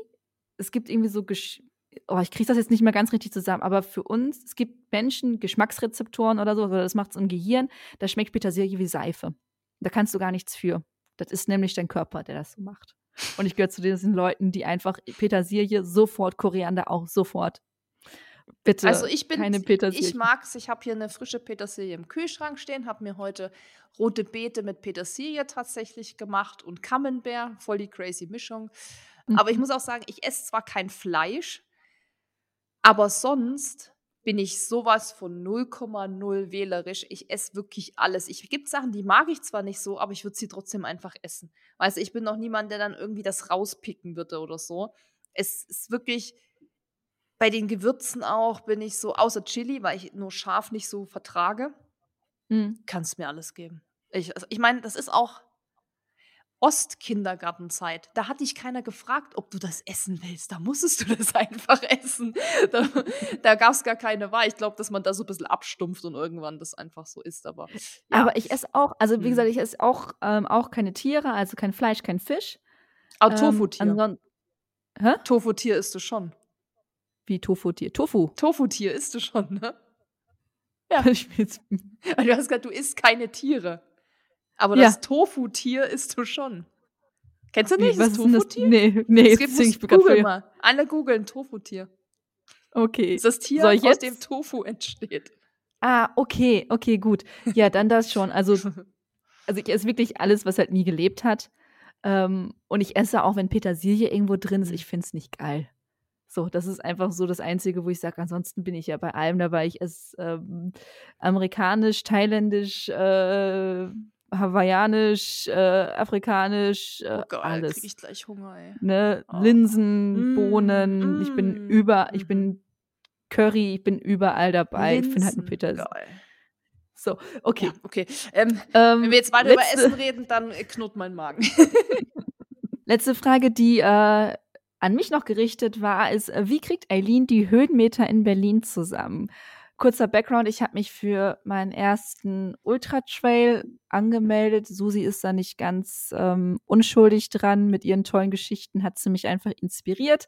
es gibt irgendwie so, Gesch oh, ich kriege das jetzt nicht mehr ganz richtig zusammen, aber für uns, es gibt Menschen, Geschmacksrezeptoren oder so, oder das macht es im Gehirn, da schmeckt Petersilie wie Seife. Da kannst du gar nichts für. Das ist nämlich dein Körper, der das so macht. Und ich gehöre zu diesen Leuten, die einfach Petersilie sofort, Koriander auch sofort Bitte. Also ich bin, keine Petersilie. ich mag's. Ich habe hier eine frische Petersilie im Kühlschrank stehen, habe mir heute rote Beete mit Petersilie tatsächlich gemacht und Camembert, voll die crazy Mischung. Mhm. Aber ich mhm. muss auch sagen, ich esse zwar kein Fleisch, aber sonst bin ich sowas von 0,0 wählerisch. Ich esse wirklich alles. Ich gibt Sachen, die mag ich zwar nicht so, aber ich würde sie trotzdem einfach essen. Weißt du, ich bin noch niemand, der dann irgendwie das rauspicken würde oder so. Es ist wirklich, bei den Gewürzen auch bin ich so, außer Chili, weil ich nur scharf nicht so vertrage, mhm. kannst mir alles geben. Ich, also ich meine, das ist auch Ostkindergartenzeit. Da hat dich keiner gefragt, ob du das essen willst. Da musstest du [laughs] das einfach essen. Da, da gab es gar keine Wahl. Ich glaube, dass man da so ein bisschen abstumpft und irgendwann das einfach so ist. Aber, ja. aber ich esse auch, also wie mhm. gesagt, ich esse auch, ähm, auch keine Tiere, also kein Fleisch, kein Fisch. Aber ähm, Tofu-Tier. Tofu-Tier isst du schon. Wie Tofu-Tier? Tofu. Tofu-Tier isst du schon, ne? Ja. [laughs] Ich jetzt du hast gesagt, du isst keine Tiere. Aber ja. das Tofu-Tier isst du schon. Kennst du nicht Wie, das Tofu-Tier? Nee, nee, es gibt, ich Google mal. Alle googeln Tofu-Tier. Okay. Das ist das Tier, aus dem Tofu entsteht. Ah, okay, okay, gut. Ja, dann das schon. Also, [laughs] also ich esse wirklich alles, was halt nie gelebt hat. Ähm, und ich esse auch, wenn Petersilie irgendwo drin ist, ich finde es nicht geil. So, das ist einfach so das Einzige, wo ich sage, ansonsten bin ich ja bei allem dabei. Ich esse ähm, amerikanisch, thailändisch, äh, hawaiianisch, äh, afrikanisch, äh, oh geil, alles. Krieg ich gleich Hunger, ey. Ne? Oh. Linsen, mm, Bohnen, mm. ich bin über, ich bin Curry, ich bin überall dabei. Linsen, ich finde halt ein Peter. Geil. So, okay. Ja, okay. Ähm, ähm, wenn wir jetzt weiter letzte, über Essen reden, dann knurrt mein Magen. [laughs] letzte Frage, die äh, an mich noch gerichtet war, ist, äh, wie kriegt Eileen die Höhenmeter in Berlin zusammen? Kurzer Background, ich habe mich für meinen ersten Ultra-Trail angemeldet. Susi ist da nicht ganz ähm, unschuldig dran. Mit ihren tollen Geschichten hat sie mich einfach inspiriert.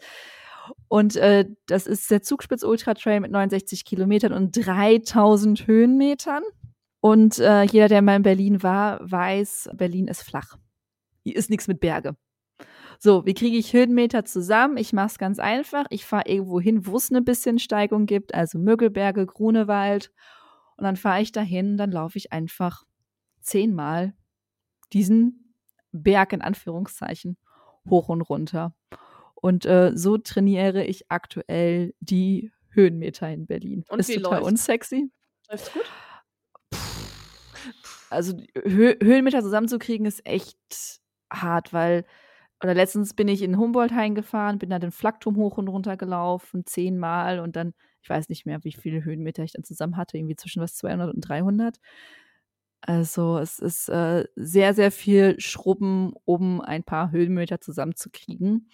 Und äh, das ist der Zugspitz Ultra Trail mit 69 Kilometern und 3000 Höhenmetern. Und äh, jeder, der mal in Berlin war, weiß, Berlin ist flach. Hier ist nichts mit Berge. So, wie kriege ich Höhenmeter zusammen? Ich mache es ganz einfach. Ich fahre irgendwo hin, wo es eine bisschen Steigung gibt, also Mögelberge, Grunewald. Und dann fahre ich dahin, dann laufe ich einfach zehnmal diesen Berg in Anführungszeichen hoch und runter. Und äh, so trainiere ich aktuell die Höhenmeter in Berlin. Und ist total läuft? unsexy. Läuft's gut? Also Hö Höhenmeter zusammenzukriegen ist echt hart, weil oder letztens bin ich in Humboldt-Hain gefahren, bin da den Flakturm hoch und runter gelaufen, zehnmal und dann, ich weiß nicht mehr, wie viele Höhenmeter ich dann zusammen hatte, irgendwie zwischen was 200 und 300. Also es ist äh, sehr, sehr viel Schrubben, um ein paar Höhenmeter zusammenzukriegen.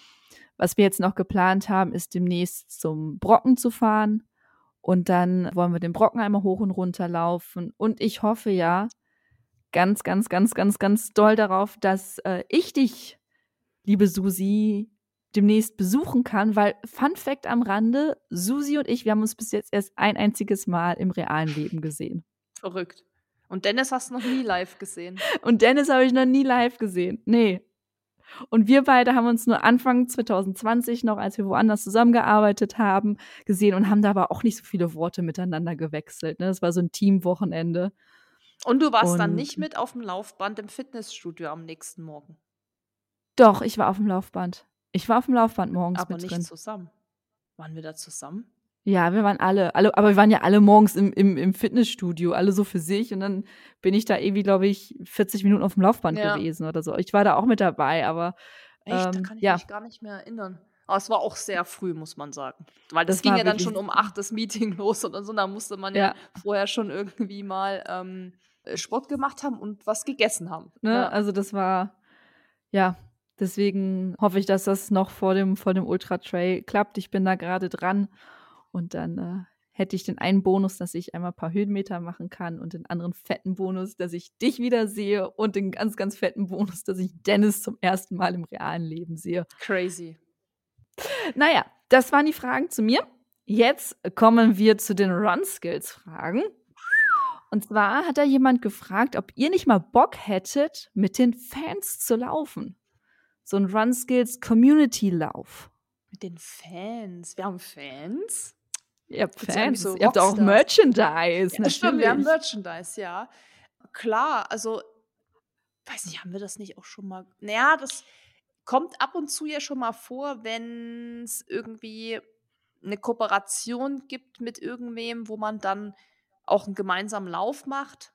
Was wir jetzt noch geplant haben, ist demnächst zum Brocken zu fahren. Und dann wollen wir den Brocken einmal hoch und runter laufen. Und ich hoffe ja ganz, ganz, ganz, ganz, ganz doll darauf, dass äh, ich dich, liebe Susi, demnächst besuchen kann, weil Fun Fact am Rande, Susi und ich, wir haben uns bis jetzt erst ein einziges Mal im realen Leben gesehen. Verrückt. Und Dennis hast du noch nie live gesehen. [laughs] Und Dennis habe ich noch nie live gesehen. Nee, und wir beide haben uns nur Anfang 2020 noch, als wir woanders zusammengearbeitet haben, gesehen und haben da aber auch nicht so viele Worte miteinander gewechselt. Ne? Das war so ein Teamwochenende. Und du warst und dann nicht mit auf dem Laufband im Fitnessstudio am nächsten Morgen? Doch, ich war auf dem Laufband. Ich war auf dem Laufband morgens aber mit nicht drin. zusammen. Waren wir da zusammen? Ja, wir waren alle, alle, aber wir waren ja alle morgens im, im, im Fitnessstudio, alle so für sich. Und dann bin ich da irgendwie, glaube ich, 40 Minuten auf dem Laufband ja. gewesen oder so. Ich war da auch mit dabei, aber. Echt, ähm, da kann ich ja. mich gar nicht mehr erinnern. Aber es war auch sehr früh, muss man sagen. Weil das, das ging ja dann schon um acht das Meeting [laughs] los oder so. Da musste man ja, ja vorher schon irgendwie mal ähm, Sport gemacht haben und was gegessen haben. Ne? Also das war, ja, deswegen hoffe ich, dass das noch vor dem, vor dem Ultra Trail klappt. Ich bin da gerade dran. Und dann äh, hätte ich den einen Bonus, dass ich einmal ein paar Höhenmeter machen kann und den anderen fetten Bonus, dass ich dich wieder sehe und den ganz, ganz fetten Bonus, dass ich Dennis zum ersten Mal im realen Leben sehe. Crazy. Naja, das waren die Fragen zu mir. Jetzt kommen wir zu den Run-Skills-Fragen. Und zwar hat da jemand gefragt, ob ihr nicht mal Bock hättet, mit den Fans zu laufen. So ein Run-Skills-Community-Lauf. Mit den Fans? Wir haben Fans? Ihr habt Fans, so ihr habt auch Merchandise. Ja, stimmt, wir haben Merchandise, ja. Klar, also, weiß nicht, haben wir das nicht auch schon mal? Naja, das kommt ab und zu ja schon mal vor, wenn es irgendwie eine Kooperation gibt mit irgendwem, wo man dann auch einen gemeinsamen Lauf macht.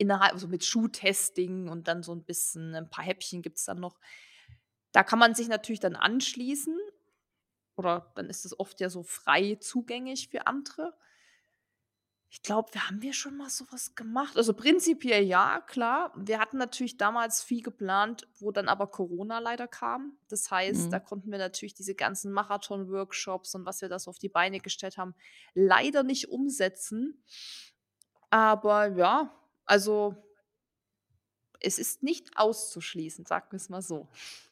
Innerhalb, also mit Schuhtesting und dann so ein bisschen, ein paar Häppchen gibt es dann noch. Da kann man sich natürlich dann anschließen oder dann ist es oft ja so frei zugänglich für andere. Ich glaube, wir haben wir schon mal sowas gemacht. Also prinzipiell ja, klar. Wir hatten natürlich damals viel geplant, wo dann aber Corona leider kam. Das heißt, mhm. da konnten wir natürlich diese ganzen Marathon-Workshops und was wir das auf die Beine gestellt haben, leider nicht umsetzen. Aber ja, also es ist nicht auszuschließen, sagen wir es mal so.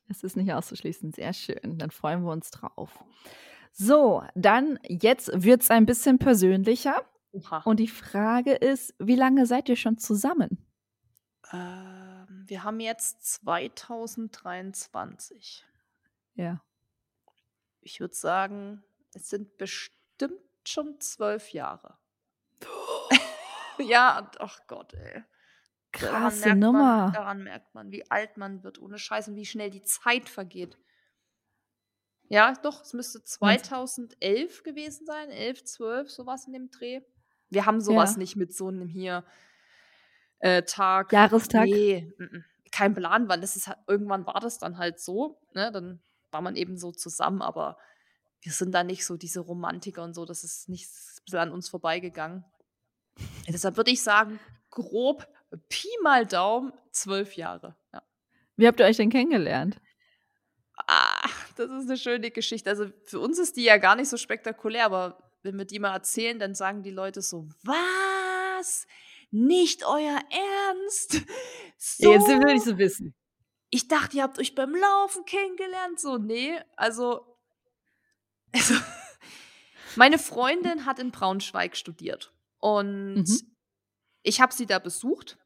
Es ist nicht auszuschließen. Sehr schön. Dann freuen wir uns drauf. So, dann jetzt wird es ein bisschen persönlicher. Oha. Und die Frage ist, wie lange seid ihr schon zusammen? Ähm, wir haben jetzt 2023. Ja. Ich würde sagen, es sind bestimmt schon zwölf Jahre. Ja, ach Gott, ey. Krasse Nummer. Man, daran merkt man, wie alt man wird, ohne Scheiß und wie schnell die Zeit vergeht. Ja, doch, es müsste 2011 gewesen sein, 11, 12, sowas in dem Dreh. Wir haben sowas ja. nicht mit so einem hier äh, Tag. Jahrestag? Nee, m -m. kein Plan, weil das ist halt, irgendwann war das dann halt so, ne? Dann war man eben so zusammen, aber wir sind da nicht so diese Romantiker und so, das ist nicht ein bisschen an uns vorbeigegangen. Deshalb würde ich sagen, grob Pi mal Daumen, zwölf Jahre. Ja. Wie habt ihr euch denn kennengelernt? Ah, das ist eine schöne Geschichte. Also für uns ist die ja gar nicht so spektakulär, aber wenn wir die mal erzählen, dann sagen die Leute so, was? Nicht euer Ernst? So? Jetzt will ich so wissen. Ich dachte, ihr habt euch beim Laufen kennengelernt. So, nee, also, also [laughs] meine Freundin hat in Braunschweig studiert und mhm. ich habe sie da besucht.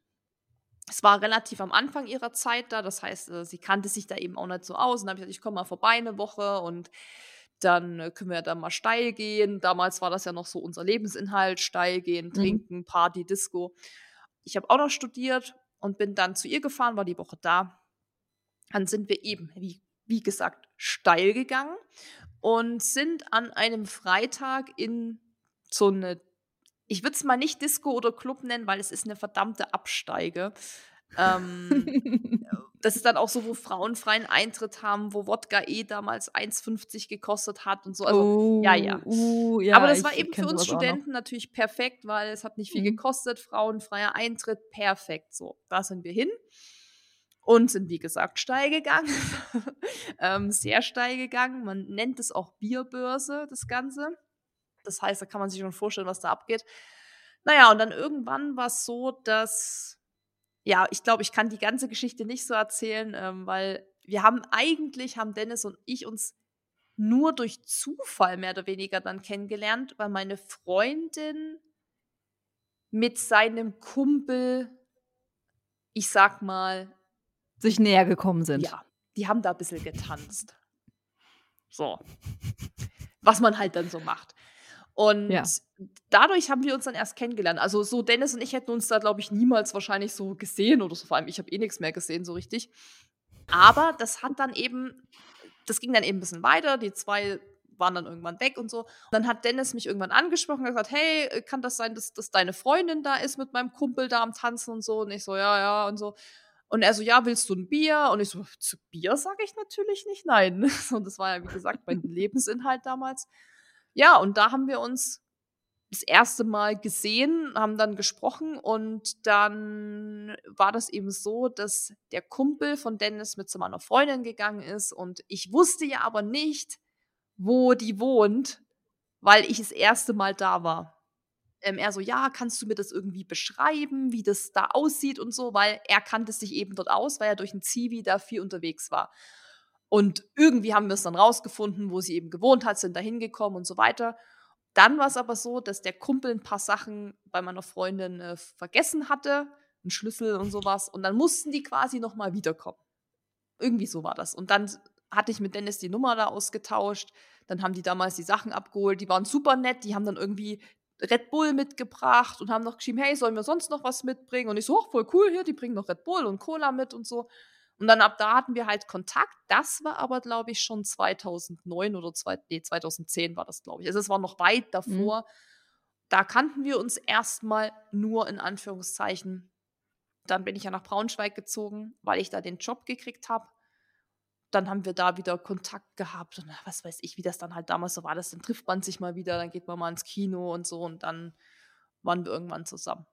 Es war relativ am Anfang ihrer Zeit da, das heißt, äh, sie kannte sich da eben auch nicht so aus. Und dann habe ich gesagt, ich komme mal vorbei eine Woche und dann äh, können wir da mal steil gehen. Damals war das ja noch so unser Lebensinhalt: steil gehen, mhm. trinken, mhm. Party, Disco. Ich habe auch noch studiert und bin dann zu ihr gefahren, war die Woche da. Dann sind wir eben, wie, wie gesagt, steil gegangen und sind an einem Freitag in so eine, ich würde es mal nicht Disco oder Club nennen, weil es ist eine verdammte Absteige. ähm, [laughs] das ist dann auch so, wo Frauen freien Eintritt haben, wo Wodka eh damals 1,50 gekostet hat und so. Also, oh, ja, ja. Uh, ja. Aber das war eben für uns Studenten natürlich perfekt, weil es hat nicht viel mhm. gekostet. Frauenfreier Eintritt, perfekt. So, da sind wir hin und sind, wie gesagt, steil gegangen. [laughs] ähm, sehr steil gegangen. Man nennt es auch Bierbörse, das Ganze. Das heißt, da kann man sich schon vorstellen, was da abgeht. Naja, und dann irgendwann war es so, dass ja, ich glaube, ich kann die ganze Geschichte nicht so erzählen, ähm, weil wir haben eigentlich, haben Dennis und ich uns nur durch Zufall mehr oder weniger dann kennengelernt, weil meine Freundin mit seinem Kumpel, ich sag mal, sich näher gekommen sind. Ja, die haben da ein bisschen getanzt. So. Was man halt dann so macht. Und ja. dadurch haben wir uns dann erst kennengelernt. Also so Dennis und ich hätten uns da, glaube ich, niemals wahrscheinlich so gesehen oder so. Vor allem, ich habe eh nichts mehr gesehen, so richtig. Aber das hat dann eben, das ging dann eben ein bisschen weiter. Die zwei waren dann irgendwann weg und so. Und dann hat Dennis mich irgendwann angesprochen und gesagt, hey, kann das sein, dass, dass deine Freundin da ist mit meinem Kumpel da am Tanzen und so? Und ich so, ja, ja und so. Und er so, ja, willst du ein Bier? Und ich so, zu Bier sage ich natürlich nicht nein. [laughs] Und das war ja, wie gesagt, mein Lebensinhalt damals. Ja, und da haben wir uns das erste Mal gesehen, haben dann gesprochen und dann war das eben so, dass der Kumpel von Dennis mit zu meiner Freundin gegangen ist und ich wusste ja aber nicht, wo die wohnt, weil ich das erste Mal da war. Ähm, er so, ja, kannst du mir das irgendwie beschreiben, wie das da aussieht und so, weil er kannte sich eben dort aus, weil er durch ein Zivi da viel unterwegs war. Und irgendwie haben wir es dann rausgefunden, wo sie eben gewohnt hat, sind da hingekommen und so weiter. Dann war es aber so, dass der Kumpel ein paar Sachen bei meiner Freundin äh, vergessen hatte, einen Schlüssel und sowas. Und dann mussten die quasi nochmal wiederkommen. Irgendwie so war das. Und dann hatte ich mit Dennis die Nummer da ausgetauscht. Dann haben die damals die Sachen abgeholt. Die waren super nett. Die haben dann irgendwie Red Bull mitgebracht und haben noch geschrieben, hey, sollen wir sonst noch was mitbringen? Und ich so, oh, voll cool, hier, die bringen noch Red Bull und Cola mit und so. Und dann ab da hatten wir halt Kontakt. Das war aber, glaube ich, schon 2009 oder zwei, nee, 2010 war das, glaube ich. Also es war noch weit mhm. davor. Mhm. Da kannten wir uns erstmal nur in Anführungszeichen. Dann bin ich ja nach Braunschweig gezogen, weil ich da den Job gekriegt habe. Dann haben wir da wieder Kontakt gehabt und was weiß ich, wie das dann halt damals so war. Das, dann trifft man sich mal wieder, dann geht man mal ins Kino und so und dann waren wir irgendwann zusammen.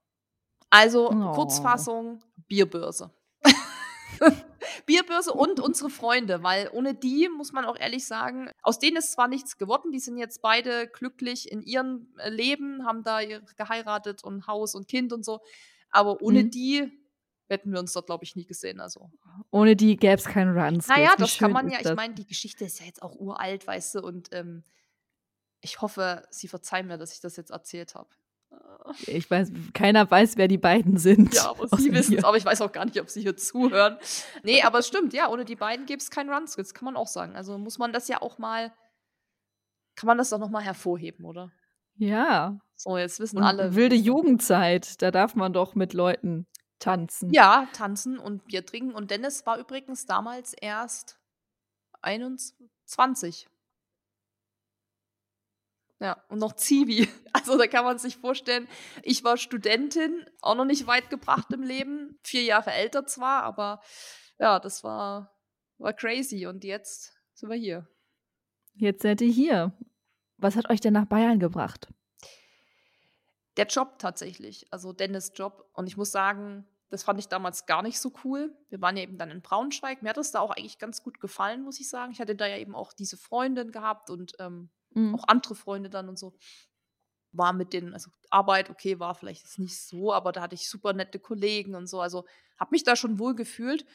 Also oh. Kurzfassung, Bierbörse. [laughs] Bierbörse und unsere Freunde, weil ohne die, muss man auch ehrlich sagen, aus denen ist zwar nichts geworden, die sind jetzt beide glücklich in ihrem äh, Leben, haben da geheiratet und Haus und Kind und so, aber ohne mhm. die hätten wir uns dort, glaube ich, nie gesehen. Also. Ohne die gäbe es keinen Runs. Naja, das kann man ja, ich meine, die Geschichte ist ja jetzt auch uralt, weißt du, und ähm, ich hoffe, Sie verzeihen mir, dass ich das jetzt erzählt habe. Ich weiß, keiner weiß, wer die beiden sind. Ja, aber [laughs] sie wissen es, aber ich weiß auch gar nicht, ob sie hier zuhören. Nee, aber es stimmt, ja, ohne die beiden gäbe es keinen Runs, das kann man auch sagen. Also muss man das ja auch mal, kann man das doch nochmal hervorheben, oder? Ja. So, jetzt wissen und alle. Wilde Jugendzeit, da darf man doch mit Leuten tanzen. Ja, tanzen und Bier trinken. Und Dennis war übrigens damals erst 21. Ja, und noch Zivi. [laughs] Also da kann man sich vorstellen, ich war Studentin, auch noch nicht weit gebracht im Leben, vier Jahre älter zwar, aber ja, das war, war crazy. Und jetzt sind wir hier. Jetzt seid ihr hier. Was hat euch denn nach Bayern gebracht? Der Job tatsächlich, also Dennis Job. Und ich muss sagen, das fand ich damals gar nicht so cool. Wir waren ja eben dann in Braunschweig. Mir hat das da auch eigentlich ganz gut gefallen, muss ich sagen. Ich hatte da ja eben auch diese Freundin gehabt und ähm, mhm. auch andere Freunde dann und so. War mit denen, also Arbeit, okay, war vielleicht nicht so, aber da hatte ich super nette Kollegen und so. Also habe mich da schon wohl gefühlt.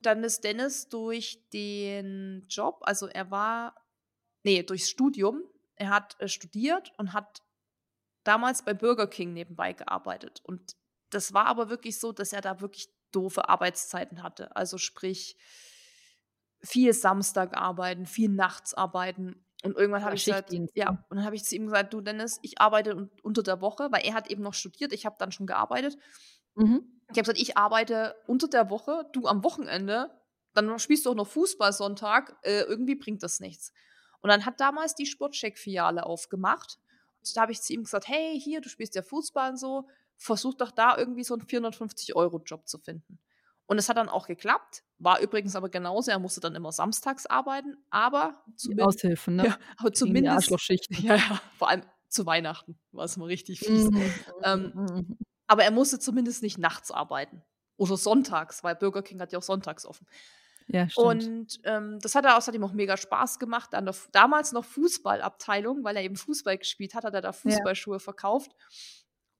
Dann ist Dennis durch den Job, also er war, nee, durchs Studium, er hat äh, studiert und hat damals bei Burger King nebenbei gearbeitet. Und das war aber wirklich so, dass er da wirklich doofe Arbeitszeiten hatte. Also sprich, viel Samstag arbeiten, viel nachts arbeiten. Und irgendwann habe ich gesagt, ja, und dann habe ich zu ihm gesagt, du Dennis, ich arbeite un unter der Woche, weil er hat eben noch studiert, ich habe dann schon gearbeitet. Mhm. Ich habe gesagt, ich arbeite unter der Woche, du am Wochenende, dann spielst du auch noch Fußball Sonntag, äh, irgendwie bringt das nichts. Und dann hat damals die Sportcheck-Filiale aufgemacht. Und da habe ich zu ihm gesagt, hey, hier, du spielst ja Fußball und so, versuch doch da irgendwie so einen 450-Euro-Job zu finden. Und es hat dann auch geklappt, war übrigens aber genauso, er musste dann immer samstags arbeiten, aber zumindest, Aushilfen, ne? [laughs] Ja, aber zumindest [laughs] ja, ja, vor allem zu Weihnachten war es mal richtig fies. Mhm. Ähm, mhm, mhm. aber er musste zumindest nicht nachts arbeiten oder sonntags, weil Burger King hat ja auch sonntags offen. Ja, stimmt. Und ähm, das hat, er, ihm auch mega Spaß gemacht. An der damals noch Fußballabteilung, weil er eben Fußball gespielt hat, hat er da Fußballschuhe ja. verkauft.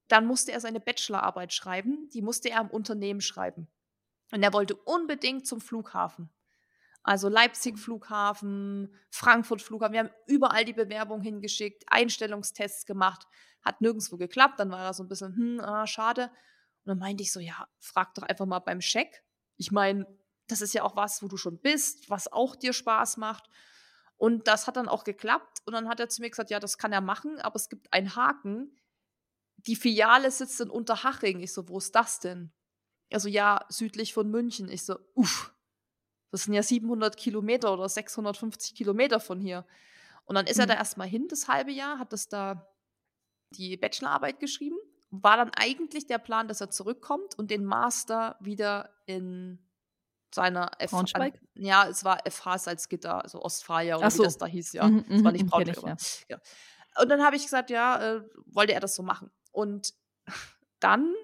Dann musste er seine Bachelorarbeit schreiben. Die musste er am Unternehmen schreiben. Und er wollte unbedingt zum Flughafen. Also Leipzig Flughafen, Frankfurt Flughafen. Wir haben überall die Bewerbung hingeschickt, Einstellungstests gemacht. Hat nirgendwo geklappt. Dann war er so ein bisschen, hm, ah, schade. Und dann meinte ich so, ja, frag doch einfach mal beim Scheck. Ich meine, das ist ja auch was, wo du schon bist, was auch dir Spaß macht. Und das hat dann auch geklappt. Und dann hat er zu mir gesagt, ja, das kann er machen, aber es gibt einen Haken. Die Filiale sitzt in Unterhaching. Ich so, wo ist das denn? Also ja, südlich von München. Ich so, uff, das sind ja 700 Kilometer oder 650 Kilometer von hier. Und dann ist mhm. er da erstmal hin, das halbe Jahr, hat das da die Bachelorarbeit geschrieben. War dann eigentlich der Plan, dass er zurückkommt und den Master wieder in seiner FH. Ja, es war FH Salzgitter, also Ostfalia oder so. wie das da hieß, ja. Mhm, es war nicht mhm, Braunschweig. Ja. ja. Und dann habe ich gesagt, ja, äh, wollte er das so machen. Und dann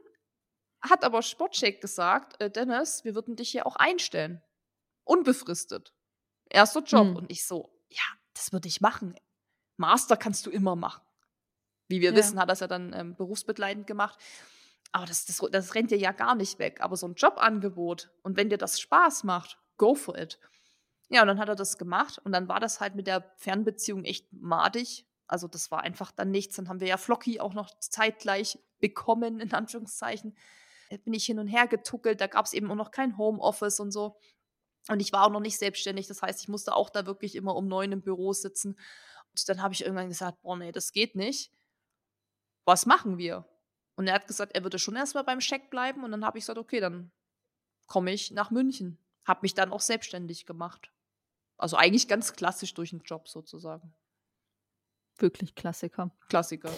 hat aber Sportcheck gesagt, äh, Dennis, wir würden dich hier auch einstellen. Unbefristet. Erster Job. Mhm. Und ich so, ja, das würde ich machen. Master kannst du immer machen. Wie wir ja. wissen, hat das ja dann ähm, berufsbegleitend gemacht. Aber das, das, das rennt dir ja gar nicht weg. Aber so ein Jobangebot und wenn dir das Spaß macht, go for it. Ja, und dann hat er das gemacht und dann war das halt mit der Fernbeziehung echt madig. Also das war einfach dann nichts. Dann haben wir ja Flocky auch noch zeitgleich bekommen, in Anführungszeichen. Da bin ich hin und her getuckelt, da gab es eben auch noch kein Homeoffice und so. Und ich war auch noch nicht selbstständig, das heißt, ich musste auch da wirklich immer um neun im Büro sitzen. Und dann habe ich irgendwann gesagt, boah, nee, das geht nicht. Was machen wir? Und er hat gesagt, er würde schon erstmal beim Scheck bleiben. Und dann habe ich gesagt, okay, dann komme ich nach München. Habe mich dann auch selbstständig gemacht. Also eigentlich ganz klassisch durch den Job sozusagen. Wirklich Klassiker. Klassiker.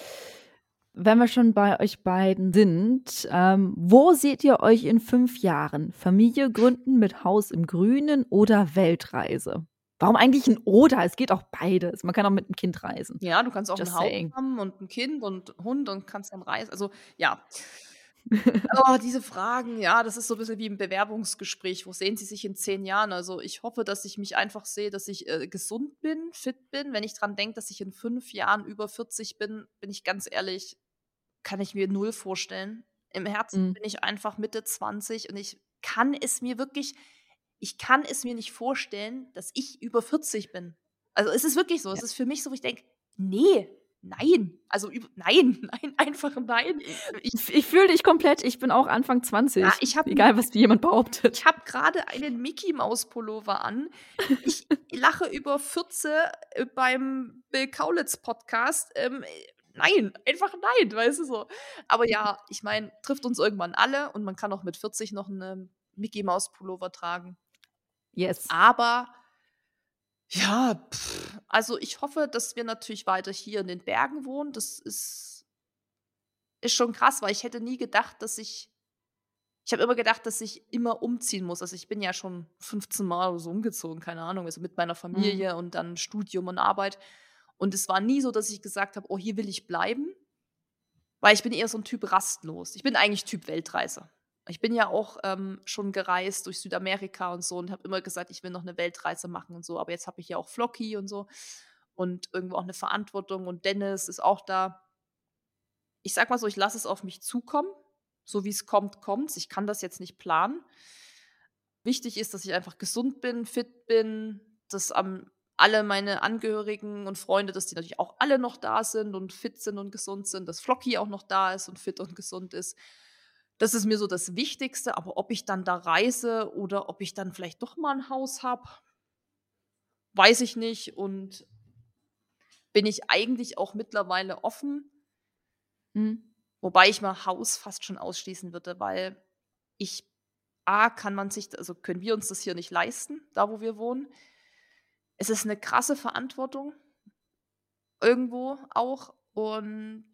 Wenn wir schon bei euch beiden sind, ähm, wo seht ihr euch in fünf Jahren? Familie gründen mit Haus im Grünen oder Weltreise? Warum eigentlich ein Oder? Es geht auch beides. Man kann auch mit einem Kind reisen. Ja, du kannst auch Just ein Haus haben und ein Kind und Hund und kannst dann reisen. Also ja. Oh, diese Fragen, ja, das ist so ein bisschen wie im Bewerbungsgespräch. Wo sehen Sie sich in zehn Jahren? Also ich hoffe, dass ich mich einfach sehe, dass ich äh, gesund bin, fit bin. Wenn ich dran denke, dass ich in fünf Jahren über 40 bin, bin ich ganz ehrlich, kann ich mir null vorstellen. Im Herzen mhm. bin ich einfach Mitte 20 und ich kann es mir wirklich, ich kann es mir nicht vorstellen, dass ich über 40 bin. Also es ist wirklich so. Ja. Es ist für mich so, wo ich denke, nee, nein. Also nein, [laughs] nein, einfach nein. Ich, ich fühle dich komplett. Ich bin auch Anfang 20. Ja, ich hab, Egal, was jemand behauptet. Ich habe gerade einen Mickey Maus Pullover an. Ich lache über 14 äh, beim Bill Kaulitz Podcast. Ähm, nein, einfach nein, weißt du so. Aber ja, ich meine, trifft uns irgendwann alle und man kann auch mit 40 noch einen Mickey Maus Pullover tragen. Yes. Aber ja, pff, also ich hoffe, dass wir natürlich weiter hier in den Bergen wohnen. Das ist, ist schon krass, weil ich hätte nie gedacht, dass ich. Ich habe immer gedacht, dass ich immer umziehen muss. Also ich bin ja schon 15 Mal so umgezogen, keine Ahnung, also mit meiner mhm. Familie mhm. und dann Studium und Arbeit. Und es war nie so, dass ich gesagt habe, oh, hier will ich bleiben. Weil ich bin eher so ein Typ rastlos. Ich bin eigentlich Typ Weltreise. Ich bin ja auch ähm, schon gereist durch Südamerika und so und habe immer gesagt, ich will noch eine Weltreise machen und so. Aber jetzt habe ich ja auch Flocky und so und irgendwo auch eine Verantwortung und Dennis ist auch da. Ich sag mal so, ich lasse es auf mich zukommen. So wie es kommt, kommt Ich kann das jetzt nicht planen. Wichtig ist, dass ich einfach gesund bin, fit bin, dass am alle meine Angehörigen und Freunde, dass die natürlich auch alle noch da sind und fit sind und gesund sind, dass Flocky auch noch da ist und fit und gesund ist. Das ist mir so das Wichtigste, aber ob ich dann da reise oder ob ich dann vielleicht doch mal ein Haus habe, weiß ich nicht und bin ich eigentlich auch mittlerweile offen. Mhm. Wobei ich mal Haus fast schon ausschließen würde, weil ich A, kann man sich, also können wir uns das hier nicht leisten, da wo wir wohnen es ist eine krasse Verantwortung irgendwo auch und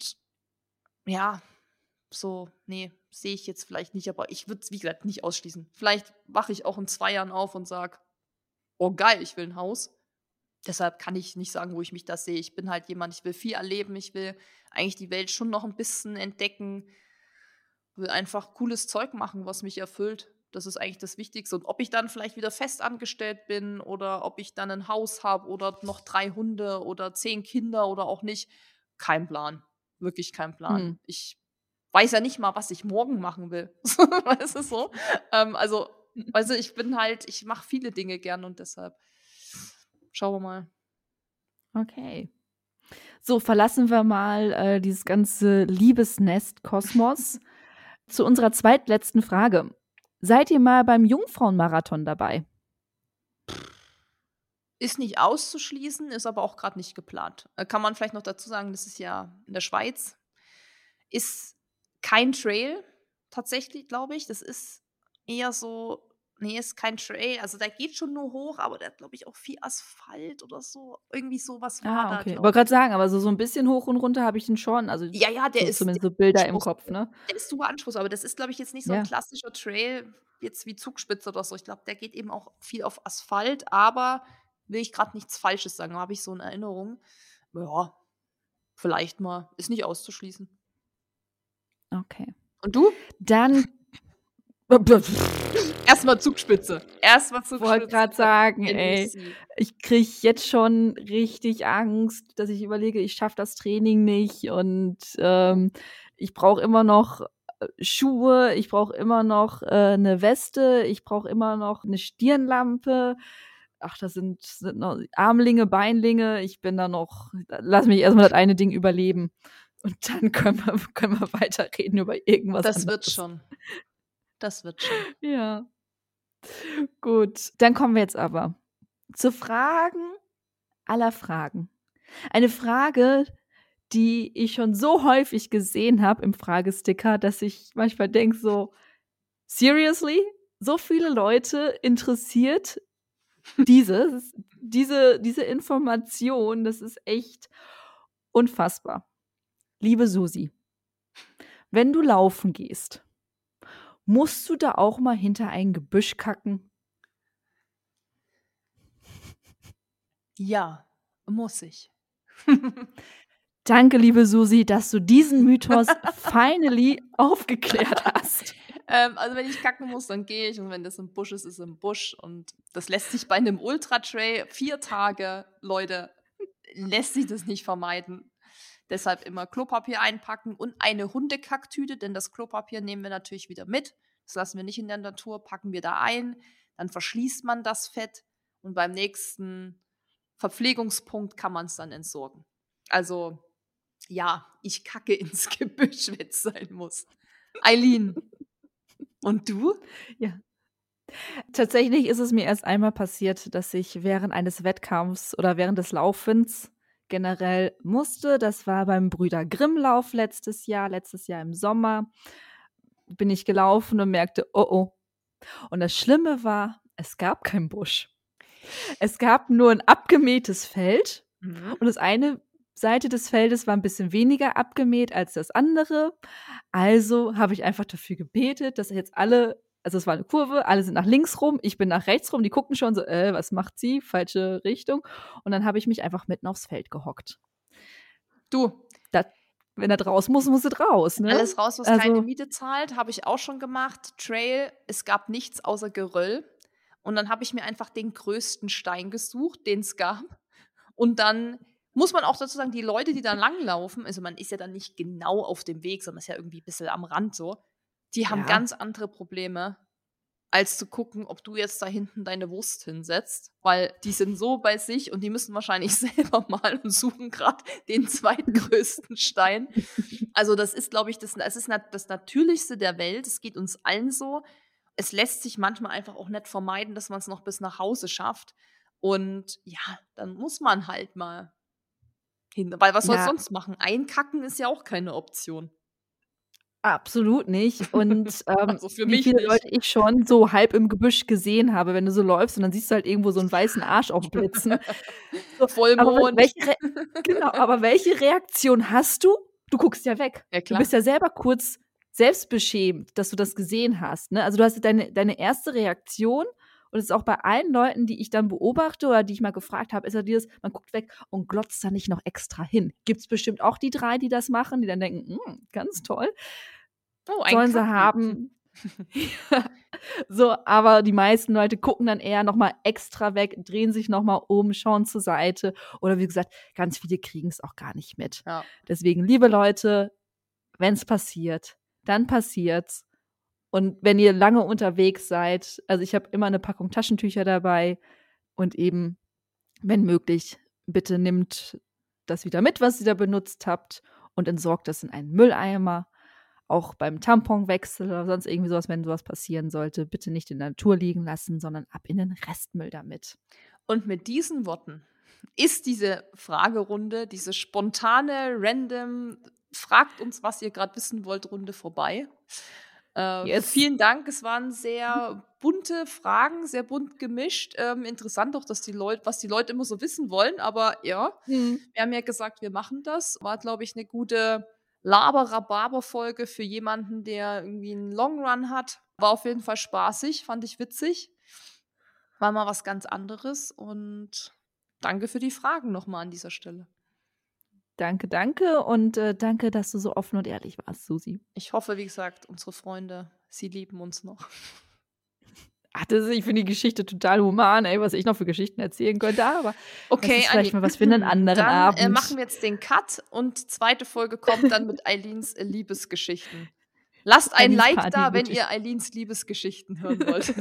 ja, so, nee, sehe ich jetzt vielleicht nicht, aber ich würde es, wie gesagt, nicht ausschließen. Vielleicht wache ich auch in zwei Jahren auf und sage, oh geil, ich will ein Haus. Deshalb kann ich nicht sagen, wo ich mich da sehe. Ich bin halt jemand, ich will viel erleben, ich will eigentlich die Welt schon noch ein bisschen entdecken, will einfach cooles Zeug machen, was mich erfüllt. Das ist eigentlich das Wichtigste. Und ob ich dann vielleicht wieder fest angestellt bin oder ob ich dann ein Haus habe oder noch drei Hunde oder zehn Kinder oder auch nicht, kein Plan. Wirklich kein Plan. Hm. Ich weiß ja nicht mal, was ich morgen machen will. [laughs] weißt du so? Ähm, also, also ich bin halt, ich mache viele Dinge gern und deshalb schauen wir mal. Okay. So, verlassen wir mal äh, dieses ganze Liebesnest Kosmos [laughs] zu unserer zweitletzten Frage. Seid ihr mal beim Jungfrauenmarathon dabei? Ist nicht auszuschließen, ist aber auch gerade nicht geplant. Äh, kann man vielleicht noch dazu sagen, das ist ja in der Schweiz. Ist kein Trail, tatsächlich, glaube ich. Das ist eher so Nee, ist kein Trail. Also der geht schon nur hoch, aber der hat, glaube ich, auch viel Asphalt oder so. Irgendwie sowas war ah, okay. da. Wollte gerade sagen, aber so, so ein bisschen hoch und runter habe ich den schon. Also ja, ja, der so, ist zumindest so Bilder im Kopf, ne? Der ist super anspruchsvoll, aber das ist, glaube ich, jetzt nicht so ja. ein klassischer Trail, jetzt wie Zugspitze oder so. Ich glaube, der geht eben auch viel auf Asphalt, aber will ich gerade nichts Falsches sagen, habe ich so eine Erinnerung. Ja, vielleicht mal. Ist nicht auszuschließen. Okay. Und du? Dann [laughs] Erstmal Zugspitze. Erstmal Zugspitze. Ich wollte gerade sagen, ey, ich kriege jetzt schon richtig Angst, dass ich überlege, ich schaffe das Training nicht und ähm, ich brauche immer noch äh, Schuhe, ich brauche immer noch äh, eine Weste, ich brauche immer noch eine Stirnlampe. Ach, das sind, sind noch Armlinge, Beinlinge. Ich bin da noch, lass mich erstmal das eine Ding überleben. Und dann können wir, können wir weiterreden über irgendwas. Das anderes. wird schon. Das wird schon. Ja. Gut, dann kommen wir jetzt aber zu Fragen aller Fragen. Eine Frage, die ich schon so häufig gesehen habe im Fragesticker, dass ich manchmal denke so, seriously? So viele Leute interessiert dieses, [laughs] diese, diese Information, das ist echt unfassbar. Liebe Susi, wenn du laufen gehst, Musst du da auch mal hinter ein Gebüsch kacken? Ja, muss ich. Danke, liebe Susi, dass du diesen Mythos [laughs] finally aufgeklärt hast. Ähm, also wenn ich kacken muss, dann gehe ich und wenn das im Busch ist, ist es im Busch und das lässt sich bei einem Ultra-Trail vier Tage, Leute, lässt sich das nicht vermeiden. Deshalb immer Klopapier einpacken und eine Hundekacktüte, denn das Klopapier nehmen wir natürlich wieder mit. Das lassen wir nicht in der Natur, packen wir da ein, dann verschließt man das Fett und beim nächsten Verpflegungspunkt kann man es dann entsorgen. Also ja, ich kacke [laughs] ins Gebüsch, wenn es sein muss. Eileen. Und du? Ja. Tatsächlich ist es mir erst einmal passiert, dass ich während eines Wettkampfs oder während des Laufens generell musste. Das war beim Brüder Grimm-Lauf letztes Jahr, letztes Jahr im Sommer. Bin ich gelaufen und merkte, oh oh. Und das Schlimme war, es gab keinen Busch. Es gab nur ein abgemähtes Feld mhm. und das eine Seite des Feldes war ein bisschen weniger abgemäht als das andere. Also habe ich einfach dafür gebetet, dass jetzt alle also es war eine Kurve, alle sind nach links rum, ich bin nach rechts rum, die gucken schon so, äh, was macht sie? Falsche Richtung. Und dann habe ich mich einfach mitten aufs Feld gehockt. Du, das, wenn er draus muss, muss es raus. Ne? Alles raus, was also, keine Miete zahlt, habe ich auch schon gemacht. Trail, es gab nichts außer Geröll. Und dann habe ich mir einfach den größten Stein gesucht, den es gab. Und dann muss man auch dazu sagen, die Leute, die da langlaufen, also man ist ja dann nicht genau auf dem Weg, sondern ist ja irgendwie ein bisschen am Rand so, die haben ja. ganz andere Probleme als zu gucken, ob du jetzt da hinten deine Wurst hinsetzt, weil die sind so bei sich und die müssen wahrscheinlich [laughs] selber mal und suchen gerade den zweitgrößten Stein. Also das ist, glaube ich, das, das ist das Natürlichste der Welt. Es geht uns allen so. Es lässt sich manchmal einfach auch nicht vermeiden, dass man es noch bis nach Hause schafft. Und ja, dann muss man halt mal hin. Weil was soll ja. sonst machen? Einkacken ist ja auch keine Option. Absolut nicht. Und [laughs] ähm, also für wie viele nicht. Leute ich schon so halb im Gebüsch gesehen habe, wenn du so läufst und dann siehst du halt irgendwo so einen weißen Arsch aufblitzen. So, Vollmond. welche genau, aber welche Reaktion hast du? Du guckst ja weg. Ja, du bist ja selber kurz selbstbeschämt, dass du das gesehen hast. Ne? Also du hast deine, deine erste Reaktion und es ist auch bei allen Leuten, die ich dann beobachte oder die ich mal gefragt habe, ist ja dieses, man guckt weg und glotzt da nicht noch extra hin. Gibt es bestimmt auch die drei, die das machen, die dann denken, hm, ganz toll. Oh, Sollen sie haben. [laughs] so, aber die meisten Leute gucken dann eher nochmal extra weg, drehen sich nochmal um, schauen zur Seite. Oder wie gesagt, ganz viele kriegen es auch gar nicht mit. Ja. Deswegen, liebe Leute, wenn es passiert, dann passiert's. Und wenn ihr lange unterwegs seid, also ich habe immer eine Packung Taschentücher dabei und eben, wenn möglich, bitte nimmt das wieder mit, was ihr da benutzt habt und entsorgt das in einen Mülleimer auch beim Tamponwechsel oder sonst irgendwie sowas, wenn sowas passieren sollte, bitte nicht in der Natur liegen lassen, sondern ab in den Restmüll damit. Und mit diesen Worten ist diese Fragerunde, diese spontane, random, fragt uns, was ihr gerade wissen wollt, Runde vorbei. Äh, yes. Vielen Dank. Es waren sehr bunte Fragen, sehr bunt gemischt. Ähm, interessant auch, dass die Leute, was die Leute immer so wissen wollen. Aber ja, mhm. wir haben ja gesagt, wir machen das. War, glaube ich, eine gute Laber-Rhabarber-Folge für jemanden, der irgendwie einen Long Run hat. War auf jeden Fall spaßig, fand ich witzig. War mal was ganz anderes und danke für die Fragen nochmal an dieser Stelle. Danke, danke und äh, danke, dass du so offen und ehrlich warst, Susi. Ich hoffe, wie gesagt, unsere Freunde, sie lieben uns noch. Ach, das ist, ich finde die Geschichte total human, ey, was ich noch für Geschichten erzählen könnte, aber okay, das ist vielleicht mal was für einen anderen dann, äh, Abend. Äh, machen wir jetzt den Cut und zweite Folge kommt dann mit [laughs] Eileens äh, Liebesgeschichten. Lasst ein Like Party, da, wenn ihr Eileens Liebesgeschichten hören wollt.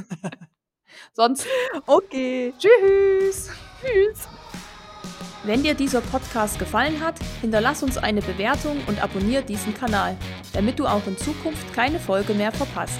[laughs] Sonst okay. Tschüss. Tschüss. Wenn dir dieser Podcast gefallen hat, hinterlass uns eine Bewertung und abonniere diesen Kanal, damit du auch in Zukunft keine Folge mehr verpasst.